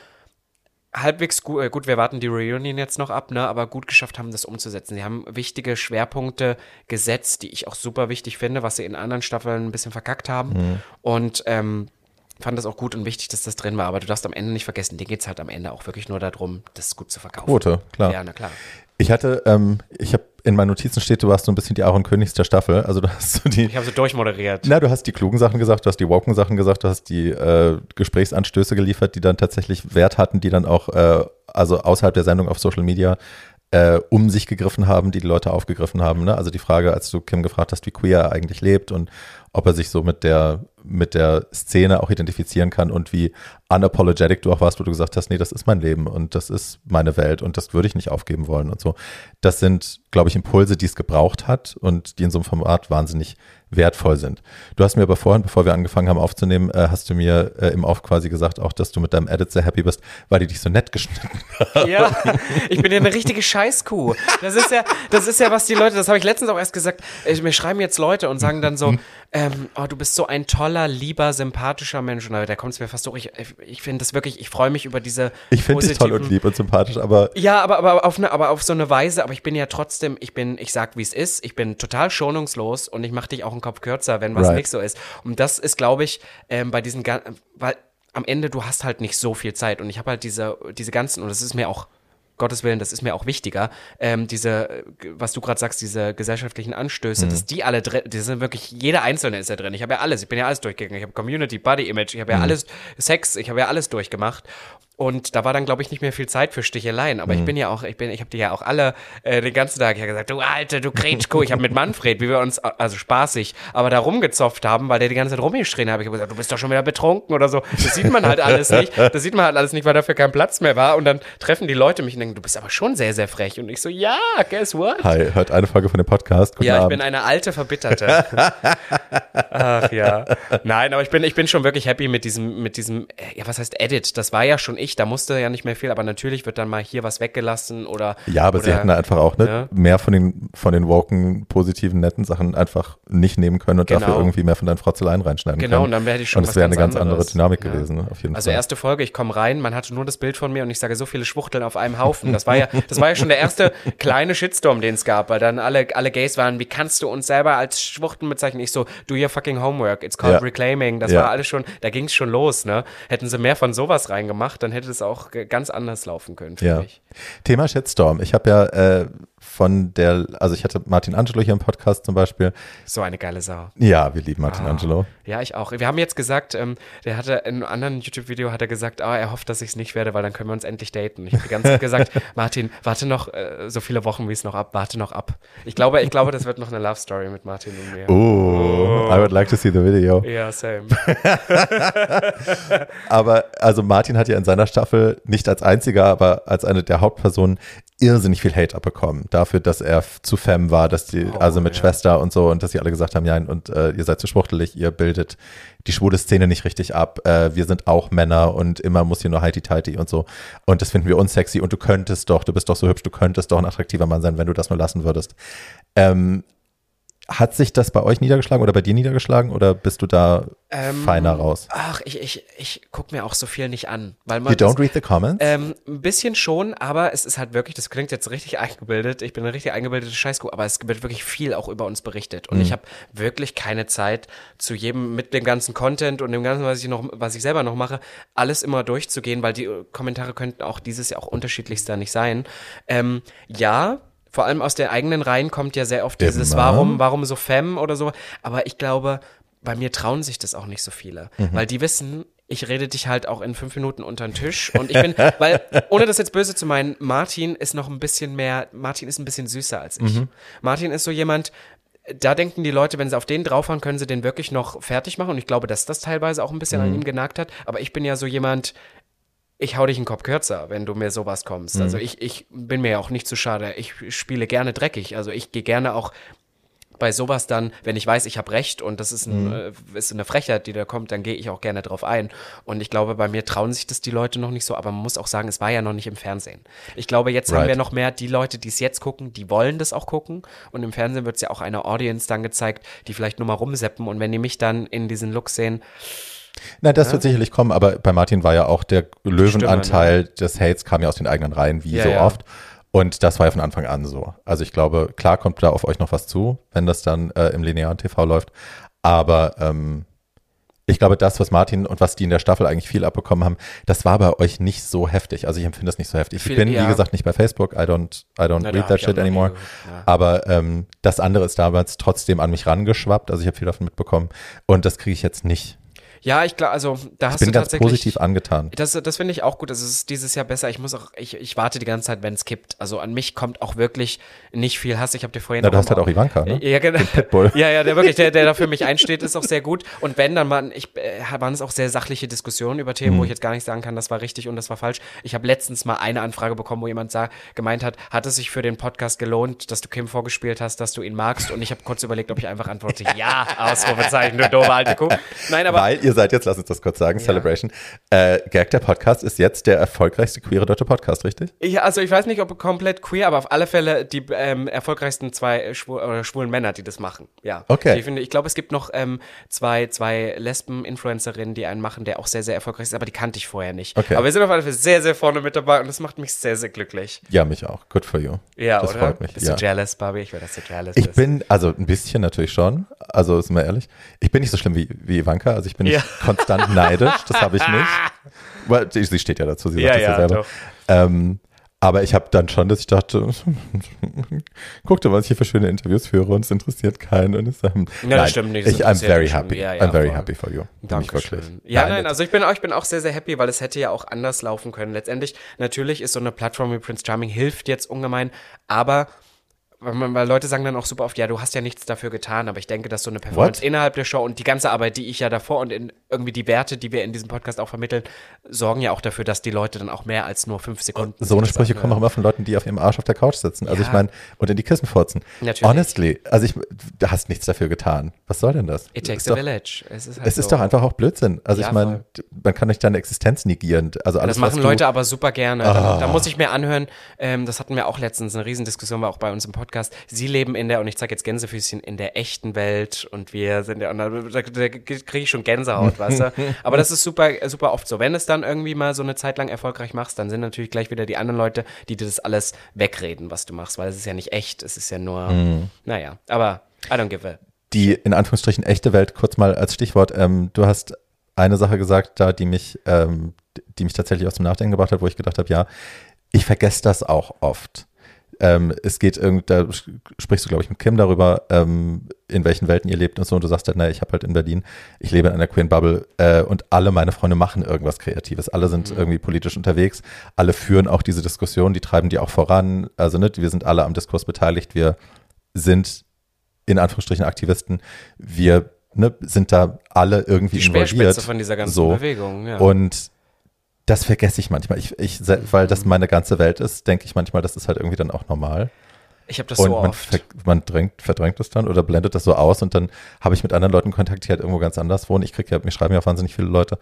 halbwegs gut, äh, gut, wir warten die Reunion jetzt noch ab, ne, aber gut geschafft haben, das umzusetzen. Sie haben wichtige Schwerpunkte gesetzt, die ich auch super wichtig finde, was sie in anderen Staffeln ein bisschen verkackt haben. Und ähm, fand das auch gut und wichtig, dass das drin war. Aber du darfst am Ende nicht vergessen, dir geht's halt am Ende auch wirklich nur darum, das gut zu verkaufen. Quote, klar. Ja, na klar. Ich hatte, ähm, ich habe in meinen Notizen steht, du warst so ein bisschen die Aaron Königs der Staffel. Also du hast so die, Ich habe so durchmoderiert. na, du hast die klugen Sachen gesagt, du hast die woken Sachen gesagt, du hast die äh, Gesprächsanstöße geliefert, die dann tatsächlich Wert hatten, die dann auch, äh, also außerhalb der Sendung auf Social Media äh, um sich gegriffen haben, die die Leute aufgegriffen haben. Ne? Also die Frage, als du Kim gefragt hast, wie queer er eigentlich lebt und ob er sich so mit der, mit der Szene auch identifizieren kann und wie unapologetic du auch warst, wo du gesagt hast, nee, das ist mein Leben und das ist meine Welt und das würde ich nicht aufgeben wollen und so. Das sind, glaube ich, Impulse, die es gebraucht hat und die in so einem Format wahnsinnig wertvoll sind. Du hast mir aber vorhin, bevor wir angefangen haben aufzunehmen, äh, hast du mir äh, im Auf quasi gesagt, auch, dass du mit deinem Edit sehr happy bist, weil die dich so nett geschnitten haben. Ja, ich bin ja eine richtige Scheißkuh. Das ist ja, das ist ja, was die Leute, das habe ich letztens auch erst gesagt, ich, mir schreiben jetzt Leute und sagen dann so, ähm, oh, du bist so ein toller, lieber, sympathischer Mensch. Und da kommt es mir fast durch. Ich, ich finde das wirklich, ich freue mich über diese Ich finde dich toll und lieb und sympathisch, aber Ja, aber, aber, auf eine, aber auf so eine Weise, aber ich bin ja trotzdem, ich bin, ich sag, wie es ist, ich bin total schonungslos und ich mache dich auch einen Kopf kürzer, wenn was Right. nicht so ist. Und das ist, glaube ich, ähm, bei diesen, gan- weil am Ende du hast halt nicht so viel Zeit und ich habe halt diese, diese ganzen, und das ist mir auch, Gottes Willen, das ist mir auch wichtiger, ähm, diese, äh, was du gerade sagst, diese gesellschaftlichen Anstöße, dass die alle drin, die sind wirklich, jeder Einzelne ist da drin. Ich habe ja alles, ich bin ja alles durchgegangen. Ich habe Community, Body Image, ich habe ja alles, Sex, ich habe ja alles durchgemacht. Und da war dann, glaube ich, nicht mehr viel Zeit für Sticheleien. Aber ich bin ja auch, ich bin, ich habe die ja auch alle äh, den ganzen Tag ja gesagt, du Alte, du Gretschko. Ich habe mit Manfred, wie wir uns, also spaßig, aber da rumgezopft haben, weil der die ganze Zeit rumgeschrien hat. Ich habe gesagt, du bist doch schon wieder betrunken oder so. Das sieht man halt alles nicht. Das sieht man halt alles nicht, weil dafür kein Platz mehr war. Und dann treffen die Leute mich und denken, du bist aber schon sehr, sehr frech. Und ich so, ja, guess what? hi, hört eine Folge von dem Podcast. Guten Ja, ich Abend. bin eine alte Verbitterte. Ach ja. Nein, aber ich bin, ich bin schon wirklich happy mit diesem, mit diesem, äh, ja, was heißt Edit? Das war ja schon ich, da musste ja nicht mehr viel, aber natürlich wird dann mal hier was weggelassen oder. ja, aber oder, sie hätten da einfach auch ne, Ja. mehr von den, von den woken, positiven, netten Sachen einfach nicht nehmen können und Genau. dafür irgendwie mehr von deinen Frotzeleien reinschneiden Genau, können. und dann wäre die schon Und es wäre eine ganz ganz andere anderes. Dynamik Ja. gewesen, ne, auf jeden Also Fall. erste Folge, ich komme rein, man hatte nur das Bild von mir und ich sage so viele Schwuchteln auf einem Haufen. Das war ja, das war ja schon der erste kleine Shitstorm, den es gab, weil dann alle, alle Gays waren, wie kannst du uns selber als Schwuchteln bezeichnen? Ich so, do your fucking homework, it's called Ja. reclaiming. Das Ja. war alles schon, da ging es schon los, ne? Hätten sie mehr von sowas reingemacht, dann hätte es auch ganz anders laufen können, finde Ja. ich. Thema Shitstorm. Ich habe ja äh, von der, also ich hatte Martin Angelo hier im Podcast zum Beispiel. So eine geile Sau. Ja, wir lieben Martin Ah. Angelo. Ja, ich auch. Wir haben jetzt gesagt, ähm, der hatte in einem anderen YouTube-Video hat er gesagt, ah, er hofft, dass ich es nicht werde, weil dann können wir uns endlich daten. Ich habe die ganze Zeit gesagt, Martin, warte noch äh, so viele Wochen, wie es noch ab, warte noch ab. Ich glaube, ich glaube, das wird noch eine Love Story mit Martin und mir. Oh, I would like to see the video. Ja, same. Aber also Martin hat ja in seiner Staffel nicht als einziger, aber als eine der Hauptpersonen irrsinnig viel Hate abbekommen dafür, dass er zu femme war, dass die, oh, also mit ja. Schwester und so und dass sie alle gesagt haben, ja, und äh, ihr seid zu schwuchtelig, ihr bildet die schwule Szene nicht richtig ab, äh, wir sind auch Männer und immer muss hier nur heiti tighty und so und das finden wir unsexy und du könntest doch, du bist doch so hübsch, du könntest doch ein attraktiver Mann sein, wenn du das nur lassen würdest. Ähm, hat sich das bei euch niedergeschlagen oder bei dir niedergeschlagen oder bist du da ähm, feiner raus? Ach, ich, ich, ich gucke mir auch so viel nicht an. Weil man you don't das, read the comments? Ähm, ein bisschen schon, aber es ist halt wirklich, das klingt jetzt richtig eingebildet, ich bin eine richtig eingebildete Scheißkuh, aber es wird wirklich viel auch über uns berichtet und mhm. ich habe wirklich keine Zeit zu jedem, mit dem ganzen Content und dem ganzen, was ich noch, was ich selber noch mache, alles immer durchzugehen, weil die Kommentare könnten auch dieses Jahr auch unterschiedlichster nicht sein. Ähm, ja, vor allem aus der eigenen Reihen kommt ja sehr oft dieses Immer. Warum, warum so Femme oder so. Aber ich glaube, bei mir trauen sich das auch nicht so viele. Mhm. Weil die wissen, ich rede dich halt auch in fünf Minuten unter den Tisch. Und ich bin, weil, ohne das jetzt böse zu meinen, Martin ist noch ein bisschen mehr, Martin ist ein bisschen süßer als ich. Mhm. Martin ist so jemand, da denken die Leute, wenn sie auf den draufhauen, können sie den wirklich noch fertig machen. Und ich glaube, dass das teilweise auch ein bisschen mhm. an ihm genagt hat. Aber ich bin ja so jemand, ich hau dich einen Kopf kürzer, wenn du mir sowas kommst. Also mhm. Also ich, ich bin mir ja auch nicht zu schade. Ich spiele gerne dreckig. Also ich gehe gerne auch bei sowas dann, wenn ich weiß, ich habe recht und das ist, ein, mhm. äh, ist eine Frechheit, die da kommt, dann gehe ich auch gerne drauf ein. Und ich glaube, bei mir trauen sich das die Leute noch nicht so, aber man muss auch sagen, es war ja noch nicht im Fernsehen. Ich glaube, jetzt right. haben wir noch mehr die Leute, die es jetzt gucken, die wollen das auch gucken. Und im Fernsehen wird es ja auch einer Audience dann gezeigt, die vielleicht nur mal rumseppen. Und wenn die mich dann in diesen Look sehen, na, das ja? wird sicherlich kommen, aber bei Martin war ja auch der Löwenanteil Stimme, ne? des Hates kam ja aus den eigenen Reihen, wie ja, so ja. oft. Und das war ja von Anfang an so. Also ich glaube, klar kommt da auf euch noch was zu, wenn das dann äh, im linearen TV läuft. Aber ähm, ich glaube, das, was Martin und was die in der Staffel eigentlich viel abbekommen haben, das war bei euch nicht so heftig. Also ich empfinde das nicht so heftig. ich bin, wie gesagt, nicht bei Facebook. I don't, I don't Na, read that shit anymore. Ja. Aber ähm, das andere ist damals trotzdem an mich rangeschwappt. Also ich habe viel davon mitbekommen. Und das kriege ich jetzt nicht ja, ich glaube, also da hast ich bin du ganz positiv angetan. Das, das finde ich auch gut. Also es ist dieses Jahr besser. Ich muss auch, ich, ich warte die ganze Zeit, wenn es kippt. Also an mich kommt auch wirklich nicht viel Hass. Ich habe dir vorhin. Na, du hast halt auch Ivanka, ne? Ja, genau. Ja, ja, der wirklich, der, der da für mich einsteht, ist auch sehr gut. Und wenn, dann waren, ich, äh, waren es auch sehr sachliche Diskussionen über Themen, mhm. wo ich jetzt gar nicht sagen kann, das war richtig und das war falsch. Ich habe letztens mal eine Anfrage bekommen, wo jemand sah, gemeint hat, hat es sich für den Podcast gelohnt, dass du Kim vorgespielt hast, dass du ihn magst? Und ich habe kurz überlegt, ob ich einfach antworte, ja, Ausrufezeichen, du doofe alte Kuh. Nein, aber. Weil ihr seid jetzt, lass uns das kurz sagen, ja. Celebration. Äh, Gag, der Podcast, ist jetzt der erfolgreichste queere deutsche Podcast, richtig? Ja, also ich weiß nicht, ob komplett queer, aber auf alle Fälle die ähm, erfolgreichsten zwei schwul oder schwulen Männer, die das machen. Ja. Okay. Ich, finde, ich glaube, es gibt noch ähm, zwei, zwei Lesben-Influencerinnen, die einen machen, der auch sehr, sehr erfolgreich ist, aber die kannte ich vorher nicht. Okay. Aber wir sind auf alle Fälle sehr, sehr vorne mit dabei und das macht mich sehr, sehr glücklich. Ja, mich auch. Good for you. Ja, das oder? freut mich. Bist ja. du jealous, Barbie? Ich will, dass du jealous Ich bist. bin, also ein bisschen natürlich schon, also ist mal ehrlich, ich bin nicht so schlimm wie, wie Ivanka, also ich bin nicht ja. Konstant neidisch, das habe ich nicht. sie steht ja dazu, sie sagt ja, das ja, selber. Ähm, aber ich habe dann schon, dass ich dachte, guckte, was ich hier für schöne Interviews führe und es interessiert keinen. Und es, ähm, ja, das nein, stimmt nicht. Ich, I'm very happy. Ja, ja, I'm very voll. happy for you. Danke Ja, nein, nein, also ich bin, auch, ich bin auch sehr, sehr happy, weil es hätte ja auch anders laufen können. Letztendlich, natürlich ist so eine Plattform wie Prince Charming hilft jetzt ungemein, aber weil, Leute sagen dann auch super oft, ja, du hast ja nichts dafür getan, aber ich denke, dass so eine Performance What? innerhalb der Show und die ganze Arbeit, die ich ja davor und in irgendwie die Werte, die wir in diesem Podcast auch vermitteln, sorgen ja auch dafür, dass die Leute dann auch mehr als nur fünf Sekunden. So eine Sprüche kommen auch immer von Leuten, die auf ihrem Arsch auf der Couch sitzen. Also ja. ich meine, und in die Kissen furzen. Natürlich. Honestly, also ich, du hast nichts dafür getan. Was soll denn das? It takes a village. Es ist, halt es so. ist doch einfach auch Blödsinn. Also ja, ich meine, man kann nicht deine Existenz negieren. Also alles, das machen Leute aber super gerne. Oh. Da, da, muss ich mir anhören, ähm, das hatten wir auch letztens, eine Riesendiskussion war auch bei uns im Podcast. Sie leben in der, und ich zeige jetzt Gänsefüßchen, in der echten Welt und wir sind ja, und da, da kriege ich schon Gänsehaut, weißt du? Aber das ist super, super oft so. Wenn es dann irgendwie mal so eine Zeit lang erfolgreich machst, dann sind natürlich gleich wieder die anderen Leute, die dir das alles wegreden, was du machst, weil es ist ja nicht echt, es ist ja nur, mhm. naja, aber I don't give a. Die in Anführungsstrichen echte Welt, kurz mal als Stichwort, ähm, du hast eine Sache gesagt da, die mich, ähm, die mich tatsächlich aus dem Nachdenken gebracht hat, wo ich gedacht habe, ja, ich vergesse das auch oft. Ähm, es geht irgend, da sprichst du, glaube ich, mit Kim darüber, ähm, in welchen Welten ihr lebt und so. Und du sagst halt, naja, ich habe halt in Berlin, ich lebe in einer Queen Bubble äh, und alle meine Freunde machen irgendwas Kreatives. Alle sind mhm. irgendwie politisch unterwegs. Alle führen auch diese Diskussion, die treiben die auch voran. Also, ne, wir sind alle am Diskurs beteiligt. Wir sind in Anführungsstrichen Aktivisten. Wir ne, sind da alle irgendwie die involviert. von dieser ganzen so. Bewegung, ja. Und Das vergesse ich manchmal. Ich, ich, weil das meine ganze Welt ist, denke ich manchmal, das ist halt irgendwie dann auch normal. Ich habe das und so man, oft. ver man drängt, verdrängt das dann oder blendet das so aus und dann habe ich mit anderen Leuten Kontakt, die halt irgendwo ganz anders wohnen. Ich kriege ja, mir schreiben ja wahnsinnig viele Leute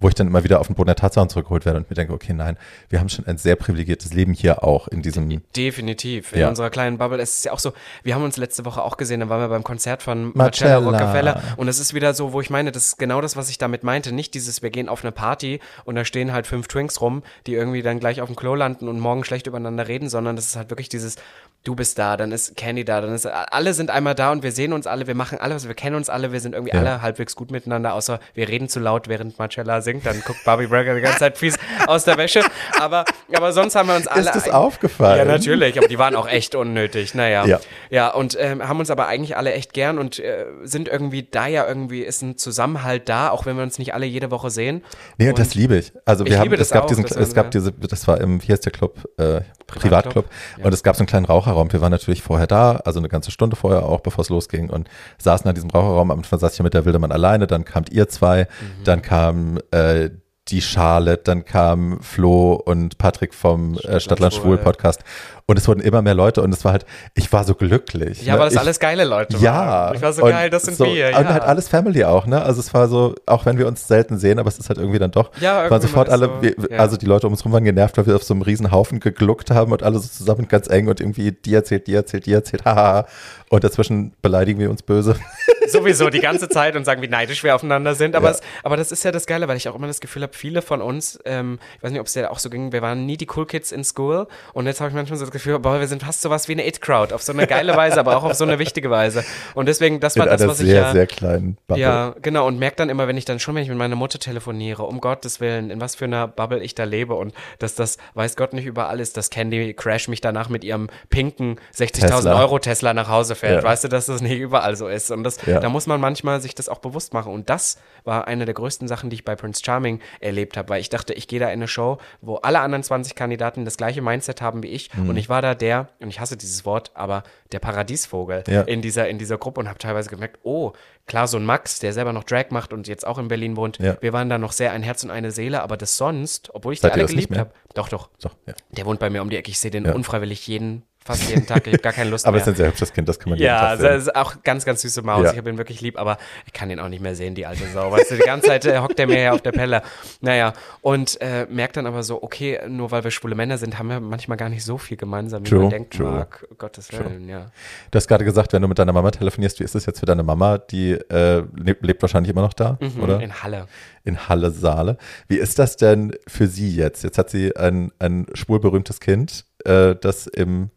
wo ich dann immer wieder auf den Boden der Tatsachen zurückgeholt werde und mir denke, okay, nein, wir haben schon ein sehr privilegiertes Leben hier auch in diesem. Definitiv. In Ja. unserer kleinen Bubble. Es ist ja auch so, wir haben uns letzte Woche auch gesehen, da waren wir beim Konzert von Marcella Marcella. Rockefeller. Und es ist wieder so, wo ich meine, das ist genau das, was ich damit meinte. Nicht dieses, wir gehen auf eine Party und da stehen halt fünf Twinks rum, die irgendwie dann gleich auf dem Klo landen und morgen schlecht übereinander reden, sondern das ist halt wirklich dieses, du bist da, dann ist Candy da, dann ist, alle sind einmal da und wir sehen uns alle, wir machen alles, wir kennen uns alle, wir sind irgendwie Ja. alle halbwegs gut miteinander, außer wir reden zu laut, während Marcella singt, dann guckt Barbie Breaker die ganze Zeit fies aus der Wäsche. Aber, aber sonst haben wir uns alle. Ist das aufgefallen? Ja, natürlich, aber die waren auch echt unnötig. Naja. Ja. Ja, und ähm, haben uns aber eigentlich alle echt gern und äh, sind irgendwie da ja irgendwie, ist ein Zusammenhalt da, auch wenn wir uns nicht alle jede Woche sehen. Nee, und das liebe ich. Also wir Ich haben, liebe es das gab auch, diesen, es gab diese, das war im, wie heißt der Club, äh, Privatclub. Privatclub. Ja. Und es gab so einen kleinen Raucherraum. Wir waren natürlich vorher da, also eine ganze Stunde vorher auch, bevor es losging und saßen an diesem Raucherraum. Am Anfang saß ich mit der Wildemann alleine, dann kamt ihr zwei, Mhm. dann kam äh, die Charlotte, dann kam Flo und Patrick vom äh, Stadtland. Schwul Podcast. Und es wurden immer mehr Leute und es war halt, ich war so glücklich. Ja, ne? weil das ich, alles geile Leute Ja. waren. Ich war so und geil, das sind so, wir. Und Ja. halt alles Family auch, ne? Also es war so, auch wenn wir uns selten sehen, aber es ist halt irgendwie dann doch, Ja, waren irgendwie sofort man ist alle, so- wir, ja. also die Leute um uns rum waren genervt, weil wir auf so einem riesen Haufen gegluckt haben und alle so zusammen ganz eng und irgendwie die erzählt, die erzählt, die erzählt, haha. Und dazwischen beleidigen wir uns böse. sowieso die ganze Zeit und sagen, wie neidisch wir aufeinander sind. Aber, Ja. es, aber das ist ja das Geile, weil ich auch immer das Gefühl habe, viele von uns, ähm, ich weiß nicht, ob es dir auch so ging, wir waren nie die Cool Kids in School. Und jetzt habe ich manchmal so das Gefühl, boah, wir sind fast sowas wie eine It-Crowd. Auf so eine geile Weise, aber auch auf so eine wichtige Weise. Und deswegen, das In war das, einer was ich sehr, ja. sehr kleinen Bubble. Ja, genau. Und merke dann immer, wenn ich dann schon, wenn ich mit meiner Mutter telefoniere, um Gottes Willen, in was für einer Bubble ich da lebe und dass das, weiß Gott nicht überall ist, dass Candy Crash mich danach mit ihrem pinken 60.000 Tesla. Euro Tesla nach Hause fährt. Ja. Weißt du, dass das nicht überall so ist. Und das, Ja. da muss man manchmal sich das auch bewusst machen. Und das war eine der größten Sachen, die ich bei Prince Charming erlebt habe, weil ich dachte, ich gehe da in eine Show, wo alle anderen 20 Kandidaten das gleiche Mindset haben wie ich. Mhm. Und ich war da der, und ich hasse dieses Wort, aber der Paradiesvogel Ja. in dieser, in dieser Gruppe und habe teilweise gemerkt, oh, klar, so ein Max, der selber noch Drag macht und jetzt auch in Berlin wohnt, Ja. wir waren da noch sehr ein Herz und eine Seele, aber das sonst, obwohl ich Seid die alle geliebt habe, doch, doch, So, ja. der wohnt bei mir um die Ecke, ich sehe den unfreiwillig jeden, fast jeden Tag, ich habe gar keine Lust Aber mehr. es ist ein sehr hübsches Kind, das kann man jeden Ja, Tag also sehen. das ist auch ganz, ganz süße Maus. Ja. Ich habe ihn wirklich lieb, aber ich kann ihn auch nicht mehr sehen, die alte Sau. Weißt du, die ganze Zeit äh, hockt er mir ja auf der Pelle. Naja, und äh, merkt dann aber so, okay, nur weil wir schwule Männer sind, haben wir manchmal gar nicht so viel gemeinsam, wie True, man denken true. mag. Gottes Willen, ja. Du hast gerade gesagt, wenn du mit deiner Mama telefonierst, wie ist es jetzt für deine Mama? Die äh, lebt, lebt wahrscheinlich immer noch da, Mhm, oder? In Halle. in Halle Saale. Wie ist das denn für sie jetzt? Jetzt hat sie ein, ein schwulberühmtes Kind, äh, das im,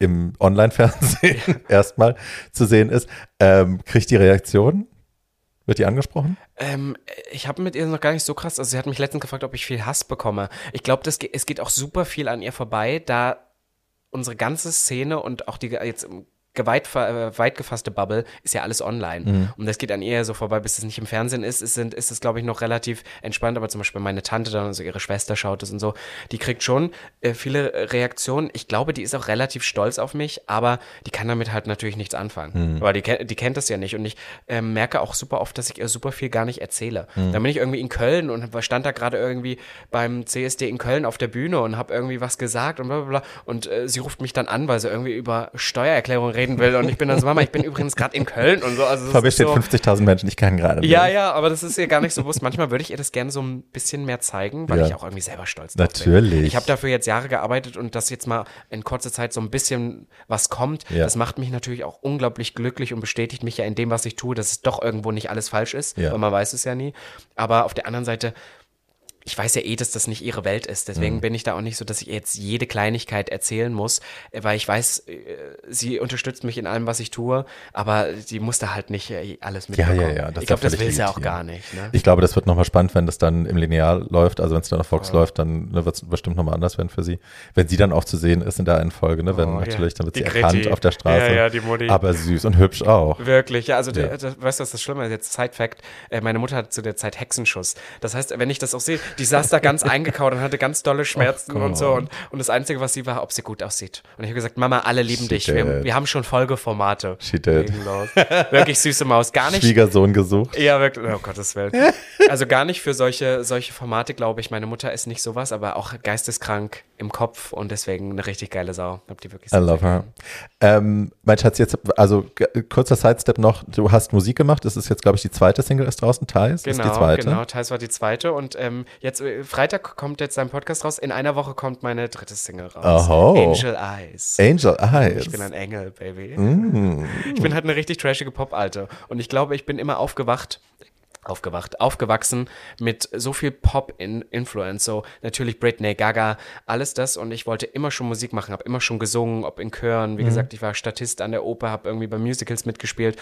im Online-Fernsehen erstmal zu sehen ist. Ähm, kriegt die Reaktion? Wird die angesprochen? Ähm, ich habe mit ihr noch gar nicht so krass, also sie hat mich letztens gefragt, ob ich viel Hass bekomme. Ich glaube, es geht auch super viel an ihr vorbei, da unsere ganze Szene und auch die jetzt geweit, äh, weit gefasste Bubble ist ja alles online. Mhm. Und das geht an ihr so vorbei, bis es nicht im Fernsehen ist, ist, sind, ist es, glaube ich, noch relativ entspannt. Aber zum Beispiel meine Tante dann, also ihre Schwester schaut es und so, die kriegt schon äh, viele Reaktionen. Ich glaube, die ist auch relativ stolz auf mich, aber die kann damit halt natürlich nichts anfangen. Mhm. Weil die, die kennt das ja nicht. Und ich ähm, merke auch super oft, dass ich ihr super viel gar nicht erzähle. Mhm. Dann bin ich irgendwie in Köln und stand da gerade irgendwie beim CSD in Köln auf der Bühne und habe irgendwie was gesagt und bla bla bla. Und äh, sie ruft mich dann an, weil sie irgendwie über Steuererklärung reden will. Und ich bin dann so, Mama, ich bin übrigens gerade in Köln und so. Also stehen so, 50.000 Menschen, ich kann gerade ja, ja, aber das ist ihr gar nicht so bewusst. Manchmal würde ich ihr das gerne so ein bisschen mehr zeigen, weil Ja. ich auch irgendwie selber stolz bin. Natürlich. Ich habe dafür jetzt Jahre gearbeitet und dass jetzt mal in kurzer Zeit so ein bisschen was kommt, Ja. das macht mich natürlich auch unglaublich glücklich und bestätigt mich ja in dem, was ich tue, dass es doch irgendwo nicht alles falsch ist, Ja. weil man weiß es ja nie. Aber auf der anderen Seite ich weiß ja eh, dass das nicht ihre Welt ist. Deswegen Mhm. bin ich da auch nicht so, dass ich jetzt jede Kleinigkeit erzählen muss, äh, weil ich weiß, äh, sie unterstützt mich in allem, was ich tue, aber sie muss da halt nicht äh, alles Ja, mitbekommen. ja, ja. das ich glaube, das will sie auch gar nicht. Ne? Ich glaube, das wird nochmal spannend, wenn das dann im Lineal läuft. Also wenn es dann auf Fox läuft, dann ne, wird es bestimmt nochmal anders werden für sie. Wenn sie dann auch zu sehen ist in der einen Folge, ne? wenn Oh, ja. natürlich, dann wird sie erkannt Kreti. auf der Straße. Ja, ja, die Mutti. Aber süß und hübsch auch. Wirklich, ja, also Ja. Das, weißt du, was das Schlimme ist? Jetzt Side-Fact, meine Mutter hat zu der Zeit Hexenschuss. Das heißt, wenn ich das auch sehe, die saß da ganz eingekaut und hatte ganz dolle Schmerzen oh und so. Und, und das Einzige, was sie war, ob sie gut aussieht. Und ich habe gesagt, Mama, alle lieben She dich. Wir, wir, haben schon Folgeformate. She did. Wirklich süße Maus. Gar nicht. Schwiegersohn gesucht. Ja, wirklich. Oh Gottes Willen. Also gar nicht für solche, solche Formate, glaube ich. Meine Mutter ist nicht sowas, aber auch geisteskrank im Kopf und deswegen eine richtig geile Sau. Hab die wirklich I love her. Ähm, mein Schatz, jetzt, also kurzer Sidestep noch, du hast Musik gemacht, das ist jetzt, glaube ich, die zweite Single ist draußen, Thais genau, ist die zweite. Genau, Thais war die zweite und ähm, jetzt, äh, Freitag kommt jetzt dein Podcast raus, in einer Woche kommt meine dritte Single raus. Oho. Angel Eyes. Angel Eyes. Ich bin ein Engel, Baby. Mm. Ich bin halt eine richtig trashige Pop-Alte und ich glaube, ich bin immer aufgewacht aufgewacht, aufgewachsen mit so viel Pop-Influence, so natürlich Britney, Gaga, alles das und ich wollte immer schon Musik machen, habe immer schon gesungen, ob in Chören, wie mhm. gesagt, ich war Statist an der Oper, habe irgendwie bei Musicals mitgespielt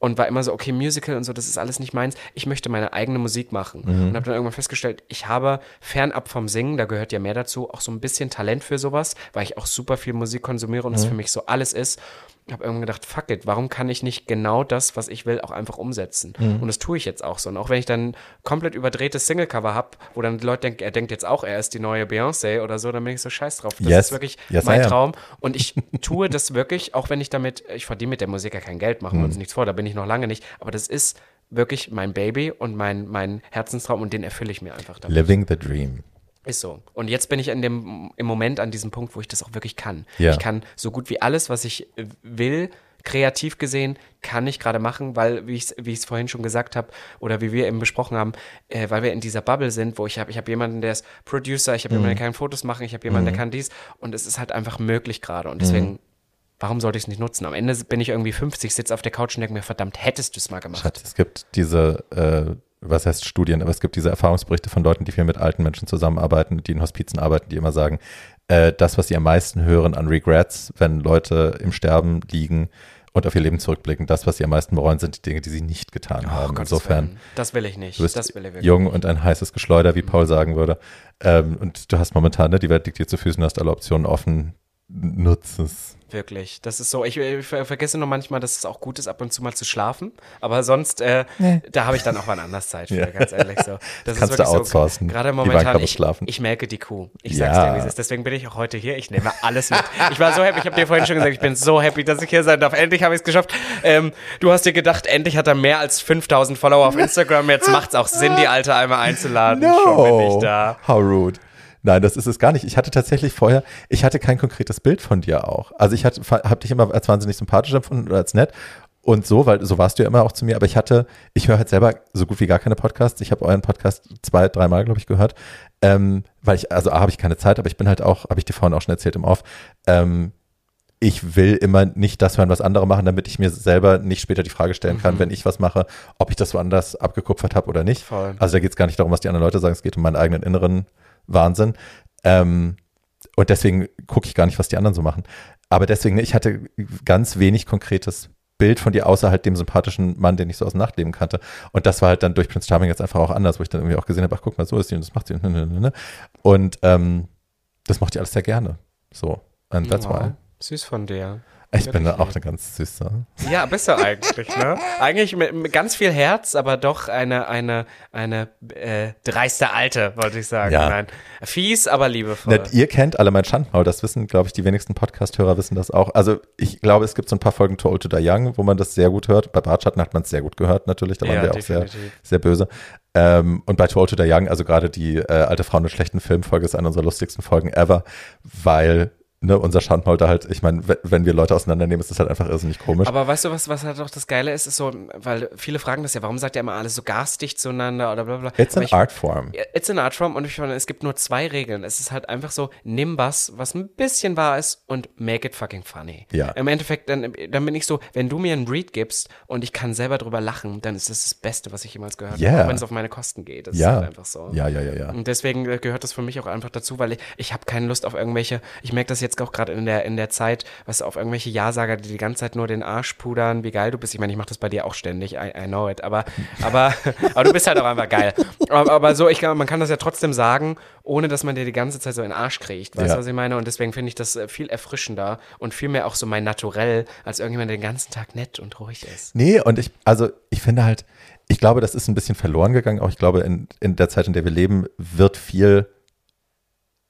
und war immer so, okay, Musical und so, das ist alles nicht meins. Ich möchte meine eigene Musik machen. Mhm. Und habe dann irgendwann festgestellt, ich habe fernab vom Singen, da gehört ja mehr dazu, auch so ein bisschen Talent für sowas, weil ich auch super viel Musik konsumiere und mhm. für mich so alles ist habe irgendwann gedacht, fuck it, warum kann ich nicht genau das, was ich will, auch einfach umsetzen? Mhm. Und das tue ich jetzt auch so. Und auch wenn ich dann komplett überdrehtes Singlecover habe, wo dann die Leute denken, er denkt jetzt auch, er ist die neue Beyoncé oder so, dann bin ich so scheiß drauf. Das yes. ist wirklich yes, mein Traum. Und ich tue das wirklich, auch wenn ich damit, ich verdiene mit der Musik ja kein Geld, machen wir uns mhm. nichts vor, da bin ich noch lange nicht. Aber das ist wirklich mein Baby und mein, mein Herzenstraum und den erfülle ich mir einfach damit. Living the Dream. Ist so. Und jetzt bin ich in dem, im Moment an diesem Punkt, wo ich das auch wirklich kann. Ja. Ich kann so gut wie alles, was ich will, kreativ gesehen, kann ich gerade machen, weil, wie ich es wie vorhin schon gesagt habe, oder wie wir eben besprochen haben, äh, weil wir in dieser Bubble sind, wo ich habe, ich habe jemanden, der ist Producer, ich habe mhm. jemanden, der kann Fotos machen, ich habe jemanden, mhm. der kann dies. Und es ist halt einfach möglich gerade. Und deswegen mhm. warum sollte ich es nicht nutzen? Am Ende bin ich irgendwie 50, sitze auf der Couch und denke mir, verdammt, hättest du es mal gemacht. Schatz, es gibt diese äh, was heißt Studien, aber es gibt diese Erfahrungsberichte von Leuten, die viel mit alten Menschen zusammenarbeiten, die in Hospizen arbeiten, die immer sagen, äh, das, was sie am meisten hören an Regrets, wenn Leute im Sterben liegen und auf ihr Leben zurückblicken, das, was sie am meisten bereuen, sind die Dinge, die sie nicht getan oh, haben. Gottes Insofern. Willen. Das will ich nicht. Du bist das will ich jung und ein heißes Geschleuder, wie Paul sagen würde. Ähm, und du hast momentan, ne, die Welt liegt dir zu Füßen, du hast alle Optionen offen. Nutze es. Wirklich. Das ist so, ich, ich, vergesse nur manchmal, dass es auch gut ist, ab und zu mal zu schlafen. Aber sonst, äh, nee. da habe ich dann auch wann anders Zeit für, ja. ganz ehrlich so. Das, kannst du outsourcen. So, gerade momentan, ich, ich melke die Kuh. Ich sag's ja. dir, wie es ist. Deswegen bin ich auch heute hier. Ich nehme alles mit. Ich war so happy, ich habe dir vorhin schon gesagt, ich bin so happy, dass ich hier sein darf. Endlich habe ich es geschafft. Ähm, du hast dir gedacht, endlich hat er mehr als 5000 Follower auf Instagram. Jetzt macht's auch Sinn, die Alte einmal einzuladen. No. Schon bin ich da. How rude. Nein, das ist es gar nicht. Ich hatte tatsächlich vorher, ich hatte kein konkretes Bild von dir auch. Also ich hatte, habe dich immer als wahnsinnig sympathisch empfunden oder als nett und so, weil so warst du ja immer auch zu mir. Aber ich hatte, ich höre halt selber so gut wie gar keine Podcasts. Ich habe euren Podcast zwei, dreimal, glaube ich, gehört. Ähm, weil ich, also A, habe ich keine Zeit, aber ich bin halt auch, habe ich dir vorhin auch schon erzählt im Off, ähm, ich will immer nicht das hören, was andere machen, damit ich mir selber nicht später die Frage stellen kann, mhm. wenn ich was mache, ob ich das woanders abgekupfert habe oder nicht. Voll. Also da geht es gar nicht darum, was die anderen Leute sagen, es geht um meinen eigenen inneren Wahnsinn. Ähm, und deswegen gucke ich gar nicht, was die anderen so machen. Aber deswegen, ich hatte ganz wenig konkretes Bild von dir, außer halt dem sympathischen Mann, den ich so aus dem Nachtleben kannte. Und das war halt dann durch Prince Charming jetzt einfach auch anders, wo ich dann irgendwie auch gesehen habe, ach guck mal, so ist sie und das macht sie. Und ähm, das macht die alles sehr gerne. So. And that's wow. why. Süß von dir. Ich bin da auch eine ganz süße. Ja, bist du eigentlich, ne? Eigentlich mit, mit, ganz viel Herz, aber doch eine, eine, eine äh, dreiste Alte, wollte ich sagen. Ja. Nein. Fies, aber liebevoll. Ne, ihr kennt alle mein Schandmaul, das wissen, glaube ich, die wenigsten Podcast-Hörer wissen das auch. Also ich glaube, es gibt so ein paar Folgen Too Old to Die Young, wo man das sehr gut hört. Bei Bartschatten hat man es sehr gut gehört, natürlich. Da waren ja, wir auch sehr, sehr böse. Ähm, und bei Too Old to Die Young, also gerade die äh, alte Frau mit schlechten Filmfolge ist eine unserer lustigsten Folgen ever, weil ne, unser Schandmaul da halt, ich meine, wenn wir Leute auseinandernehmen, ist das halt einfach irrsinnig komisch. Aber weißt du, was, was halt auch das Geile ist, ist so, weil viele fragen das ja, warum sagt ihr immer alles so garstig zueinander oder bla bla. It's an ich, art form. It's an art form und ich meine, es gibt nur zwei Regeln. Es ist halt einfach so, nimm was, was ein bisschen wahr ist und make it fucking funny. Ja. Im Endeffekt, dann, dann bin ich so, wenn du mir einen Read gibst und ich kann selber drüber lachen, dann ist das das Beste, was ich jemals gehört yeah. habe, auch wenn es auf meine Kosten geht. Das ja. ist halt einfach so. Ja, ja, ja, ja. Und deswegen gehört das für mich auch einfach dazu, weil ich, ich habe keine Lust auf irgendwelche, ich merke das jetzt jetzt auch gerade in der, in der Zeit, was auf irgendwelche Ja-Sager, die die ganze Zeit nur den Arsch pudern, wie geil du bist. Ich meine, ich mache das bei dir auch ständig, I, I know it, aber, aber, aber du bist halt auch einfach geil. Aber, aber so, ich glaube, man kann das ja trotzdem sagen, ohne dass man dir die ganze Zeit so in den Arsch kriegt. Weißt du, Ja. was ich meine? Und deswegen finde ich das äh, viel erfrischender und viel mehr auch so mein Naturell, als irgendjemand, der den ganzen Tag nett und ruhig ist. Nee, und ich, also ich finde halt, ich glaube, das ist ein bisschen verloren gegangen. Auch ich glaube, in, in der Zeit, in der wir leben, wird viel,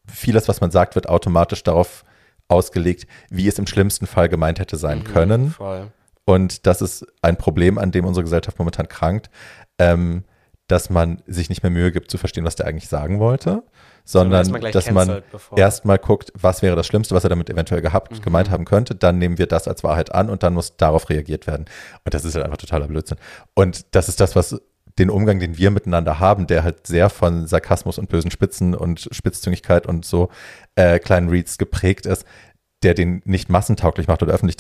vieles, was man sagt, wird automatisch darauf ausgelegt, wie es im schlimmsten Fall gemeint hätte sein können. Voll. Und das ist ein Problem, an dem unsere Gesellschaft momentan krankt, ähm, dass man sich nicht mehr Mühe gibt zu verstehen, was der eigentlich sagen wollte, sondern erstmal gleich dass man erstmal guckt, was wäre das Schlimmste, was er damit eventuell gehabt, Mhm. gemeint haben könnte, dann nehmen wir das als Wahrheit an und dann muss darauf reagiert werden. Und das ist halt einfach totaler Blödsinn. Und das ist das, was den Umgang, den wir miteinander haben, der halt sehr von Sarkasmus und bösen Spitzen und Spitzzüngigkeit und so äh, kleinen Reads geprägt ist, der den nicht massentauglich macht oder öffentlich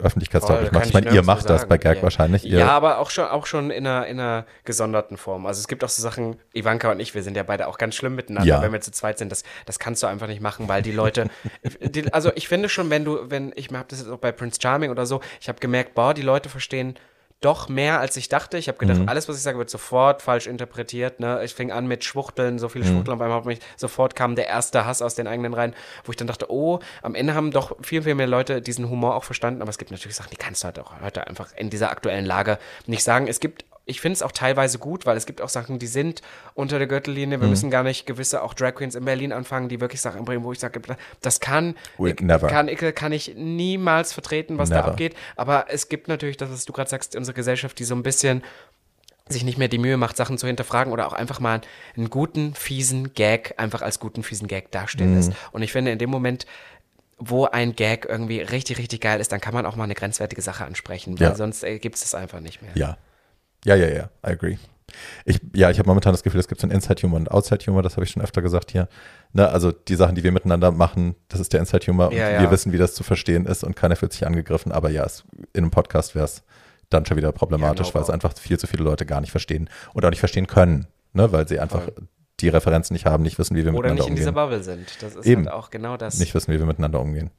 öffentlichkeitstauglich Voll, macht. Ich meine, ihr macht das sagen. bei Gag Ja. wahrscheinlich. Ihr, Ja, aber auch schon, auch schon in, einer, in einer gesonderten Form. Also es gibt auch so Sachen, Ivanka und ich, wir sind ja beide auch ganz schlimm miteinander, Ja. wenn wir zu zweit sind. Das, das kannst du einfach nicht machen, weil die Leute, die, also ich finde schon, wenn du, wenn, ich habe das jetzt auch bei Prince Charming oder so, ich habe gemerkt, boah, die Leute verstehen doch mehr, als ich dachte. Ich habe gedacht, Mhm. alles, was ich sage, wird sofort falsch interpretiert. Ne? Ich fing an mit Schwuchteln, so viele Mhm. Schwuchteln auf einmal auf mich. Sofort kam der erste Hass aus den eigenen Reihen, wo ich dann dachte, oh, am Ende haben doch viel, viel mehr Leute diesen Humor auch verstanden. Aber es gibt natürlich Sachen, die kannst du halt auch heute einfach in dieser aktuellen Lage nicht sagen. Es gibt ich finde es auch teilweise gut, weil es gibt auch Sachen, die sind unter der Gürtellinie. Wir Mhm. müssen gar nicht gewisse auch Drag Queens in Berlin anfangen, die wirklich Sachen bringen, wo ich sage, das kann, never. kann, kann ich niemals vertreten, was da Never. abgeht. Aber es gibt natürlich das, was du gerade sagst, unsere Gesellschaft, die so ein bisschen sich nicht mehr die Mühe macht, Sachen zu hinterfragen oder auch einfach mal einen guten, fiesen Gag einfach als guten, fiesen Gag dastehen Mhm. lässt. Und ich finde, in dem Moment, wo ein Gag irgendwie richtig, richtig geil ist, dann kann man auch mal eine grenzwertige Sache ansprechen, weil Ja. sonst äh, gibt es das einfach nicht mehr. Ja. Ja, ja, ja, I agree. Ich, ja, ich habe momentan das Gefühl, es gibt so einen Inside-Humor und Outside-Humor, das habe ich schon öfter gesagt hier. Ne, also die Sachen, die wir miteinander machen, das ist der Inside-Humor Ja, und ja. wir wissen, wie das zu verstehen ist und keiner fühlt sich angegriffen. Aber ja, es, in einem Podcast wäre es dann schon wieder problematisch, Ja, weil es einfach viel zu viele Leute gar nicht verstehen und auch nicht verstehen können, ne, weil sie einfach die Referenzen nicht haben, nicht wissen, wie wir Oder miteinander nicht in dieser umgehen. Bubble sind. Das ist Eben. halt auch genau das. Nicht wissen, wie wir miteinander umgehen.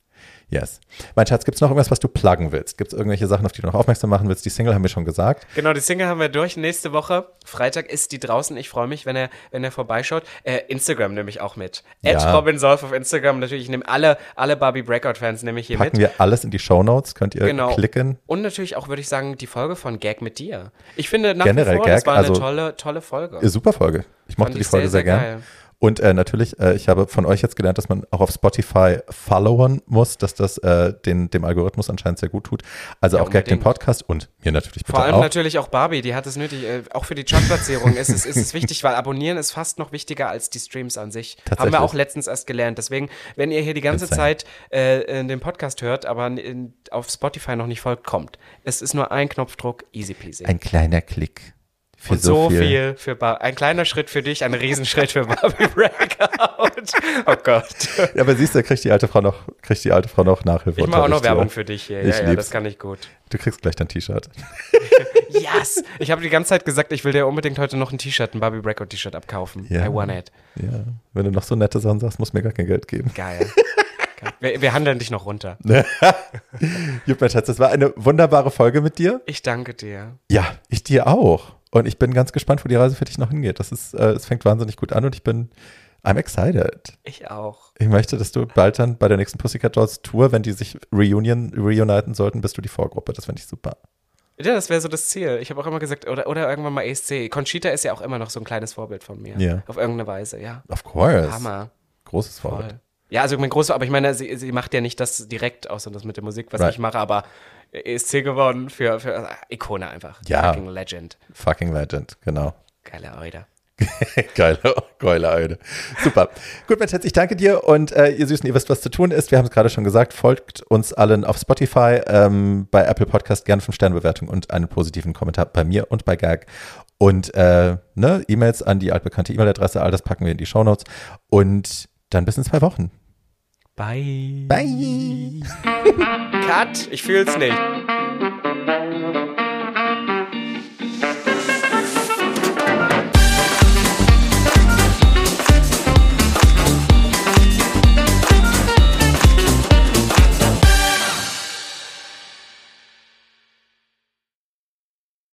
Yes. Mein Schatz, gibt es noch irgendwas, was du pluggen willst? Gibt es irgendwelche Sachen, auf die du noch aufmerksam machen willst? Die Single haben wir schon gesagt. Genau, die Single haben wir durch. Nächste Woche, Freitag, ist die draußen. Ich freue mich, wenn er, wenn er vorbeischaut. Äh, Instagram nehme ich auch mit. Ja. At Robin Solf auf Instagram. Natürlich, ich nehme alle, alle Barbie Breakout-Fans nehme ich hier Packen mit. wir alles in die Shownotes, könnt ihr Genau. klicken. Und natürlich auch, würde ich sagen, die Folge von Gag mit dir. Ich finde nach Generell wie vor, Gag, das war also- eine tolle, tolle Folge. Super Folge. Ich mochte die Folge sehr, sehr, sehr gern. geil. Und äh, natürlich, äh, ich habe von euch jetzt gelernt, dass man auch auf Spotify followen muss, dass das äh, den, dem Algorithmus anscheinend sehr gut tut. Also Ja, auch Gag den unbedingt. Podcast und mir natürlich bitte Vor allem auch. natürlich auch Barbie, die hat es nötig. Äh, auch für die Chartplatzierung ist es, ist es wichtig, weil Abonnieren ist fast noch wichtiger als die Streams an sich. Haben wir auch letztens erst gelernt. Deswegen, wenn ihr hier die ganze. Zeit äh, den Podcast hört, aber in, auf Spotify noch nicht folgt, kommt. Es ist nur ein Knopfdruck, easy peasy. Ein kleiner Klick. Für Und so viel, für Bar Ein kleiner Schritt für dich, ein Riesenschritt für Barbie Breakout. Oh Gott. Ja, aber siehst du, kriegt die alte Frau noch, kriegt die alte Frau noch Nachhilfe. Ich mache auch noch Werbung für dich hier. Ich Ja, ja, lieb's. das kann ich gut. Du kriegst gleich dein T-Shirt. Yes! Ich habe die ganze Zeit gesagt, ich will dir unbedingt heute noch ein T-Shirt, ein Barbie Breakout T-Shirt abkaufen. Ja. I want it. Ja. Wenn du noch so nette Sachen sagst, musst du mir gar kein Geld geben. Geil. Wir, wir handeln dich noch runter. Gut, mein Schatz, das war eine wunderbare Folge mit dir. Ich danke dir. Ja, ich dir auch. Und ich bin ganz gespannt, wo die Reise für dich noch hingeht. Das ist, äh, es fängt wahnsinnig gut an und ich bin, I'm excited. Ich auch. Ich möchte, dass du bald dann bei der nächsten Pussycat Dolls Tour, wenn die sich reunion, reuniten sollten, bist du die Vorgruppe. Das fände ich super. Ja, das wäre so das Ziel. Ich habe auch immer gesagt, oder, oder irgendwann mal ESC. Conchita ist ja auch immer noch so ein kleines Vorbild von mir. Ja. Auf irgendeine Weise, ja. Of course. Hammer. Großes Vorbild. Voll. Ja, also mein großer, aber ich meine, sie, sie macht ja nicht das direkt, außer das mit der Musik, was Right. ich mache, aber ESC gewonnen für, für also Ikone einfach. Ja. Fucking Legend. Fucking Legend, genau. Geile Eude. Geile, geile Eide. Super. Gut, mein Schatz, ich danke dir und äh, ihr Süßen, ihr wisst, was zu tun ist. Wir haben es gerade schon gesagt, folgt uns allen auf Spotify, ähm, bei Apple Podcast gerne 5-Sterne-Bewertung und einen positiven Kommentar bei mir und bei Gag. Und äh, ne, E-Mails an die altbekannte E-Mail-Adresse, all das packen wir in die Shownotes. Und dann bis in zwei Wochen. Bye. Bye. Cut. Ich fühl's nicht.